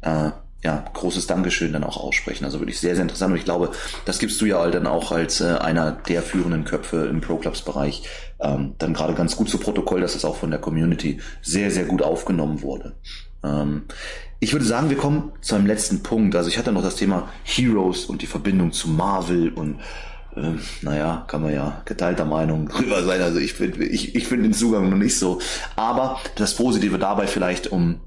äh, ja, großes Dankeschön dann auch aussprechen. Also wirklich sehr, sehr interessant. Und ich glaube, das gibst du ja dann auch als äh, einer der führenden Köpfe im Pro-Clubs-Bereich ähm, dann gerade ganz gut zu Protokoll, dass es auch von der Community sehr, sehr gut aufgenommen wurde. Ähm, ich würde sagen, wir kommen zu einem letzten Punkt. Also ich hatte noch das Thema Heroes und die Verbindung zu Marvel und äh, naja, kann man ja geteilter Meinung drüber sein. Also ich finde ich, ich finde den Zugang noch nicht so. Aber das Positive dabei vielleicht, um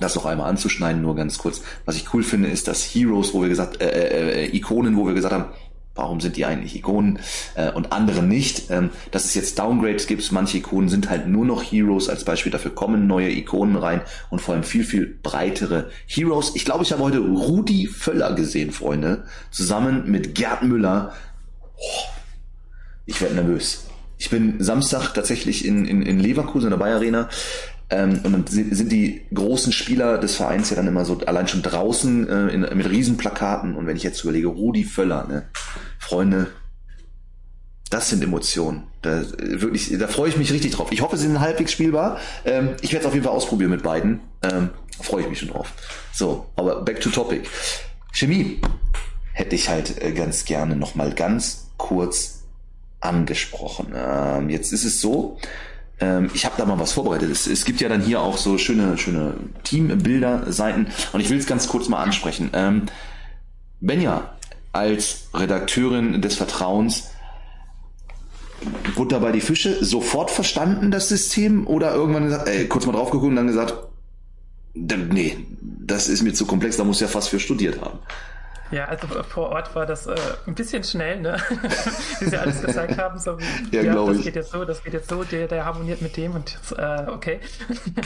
das noch einmal anzuschneiden, nur ganz kurz. Was ich cool finde, ist, dass Heroes, wo wir gesagt, äh, äh, äh, Ikonen, wo wir gesagt haben, warum sind die eigentlich Ikonen äh, und andere nicht, ähm, dass es jetzt Downgrades gibt, manche Ikonen sind halt nur noch Heroes, als Beispiel dafür kommen neue Ikonen rein und vor allem viel, viel breitere Heroes. Ich glaube, ich habe heute Rudi Völler gesehen, Freunde, zusammen mit Gerd Müller. Oh, ich werde nervös. Ich bin Samstag tatsächlich in, in, in Leverkusen in der Bayer Arena ähm, und dann sind die großen Spieler des Vereins ja dann immer so allein schon draußen äh, in, mit Riesenplakaten. Und wenn ich jetzt überlege, Rudi Völler, ne? Freunde, das sind Emotionen. Da, wirklich, da freue ich mich richtig drauf. Ich hoffe, sie sind halbwegs spielbar. Ähm, ich werde es auf jeden Fall ausprobieren mit beiden. Ähm, freue ich mich schon drauf. So, aber back to topic. Chemie hätte ich halt äh, ganz gerne nochmal ganz kurz angesprochen. Ähm, jetzt ist es so, ähm, ich habe da mal was vorbereitet. Es, es, gibt ja dann hier auch so schöne, schöne Teambilder, Seiten und ich will es ganz kurz mal ansprechen. Ähm, Benja als Redakteurin des Vertrauens wurde dabei die Fische sofort verstanden, das System, oder irgendwann gesagt, ey, kurz mal drauf geguckt und dann gesagt, nee, das ist mir zu komplex, da muss ja fast für studiert haben. Ja, also vor Ort war das äh, ein bisschen schnell, ne? wie sie alles gesagt haben. So wie, ja, ja das ich. geht jetzt so, das geht jetzt so, der, der harmoniert mit dem und jetzt, äh, okay.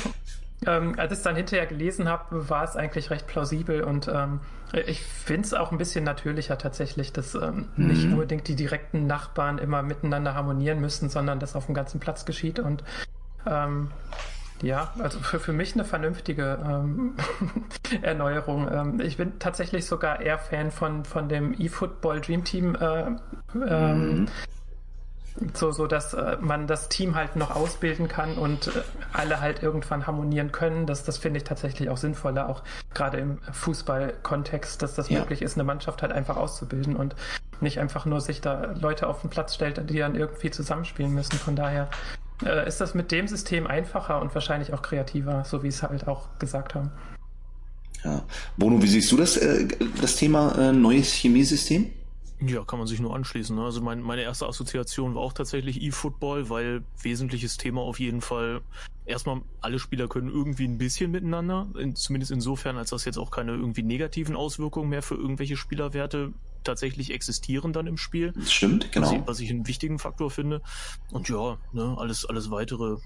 ähm, als ich es dann hinterher gelesen habe, war es eigentlich recht plausibel und ähm, ich finde es auch ein bisschen natürlicher tatsächlich, dass ähm, mhm. nicht unbedingt die direkten Nachbarn immer miteinander harmonieren müssen, sondern das auf dem ganzen Platz geschieht und ähm, ja, also für, für mich eine vernünftige ähm, Erneuerung. Ähm, ich bin tatsächlich sogar eher Fan von, von dem eFootball Dream Team. Äh, ähm, mhm. So, so dass äh, man das Team halt noch ausbilden kann und äh, alle halt irgendwann harmonieren können. Das, das finde ich tatsächlich auch sinnvoller, auch gerade im Fußball-Kontext, dass das ja. möglich ist, eine Mannschaft halt einfach auszubilden und nicht einfach nur sich da Leute auf den Platz stellt, die dann irgendwie zusammenspielen müssen. Von daher äh, ist das mit dem System einfacher und wahrscheinlich auch kreativer, so wie es halt auch gesagt haben. Ja. Bono, wie siehst du das, äh, das Thema äh, neues Chemiesystem? Ja, kann man sich nur anschließen. Ne? Also mein, meine erste Assoziation war auch tatsächlich E-Football, weil wesentliches Thema auf jeden Fall erstmal alle Spieler können irgendwie ein bisschen miteinander, in, zumindest insofern, als das jetzt auch keine irgendwie negativen Auswirkungen mehr für irgendwelche Spielerwerte tatsächlich existieren dann im Spiel. Das stimmt, genau. Was ich, was ich einen wichtigen Faktor finde. Und ja, ne, alles, alles weitere.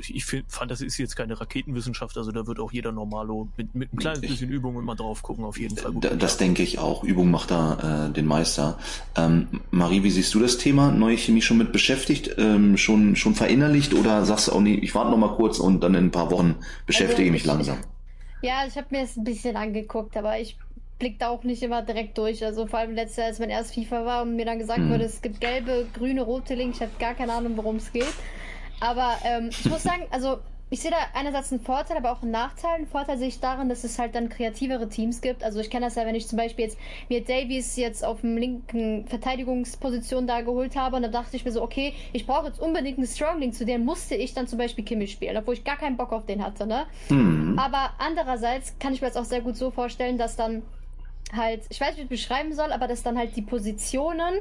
Ich, ich find, fand, das ist jetzt keine Raketenwissenschaft, also da wird auch jeder Normalo mit, mit ein kleines bisschen Übung immer drauf gucken, auf jeden Fall. Gut das denke ich auch. Übung macht da äh, den Meister. Ähm, Marie, wie siehst du das Thema? Neue Chemie schon mit beschäftigt, ähm, schon, schon verinnerlicht oder sagst du auch nie, ich warte noch mal kurz und dann in ein paar Wochen beschäftige also, mich langsam? Ja, ich habe mir es ein bisschen angeguckt, aber ich blickt auch nicht immer direkt durch. Also vor allem letztes Jahr, als mein erst FIFA war und mir dann gesagt mhm. wurde, es gibt gelbe, grüne, rote Links. Ich habe gar keine Ahnung, worum es geht. Aber ähm, ich muss sagen, also ich sehe da einerseits einen Vorteil, aber auch einen Nachteil. Einen Vorteil sehe ich darin, dass es halt dann kreativere Teams gibt. Also ich kenne das ja, wenn ich zum Beispiel jetzt mir Davies jetzt auf dem linken Verteidigungsposition da geholt habe und dann dachte ich mir so, okay, ich brauche jetzt unbedingt einen Stronglink, zu dem musste ich dann zum Beispiel Kimmich spielen, obwohl ich gar keinen Bock auf den hatte, ne? Mhm. Aber andererseits kann ich mir jetzt auch sehr gut so vorstellen, dass dann halt, ich weiß nicht, wie ich es beschreiben soll, aber dass dann halt die Positionen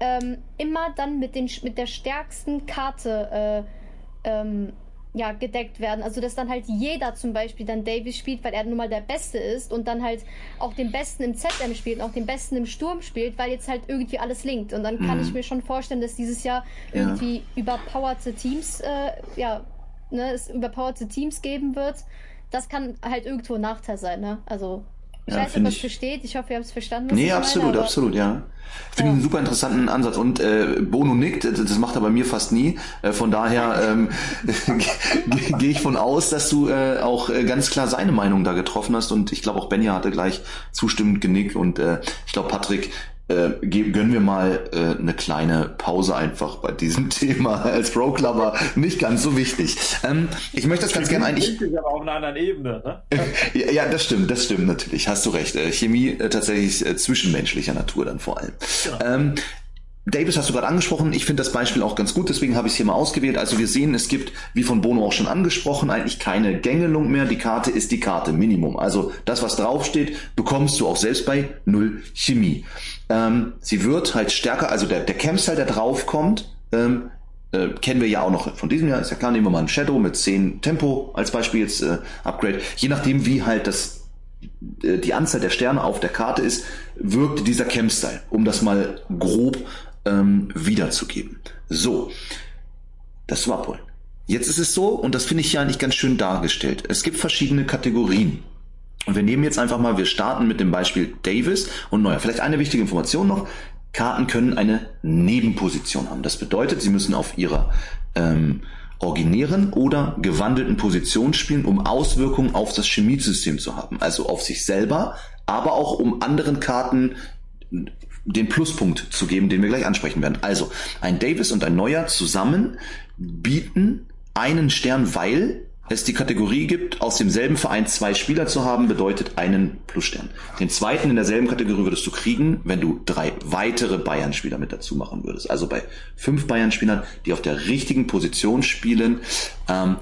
ähm, immer dann mit, den, mit der stärksten Karte äh, ähm, ja, gedeckt werden. Also dass dann halt jeder zum Beispiel dann Davis spielt, weil er nun mal der Beste ist und dann halt auch den Besten im ZM spielt und auch den Besten im Sturm spielt, weil jetzt halt irgendwie alles linkt. Und dann kann mhm. ich mir schon vorstellen, dass dieses Jahr ja. irgendwie überpowerte Teams, äh, ja, ne, es überpowerte Teams geben wird. Das kann halt irgendwo ein Nachteil sein, ne? Also ich ja, weiß nicht, was ich... versteht. Ich hoffe, ihr habt es verstanden. Nee, absolut, meine, absolut, ja. Finde ich einen super interessanten Ansatz. Und äh, Bono nickt, das macht er bei mir fast nie. Äh, von daher ähm, gehe ich von aus, dass du äh, auch äh, ganz klar seine Meinung da getroffen hast. Und ich glaube auch Benja hatte gleich zustimmend genickt. Und äh, ich glaube, Patrick äh, gönnen wir mal äh, eine kleine Pause einfach bei diesem Thema als Pro Clubber nicht ganz so wichtig. Ähm, ich möchte das ganz gerne eigentlich. aber auf einer anderen Ebene, ne? ja, ja, das stimmt, das stimmt natürlich. Hast du recht. Äh, Chemie äh, tatsächlich äh, zwischenmenschlicher Natur dann vor allem. Ja. Ähm, Davis hast du gerade angesprochen. Ich finde das Beispiel auch ganz gut, deswegen habe ich es hier mal ausgewählt. Also wir sehen, es gibt, wie von Bono auch schon angesprochen, eigentlich keine Gängelung mehr. Die Karte ist die Karte, Minimum. Also das, was draufsteht, bekommst du auch selbst bei Null Chemie. Ähm, sie wird halt stärker, also der, der Campstyle, der draufkommt, ähm, äh, kennen wir ja auch noch von diesem Jahr, ist ja klar, nehmen wir mal ein Shadow mit 10 Tempo als Beispiel jetzt äh, Upgrade. Je nachdem, wie halt das äh, die Anzahl der Sterne auf der Karte ist, wirkt dieser Campstyle, um das mal grob ähm, wiederzugeben. So, das war Paul. Jetzt ist es so, und das finde ich ja eigentlich ganz schön dargestellt. Es gibt verschiedene Kategorien. Und wir nehmen jetzt einfach mal, wir starten mit dem Beispiel Davis und Neuer. Vielleicht eine wichtige Information noch. Karten können eine Nebenposition haben. Das bedeutet, sie müssen auf ihrer ähm, originären oder gewandelten Position spielen, um Auswirkungen auf das Chemiesystem zu haben. Also auf sich selber, aber auch um anderen Karten den Pluspunkt zu geben, den wir gleich ansprechen werden. Also ein Davis und ein Neuer zusammen bieten einen Stern, weil es die Kategorie gibt, aus demselben Verein zwei Spieler zu haben, bedeutet einen Plusstern. Den zweiten in derselben Kategorie würdest du kriegen, wenn du drei weitere Bayern-Spieler mit dazu machen würdest. Also bei fünf Bayern-Spielern, die auf der richtigen Position spielen, ähm,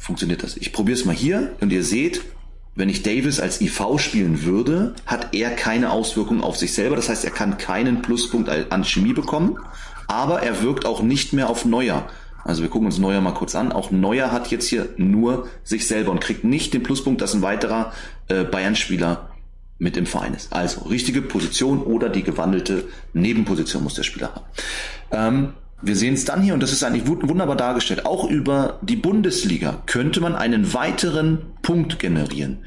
funktioniert das. Ich probiere es mal hier und ihr seht, wenn ich Davis als IV spielen würde, hat er keine Auswirkung auf sich selber. Das heißt, er kann keinen Pluspunkt an Chemie bekommen, aber er wirkt auch nicht mehr auf Neuer. Also wir gucken uns Neuer mal kurz an. Auch Neuer hat jetzt hier nur sich selber und kriegt nicht den Pluspunkt, dass ein weiterer äh, Bayern-Spieler mit im Verein ist. Also richtige Position oder die gewandelte Nebenposition muss der Spieler haben. Ähm, wir sehen es dann hier, und das ist eigentlich wunderbar dargestellt, auch über die Bundesliga könnte man einen weiteren Punkt generieren.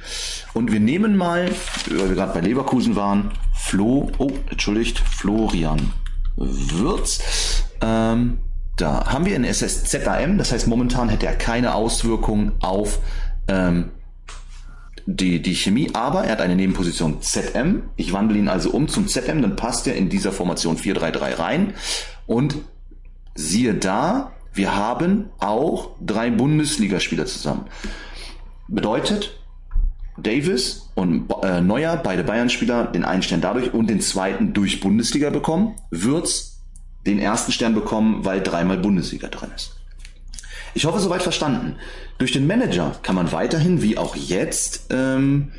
Und wir nehmen mal, weil wir gerade bei Leverkusen waren, Flo, oh, entschuldigt, Florian Würz. Ähm, da haben wir ein SSZAM, das heißt momentan hätte er keine Auswirkung auf ähm, die, die Chemie, aber er hat eine Nebenposition ZM. Ich wandle ihn also um zum ZM, dann passt er in dieser Formation 4-3-3 rein. Und Siehe da, wir haben auch drei Bundesligaspieler zusammen. Bedeutet, Davis und äh, Neuer, beide Bayern-Spieler, den einen Stern dadurch und den zweiten durch Bundesliga bekommen, wird's den ersten Stern bekommen, weil dreimal Bundesliga drin ist. Ich hoffe, soweit verstanden. Durch den Manager kann man weiterhin, wie auch jetzt, ähm,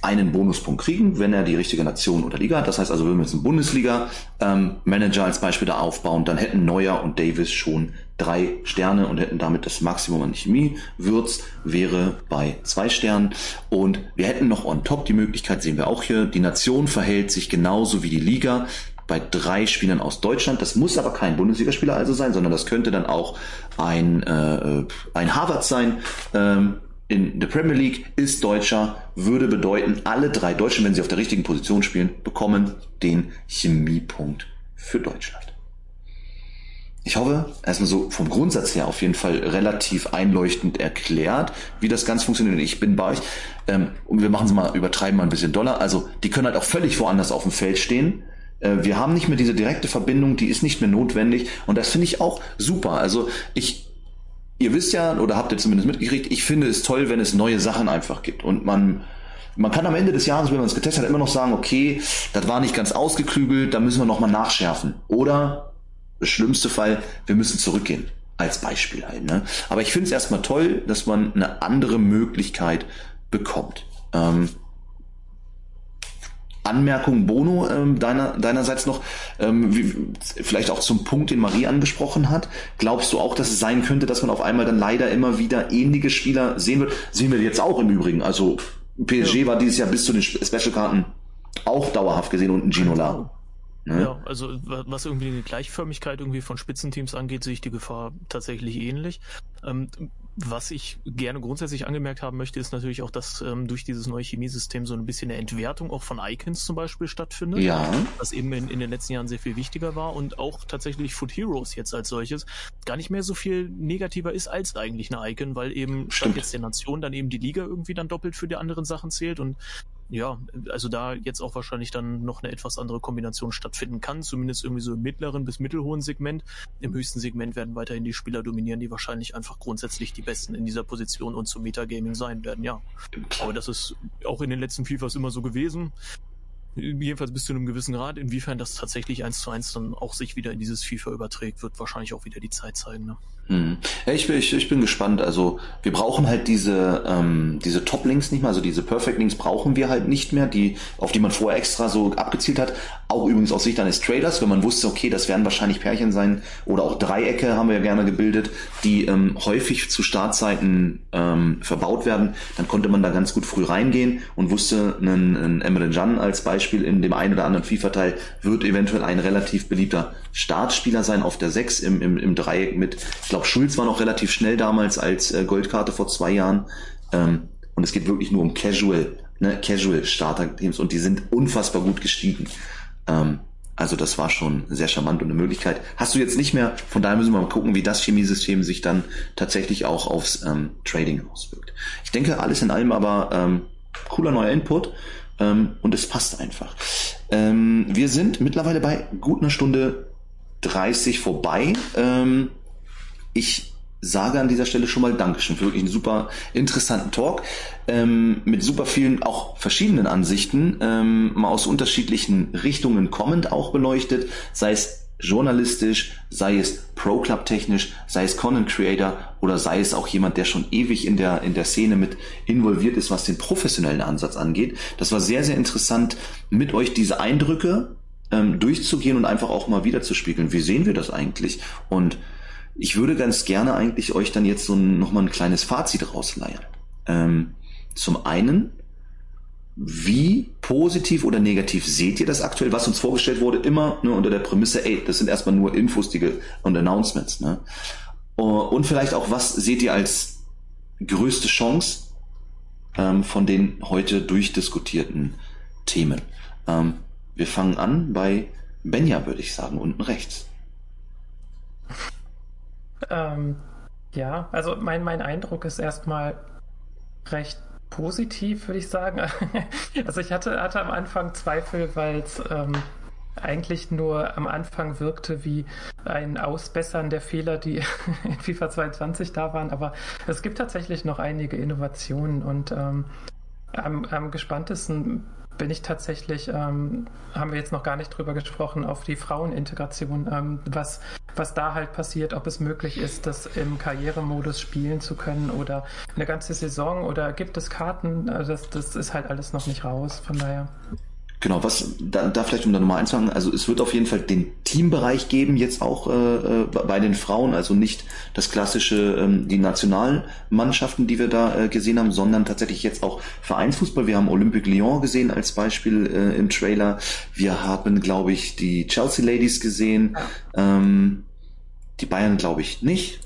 einen Bonuspunkt kriegen, wenn er die richtige Nation oder Liga hat. Das heißt also, wenn wir jetzt einen Bundesliga-Manager ähm, als Beispiel da aufbauen, dann hätten Neuer und Davis schon drei Sterne und hätten damit das Maximum an Chemie. Würz wäre bei zwei Sternen. Und wir hätten noch on top die Möglichkeit, sehen wir auch hier, die Nation verhält sich genauso wie die Liga bei drei Spielern aus Deutschland. Das muss aber kein Bundesligaspieler also sein, sondern das könnte dann auch ein, äh, ein Harvard sein. Ähm, in der Premier League ist Deutscher, würde bedeuten, alle drei Deutschen, wenn sie auf der richtigen Position spielen, bekommen den Chemiepunkt für Deutschland. Ich hoffe, erstmal so vom Grundsatz her auf jeden Fall relativ einleuchtend erklärt, wie das Ganze funktioniert. Ich bin bei euch ähm, und wir machen es mal, übertreiben mal ein bisschen doller. Also die können halt auch völlig woanders auf dem Feld stehen. Äh, wir haben nicht mehr diese direkte Verbindung, die ist nicht mehr notwendig und das finde ich auch super. Also ich ihr wisst ja, oder habt ihr zumindest mitgekriegt, ich finde es toll, wenn es neue Sachen einfach gibt. Und man, man kann am Ende des Jahres, wenn man es getestet hat, immer noch sagen, okay, das war nicht ganz ausgeklügelt, da müssen wir nochmal nachschärfen. Oder, schlimmste Fall, wir müssen zurückgehen. Als Beispiel halt. Ne? Aber ich finde es erstmal toll, dass man eine andere Möglichkeit bekommt. Ähm, Anmerkung, Bono, ähm, deiner, deinerseits noch, ähm, wie, vielleicht auch zum Punkt, den Marie angesprochen hat. Glaubst du auch, dass es sein könnte, dass man auf einmal dann leider immer wieder ähnliche Spieler sehen wird? Sehen wir jetzt auch im Übrigen. Also PSG ja. war dieses Jahr bis zu den Special-Karten auch dauerhaft gesehen und ein Ginola. Ne? Ja, also was irgendwie die Gleichförmigkeit irgendwie von Spitzenteams angeht, sehe ich die Gefahr tatsächlich ähnlich. Ähm, was ich gerne grundsätzlich angemerkt haben möchte, ist natürlich auch, dass ähm, durch dieses neue Chemiesystem so ein bisschen eine Entwertung auch von Icons zum Beispiel stattfindet. Ja. Was eben in, in den letzten Jahren sehr viel wichtiger war und auch tatsächlich Foot Heroes jetzt als solches gar nicht mehr so viel negativer ist als eigentlich eine Icon, weil eben statt jetzt der Nation dann eben die Liga irgendwie dann doppelt für die anderen Sachen zählt und ja, also da jetzt auch wahrscheinlich dann noch eine etwas andere Kombination stattfinden kann, zumindest irgendwie so im mittleren bis mittelhohen Segment. Im höchsten Segment werden weiterhin die Spieler dominieren, die wahrscheinlich einfach grundsätzlich die Besten in dieser Position und zum Metagaming sein werden, ja. Aber das ist auch in den letzten FIFAs immer so gewesen jedenfalls bis zu einem gewissen Grad. Inwiefern das tatsächlich eins zu eins dann auch sich wieder in dieses FIFA überträgt, wird wahrscheinlich auch wieder die Zeit zeigen. Ne? Hm. Ja, ich, bin, ich, ich bin gespannt. Also wir brauchen halt diese, ähm, diese Top-Links nicht mehr, also diese Perfect-Links brauchen wir halt nicht mehr, die, auf die man vorher extra so abgezielt hat. Auch übrigens aus Sicht eines Traders, wenn man wusste, okay, das werden wahrscheinlich Pärchen sein oder auch Dreiecke haben wir ja gerne gebildet, die ähm, häufig zu Startzeiten ähm, verbaut werden, dann konnte man da ganz gut früh reingehen und wusste, einen, einen Emre Can als Beispiel in dem einen oder anderen FIFA-Teil wird eventuell ein relativ beliebter Startspieler sein auf der 6 im, im, im Dreieck mit, ich glaube, Schulz war noch relativ schnell damals als äh, Goldkarte vor zwei Jahren. Ähm, und es geht wirklich nur um Casual, ne, Casual Starter-Teams und die sind unfassbar gut gestiegen. Ähm, also das war schon sehr charmant und eine Möglichkeit. Hast du jetzt nicht mehr, von daher müssen wir mal gucken, wie das Chemiesystem sich dann tatsächlich auch aufs ähm, Trading auswirkt. Ich denke, alles in allem aber ähm, cooler neuer Input ähm, und es passt einfach. Ähm, wir sind mittlerweile bei gut einer Stunde 30 vorbei. Ähm, ich sage an dieser Stelle schon mal Dankeschön für wirklich einen super interessanten Talk ähm, mit super vielen auch verschiedenen Ansichten, ähm, mal aus unterschiedlichen Richtungen kommend auch beleuchtet, sei es journalistisch, sei es Pro Club technisch, sei es Content Creator oder sei es auch jemand, der schon ewig in der in der Szene mit involviert ist, was den professionellen Ansatz angeht. Das war sehr sehr interessant, mit euch diese Eindrücke ähm, durchzugehen und einfach auch mal wieder zu spiegeln. Wie sehen wir das eigentlich? Und ich würde ganz gerne eigentlich euch dann jetzt so ein, nochmal ein kleines Fazit rausleihen. Ähm, zum einen, wie positiv oder negativ seht ihr das aktuell, was uns vorgestellt wurde, immer ne, unter der Prämisse, ey, das sind erstmal nur Infos die, und Announcements. Ne? Und vielleicht auch, was seht ihr als größte Chance ähm, von den heute durchdiskutierten Themen? Ähm, wir fangen an bei Benja, würde ich sagen, unten rechts. Ähm, ja, also mein, mein Eindruck ist erstmal recht positiv, würde ich sagen. also ich hatte, hatte am Anfang Zweifel, weil es ähm, eigentlich nur am Anfang wirkte wie ein Ausbessern der Fehler, die in FIFA 22 da waren. Aber es gibt tatsächlich noch einige Innovationen und ähm, am, am gespanntesten bin ich tatsächlich, ähm, haben wir jetzt noch gar nicht drüber gesprochen, auf die Frauenintegration, ähm, was, was da halt passiert, ob es möglich ist, das im Karrieremodus spielen zu können oder eine ganze Saison oder gibt es Karten, also das, das ist halt alles noch nicht raus, von daher. Genau, was da, da vielleicht um da nochmal einzufangen, also es wird auf jeden Fall den Teambereich geben, jetzt auch äh, äh, bei den Frauen, also nicht das klassische, ähm, die nationalen Mannschaften, die wir da äh, gesehen haben, sondern tatsächlich jetzt auch Vereinsfußball. Wir haben Olympique Lyon gesehen als Beispiel äh, im Trailer. Wir haben, glaube ich, die Chelsea Ladies gesehen. Ähm, die Bayern glaube ich nicht.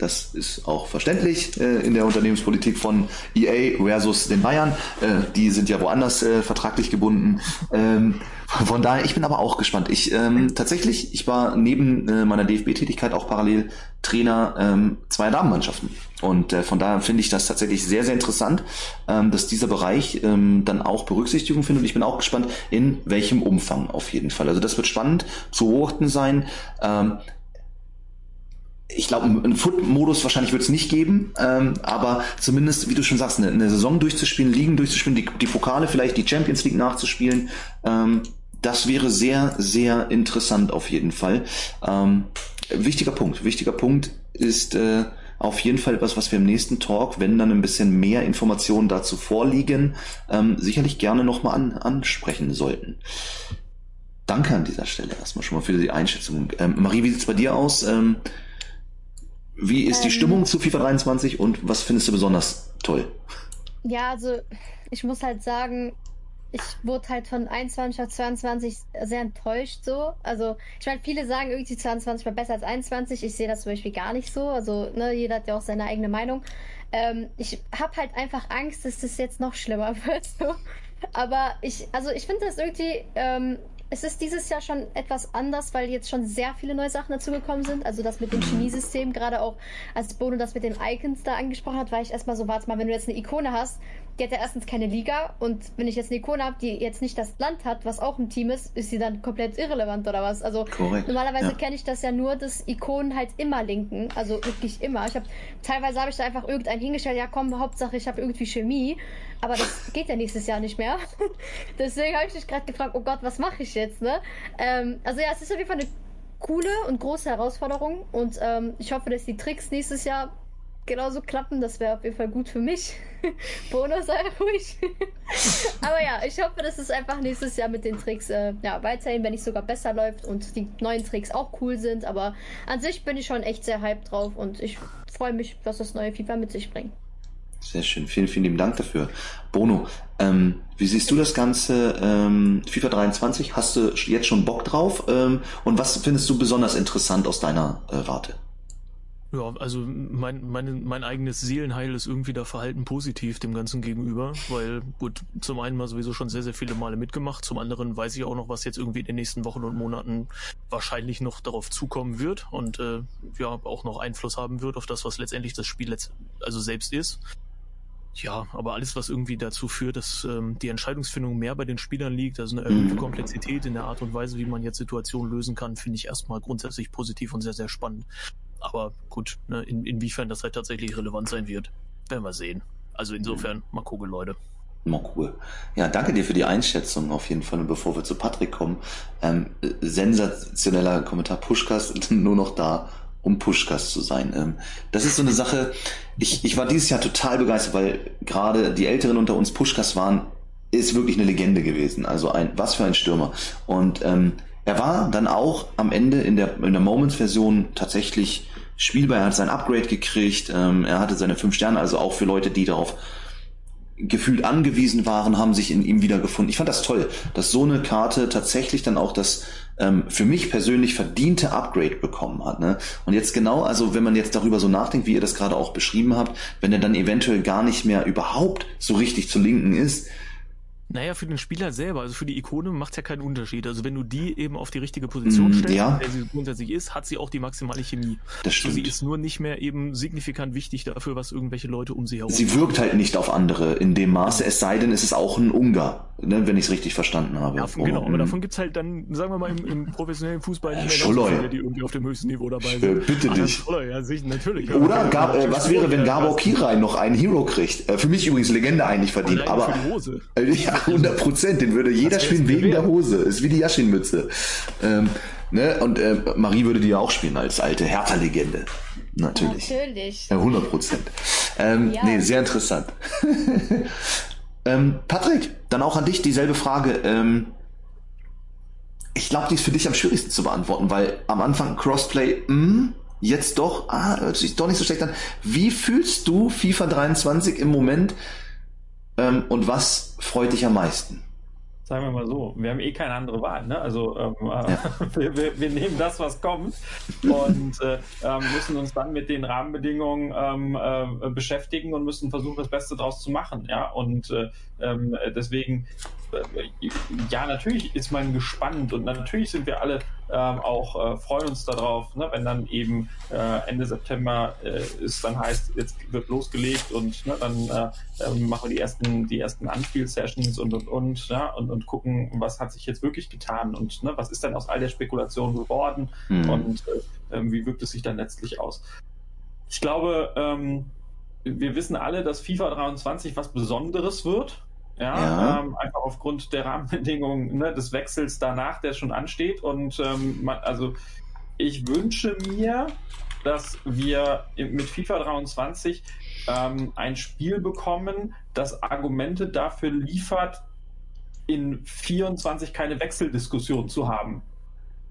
Das ist auch verständlich äh, in der Unternehmenspolitik von EA versus den Bayern. Äh, die sind ja woanders äh, vertraglich gebunden. Ähm, von daher, ich bin aber auch gespannt. Ich ähm, tatsächlich, ich war neben äh, meiner DFB-Tätigkeit auch parallel Trainer ähm, zweier Damenmannschaften. Und äh, von daher finde ich das tatsächlich sehr, sehr interessant, ähm, dass dieser Bereich ähm, dann auch Berücksichtigung findet. Und ich bin auch gespannt, in welchem Umfang auf jeden Fall. Also das wird spannend zu beobachten sein. Ähm, ich glaube, einen Foot-Modus wahrscheinlich wird es nicht geben, ähm, aber zumindest, wie du schon sagst, eine, eine Saison durchzuspielen, Ligen durchzuspielen, die, die Pokale vielleicht, die Champions League nachzuspielen, ähm, das wäre sehr, sehr interessant auf jeden Fall. Ähm, wichtiger Punkt. Wichtiger Punkt ist äh, auf jeden Fall etwas, was wir im nächsten Talk, wenn dann ein bisschen mehr Informationen dazu vorliegen, ähm, sicherlich gerne nochmal an, ansprechen sollten. Danke an dieser Stelle erstmal schon mal für die Einschätzung. Ähm, Marie, wie sieht's bei dir aus? Ähm, wie ist ähm, die Stimmung zu FIFA 23 und was findest du besonders toll? Ja, also ich muss halt sagen, ich wurde halt von 21 auf 22 sehr enttäuscht so. Also ich meine, viele sagen irgendwie 22 war besser als 21. Ich sehe das zum Beispiel gar nicht so. Also ne, jeder hat ja auch seine eigene Meinung. Ähm, ich habe halt einfach Angst, dass das jetzt noch schlimmer wird. So. Aber ich, also ich finde das irgendwie ähm, es ist dieses Jahr schon etwas anders, weil jetzt schon sehr viele neue Sachen dazugekommen sind. Also das mit dem Chemiesystem, gerade auch als Bono das mit den Icons da angesprochen hat, war ich erstmal so, warte mal, wenn du jetzt eine Ikone hast, die hat ja erstens keine Liga und wenn ich jetzt eine Ikone habe, die jetzt nicht das Land hat, was auch im Team ist, ist sie dann komplett irrelevant oder was? Also Korrekt, normalerweise ja. kenne ich das ja nur, dass Ikonen halt immer linken, also wirklich immer. Ich habe teilweise habe ich da einfach irgendeinen hingestellt, ja komm, Hauptsache ich habe irgendwie Chemie, aber das geht ja nächstes Jahr nicht mehr. Deswegen habe ich mich gerade gefragt, oh Gott, was mache ich jetzt, ne? Ähm, also ja, es ist auf jeden Fall eine coole und große Herausforderung und ähm, ich hoffe, dass die Tricks nächstes Jahr genauso klappen. Das wäre auf jeden Fall gut für mich. Bonus sei ruhig. Aber ja, ich hoffe, dass es einfach nächstes Jahr mit den Tricks äh, ja, weiterhin, wenn nicht sogar besser läuft und die neuen Tricks auch cool sind. Aber an sich bin ich schon echt sehr hyped drauf und ich freue mich, was das neue FIFA mit sich bringt. Sehr schön, vielen, vielen lieben Dank dafür. Bono, ähm, wie siehst du das Ganze ähm, FIFA 23? Hast du jetzt schon Bock drauf? Ähm, und was findest du besonders interessant aus deiner äh, Warte? Ja, also mein, mein, mein eigenes Seelenheil ist irgendwie da verhalten positiv dem Ganzen gegenüber, weil gut, zum einen mal sowieso schon sehr, sehr viele Male mitgemacht, zum anderen weiß ich auch noch, was jetzt irgendwie in den nächsten Wochen und Monaten wahrscheinlich noch darauf zukommen wird und äh, ja, auch noch Einfluss haben wird auf das, was letztendlich das Spiel letzt also selbst ist. Ja, aber alles, was irgendwie dazu führt, dass ähm, die Entscheidungsfindung mehr bei den Spielern liegt, also eine erhöhte Mhm. Komplexität in der Art und Weise, wie man jetzt Situationen lösen kann, finde ich erstmal grundsätzlich positiv und sehr, sehr spannend. Aber gut, ne, in, inwiefern das halt tatsächlich relevant sein wird, werden wir sehen. Also insofern, mal gucken, Leute. Mal cool. Ja, danke dir für die Einschätzung auf jeden Fall. Und bevor wir zu Patrick kommen, ähm, äh, sensationeller Kommentar. Pushkas nur noch da, um Pushkas zu sein. Ähm, das ist so eine Sache. Ich, ich war dieses Jahr total begeistert, weil gerade die Älteren unter uns Pushkas waren, ist wirklich eine Legende gewesen. Also ein, was für ein Stürmer. Und ähm, er war dann auch am Ende in der, in der Moments-Version tatsächlich spielbar. Er hat sein Upgrade gekriegt. Ähm, er hatte seine fünf Sterne, also auch für Leute, die darauf gefühlt angewiesen waren, haben sich in ihm wiedergefunden. Ich fand das toll, dass so eine Karte tatsächlich dann auch das ähm, für mich persönlich verdiente Upgrade bekommen hat. Ne? Und jetzt genau, also wenn man jetzt darüber so nachdenkt, wie ihr das gerade auch beschrieben habt, wenn er dann eventuell gar nicht mehr überhaupt so richtig zu linken ist, Naja, für den Spieler selber, also für die Ikone macht es ja keinen Unterschied. Also wenn du die eben auf die richtige Position Mm, stellst, ja. der sie grundsätzlich ist, hat sie auch die maximale Chemie. das Also sie stimmt. ist nur nicht mehr eben signifikant wichtig dafür, was irgendwelche Leute um sie herum Sie wirkt halt nicht auf andere in dem Maße, es sei denn, es ist auch ein Ungar, ne, wenn ich es richtig verstanden habe. Ja, von, genau, aber mm, davon gibt's halt dann, sagen wir mal, im, im professionellen Fußball nicht mehr ganz so Scholloy. viele, die irgendwie auf dem höchsten Niveau dabei Äh, sind. bitte Ach, dich. Scholloy, ja, sicher, natürlich. Oder Gab, äh, was wäre, wenn Gabor Kirai noch einen Hero kriegt? Äh, für mich übrigens Legende eigentlich verdient, aber für die Hose. Äh, Ja, 100 Prozent. Den würde jeder spielen wegen der Hose. Ist wie die Yashin-Mütze. Ähm, ne? Und äh, Marie würde die ja auch spielen als alte Hertha-Legende. Natürlich. Natürlich. Ja, 100 Prozent. Ähm, Ja. Nee, sehr interessant. ähm, Patrick, dann auch an dich dieselbe Frage. Ähm, ich glaube, die ist für dich am schwierigsten zu beantworten, weil am Anfang Crossplay, mh, jetzt doch, ah, hört sich doch nicht so schlecht an. Wie fühlst du FIFA 23 im Moment ähm, und was freut dich am meisten? Sagen wir mal so, wir haben eh keine andere Wahl. Ne? Also ähm, äh, wir, wir, wir nehmen das, was kommt und äh, ähm, müssen uns dann mit den Rahmenbedingungen ähm, äh, beschäftigen und müssen versuchen, das Beste draus zu machen. Ja, und äh, ähm, deswegen, ja, natürlich ist man gespannt und natürlich sind wir alle ähm, auch äh, freuen uns darauf, ne? wenn dann eben äh, Ende September äh, es dann heißt, jetzt wird losgelegt und ne, dann äh, ähm, machen wir die ersten, die ersten Anspiel-Sessions und und und, ja, und und gucken, was hat sich jetzt wirklich getan und ne, was ist dann aus all der Spekulation geworden Hm. und äh, ähm, wie wirkt es sich dann letztlich aus. Ich glaube, ähm, wir wissen alle, dass FIFA 23 was Besonderes wird. Ja, Ja. Ähm, einfach aufgrund der Rahmenbedingungen ne, des Wechsels danach, der schon ansteht. Und ähm, man, also ich wünsche mir, dass wir mit FIFA 23 ähm, ein Spiel bekommen, das Argumente dafür liefert, in 24 keine Wechseldiskussion zu haben.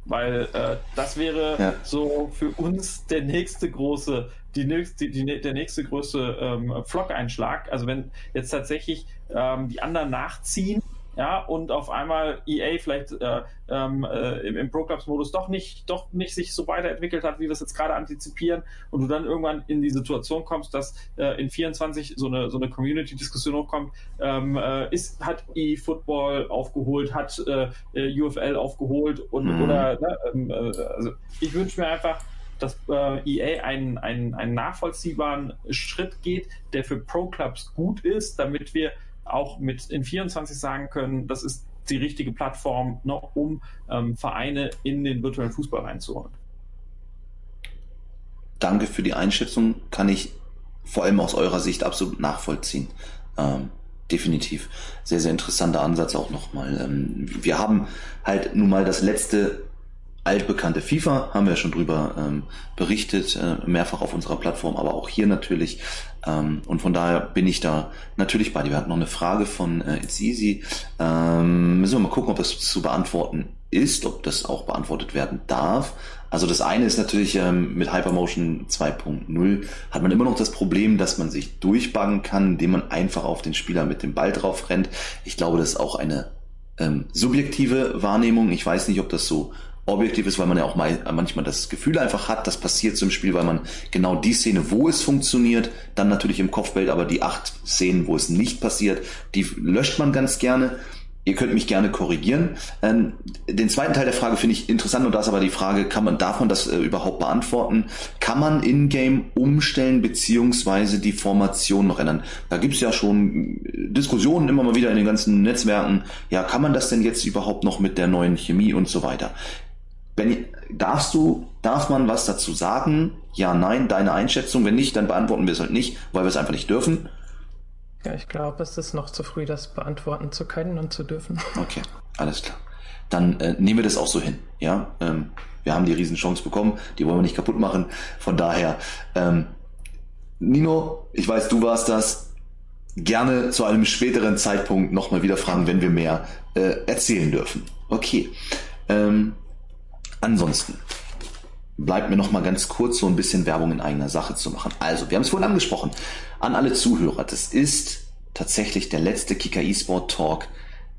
Weil äh, das wäre Ja. so für uns der nächste große, die nächste, die, die, der nächste größte ähm, Flock-Einschlag. Also wenn jetzt tatsächlich ähm, die anderen nachziehen, ja, und auf einmal EA vielleicht äh, ähm, äh, im, im Pro-Clubs-Modus doch nicht, doch nicht sich so weiterentwickelt hat, wie wir es jetzt gerade antizipieren, und du dann irgendwann in die Situation kommst, dass äh, in 24 so eine, so eine Community-Diskussion hochkommt, ähm, äh, ist, hat E-Football aufgeholt, hat äh, äh, UFL aufgeholt und Mhm. oder ne, ähm, äh, also ich wünsche mir einfach, dass äh, EA einen, einen, einen nachvollziehbaren Schritt geht, der für Pro-Clubs gut ist, damit wir auch mit in 24 sagen können, das ist die richtige Plattform, ne, um ähm, Vereine in den virtuellen Fußball reinzuholen. Danke für die Einschätzung, kann ich vor allem aus eurer Sicht absolut nachvollziehen. Ähm, definitiv. Sehr, sehr interessanter Ansatz auch nochmal. Ähm, wir haben halt nun mal das letzte altbekannte FIFA, haben wir schon drüber ähm, berichtet, äh, mehrfach auf unserer Plattform, aber auch hier natürlich. Ähm, und von daher bin ich da natürlich bei dir. Wir hatten noch eine Frage von äh, It's Easy. Ähm, müssen wir mal gucken, ob das zu beantworten ist, ob das auch beantwortet werden darf. Also das eine ist natürlich ähm, mit Hypermotion 2.0 hat man immer noch das Problem, dass man sich durchbuggen kann, indem man einfach auf den Spieler mit dem Ball drauf rennt. Ich glaube, das ist auch eine ähm, subjektive Wahrnehmung. Ich weiß nicht, ob das so objektiv ist, weil man ja auch mal, manchmal das Gefühl einfach hat, das passiert zum Spiel, weil man genau die Szene, wo es funktioniert, dann natürlich im Kopfbild, aber die acht Szenen, wo es nicht passiert, die löscht man ganz gerne. Ihr könnt mich gerne korrigieren. Ähm, den zweiten Teil der Frage finde ich interessant und da ist aber die Frage, kann man, darf man das äh, überhaupt beantworten? Kann man in-game umstellen beziehungsweise die Formation noch ändern? Da gibt es ja schon äh, Diskussionen immer mal wieder in den ganzen Netzwerken. Ja, kann man das denn jetzt überhaupt noch mit der neuen Chemie und so weiter? Benny, darfst du, darf man was dazu sagen? Ja, nein, deine Einschätzung. Wenn nicht, dann beantworten wir es halt nicht, weil wir es einfach nicht dürfen. Ja, ich glaube, es ist noch zu früh, das beantworten zu können und zu dürfen. Okay, alles klar. Dann äh, nehmen wir das auch so hin. Ja, ähm, wir haben die Riesenchance bekommen, die wollen wir nicht kaputt machen. Von daher, ähm, Nino, ich weiß, du warst das. Gerne zu einem späteren Zeitpunkt nochmal wieder fragen, wenn wir mehr äh, erzählen dürfen. Okay. Ähm, ansonsten bleibt mir noch mal ganz kurz so ein bisschen Werbung in eigener Sache zu machen. Also, wir haben es vorhin angesprochen. An alle Zuhörer, das ist tatsächlich der letzte Kicker eSport Talk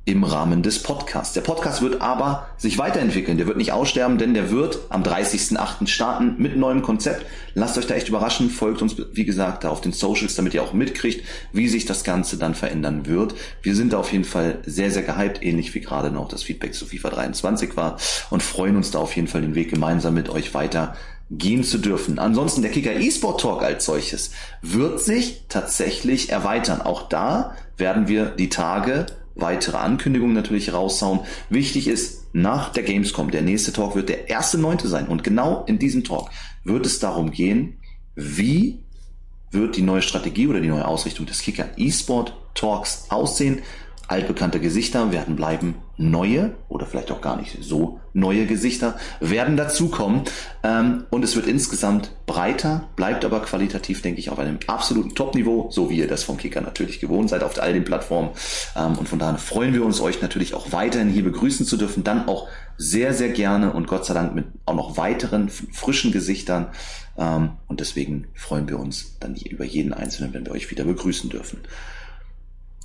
im Rahmen des Podcasts. Der Podcast wird aber sich weiterentwickeln. Der wird nicht aussterben, denn der wird am 30.08. starten mit neuem Konzept. Lasst euch da echt überraschen. Folgt uns, wie gesagt, da auf den Socials, damit ihr auch mitkriegt, wie sich das Ganze dann verändern wird. Wir sind da auf jeden Fall sehr, sehr gehypt, ähnlich wie gerade noch das Feedback zu FIFA 23 war und freuen uns da auf jeden Fall den Weg gemeinsam mit euch weiter gehen zu dürfen. Ansonsten der Kicker eSport Talk als solches wird sich tatsächlich erweitern. Auch da werden wir die Tage weitere Ankündigungen natürlich raushauen. Wichtig ist, nach der Gamescom, der nächste Talk wird der erste Neunte sein. Und genau in diesem Talk wird es darum gehen, wie wird die neue Strategie oder die neue Ausrichtung des Kicker eSport Talks aussehen altbekannte Gesichter werden bleiben, neue oder vielleicht auch gar nicht so neue Gesichter werden dazukommen. Ähm, und es wird insgesamt breiter, bleibt aber qualitativ, denke ich, auf einem absoluten Top-Niveau, so wie ihr das vom Kicker natürlich gewohnt seid auf all den Plattformen. Ähm, und von daher freuen wir uns, euch natürlich auch weiterhin hier begrüßen zu dürfen, dann auch sehr, sehr gerne und Gott sei Dank mit auch noch weiteren frischen Gesichtern. Ähm, und deswegen freuen wir uns dann über jeden Einzelnen, wenn wir euch wieder begrüßen dürfen.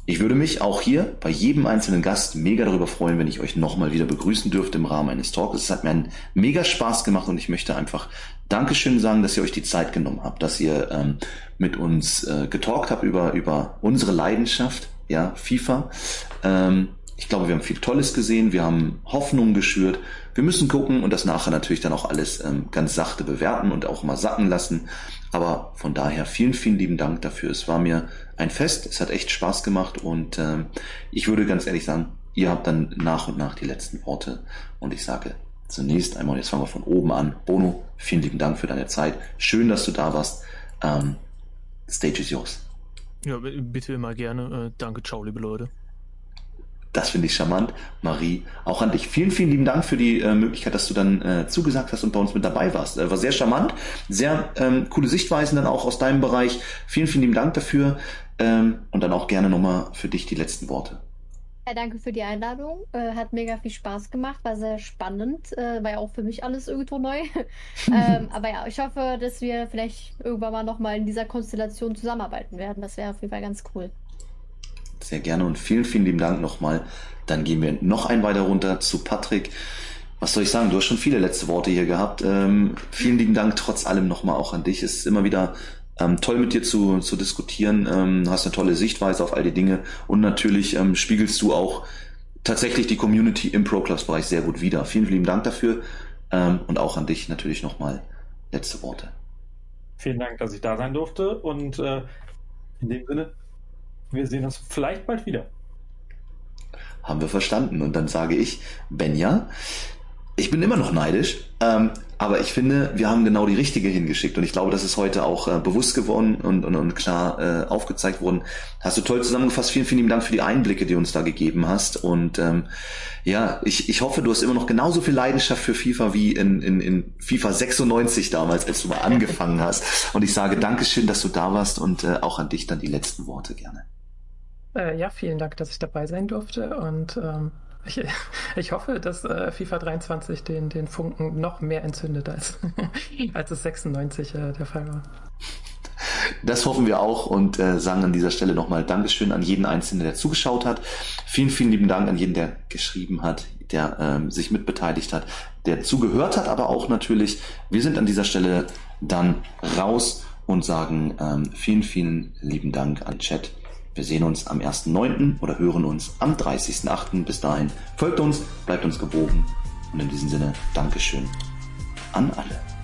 Ich würde mich auch hier bei jedem einzelnen Gast mega darüber freuen, wenn ich euch nochmal wieder begrüßen dürfte im Rahmen eines Talks. Es hat mir einen mega Spaß gemacht und ich möchte einfach Dankeschön sagen, dass ihr euch die Zeit genommen habt, dass ihr ähm, mit uns äh, getalkt habt über, über unsere Leidenschaft, ja, FIFA. Ähm, ich glaube, wir haben viel Tolles gesehen, wir haben Hoffnungen geschürt. Wir müssen gucken und das nachher natürlich dann auch alles ähm, ganz sachte bewerten und auch mal sacken lassen. Aber von daher vielen, vielen lieben Dank dafür. Es war mir ein Fest, es hat echt Spaß gemacht und äh, ich würde ganz ehrlich sagen, ihr habt dann nach und nach die letzten Worte und ich sage zunächst einmal, jetzt fangen wir von oben an. Bono, vielen lieben Dank für deine Zeit. Schön, dass du da warst. Ähm, stage is yours. Ja, bitte immer gerne. Äh, danke, ciao, liebe Leute. Das finde ich charmant. Marie, auch an dich. Vielen, vielen lieben Dank für die äh, Möglichkeit, dass du dann äh, zugesagt hast und bei uns mit dabei warst. Äh, war sehr charmant. Sehr ähm, coole Sichtweisen dann auch aus deinem Bereich. Vielen, vielen lieben Dank dafür. Ähm, und dann auch gerne nochmal für dich die letzten Worte. Ja, danke für die Einladung. Äh, hat mega viel Spaß gemacht, war sehr spannend. Äh, war ja auch für mich alles irgendwo neu. ähm, aber ja, ich hoffe, dass wir vielleicht irgendwann mal nochmal in dieser Konstellation zusammenarbeiten werden. Das wäre auf jeden Fall ganz cool. Sehr gerne und vielen, vielen lieben Dank nochmal. Dann gehen wir noch ein weiter runter zu Patrick. Was soll ich sagen? Du hast schon viele letzte Worte hier gehabt. Ähm, vielen lieben Dank trotz allem nochmal auch an dich. Es ist immer wieder ähm, toll mit dir zu, zu diskutieren. Ähm, hast eine tolle Sichtweise auf all die Dinge und natürlich ähm, spiegelst du auch tatsächlich die Community im Pro Clubs Bereich sehr gut wider. Vielen, vielen Dank dafür ähm, und auch an dich natürlich nochmal letzte Worte. Vielen Dank, dass ich da sein durfte und äh, in dem Sinne, wir sehen uns vielleicht bald wieder. Haben wir verstanden. Und dann sage ich, Benja, ich bin immer noch neidisch, ähm, aber ich finde, wir haben genau die richtige hingeschickt und ich glaube, das ist heute auch äh, bewusst geworden und, und, und klar äh, aufgezeigt worden. Hast du toll zusammengefasst. Vielen, vielen Dank für die Einblicke, die du uns da gegeben hast. Und ähm, ja, ich, ich hoffe, du hast immer noch genauso viel Leidenschaft für FIFA wie in, in, in FIFA 96 damals, als du mal angefangen hast. Und ich sage Dankeschön, dass du da warst und äh, auch an dich dann die letzten Worte gerne. Äh, ja, vielen Dank, dass ich dabei sein durfte und ähm, ich, ich hoffe, dass äh, FIFA 23 den, den Funken noch mehr entzündet, als, als es 96 äh, der Fall war. Das hoffen wir auch und äh, sagen an dieser Stelle nochmal Dankeschön an jeden Einzelnen, der zugeschaut hat. Vielen, vielen lieben Dank an jeden, der geschrieben hat, der ähm, sich mitbeteiligt hat, der zugehört hat, aber auch natürlich, wir sind an dieser Stelle dann raus und sagen ähm, vielen, vielen lieben Dank an Chat wir sehen uns am 1.9. oder hören uns am 30.8. Bis dahin folgt uns, bleibt uns gewogen und in diesem Sinne Dankeschön an alle.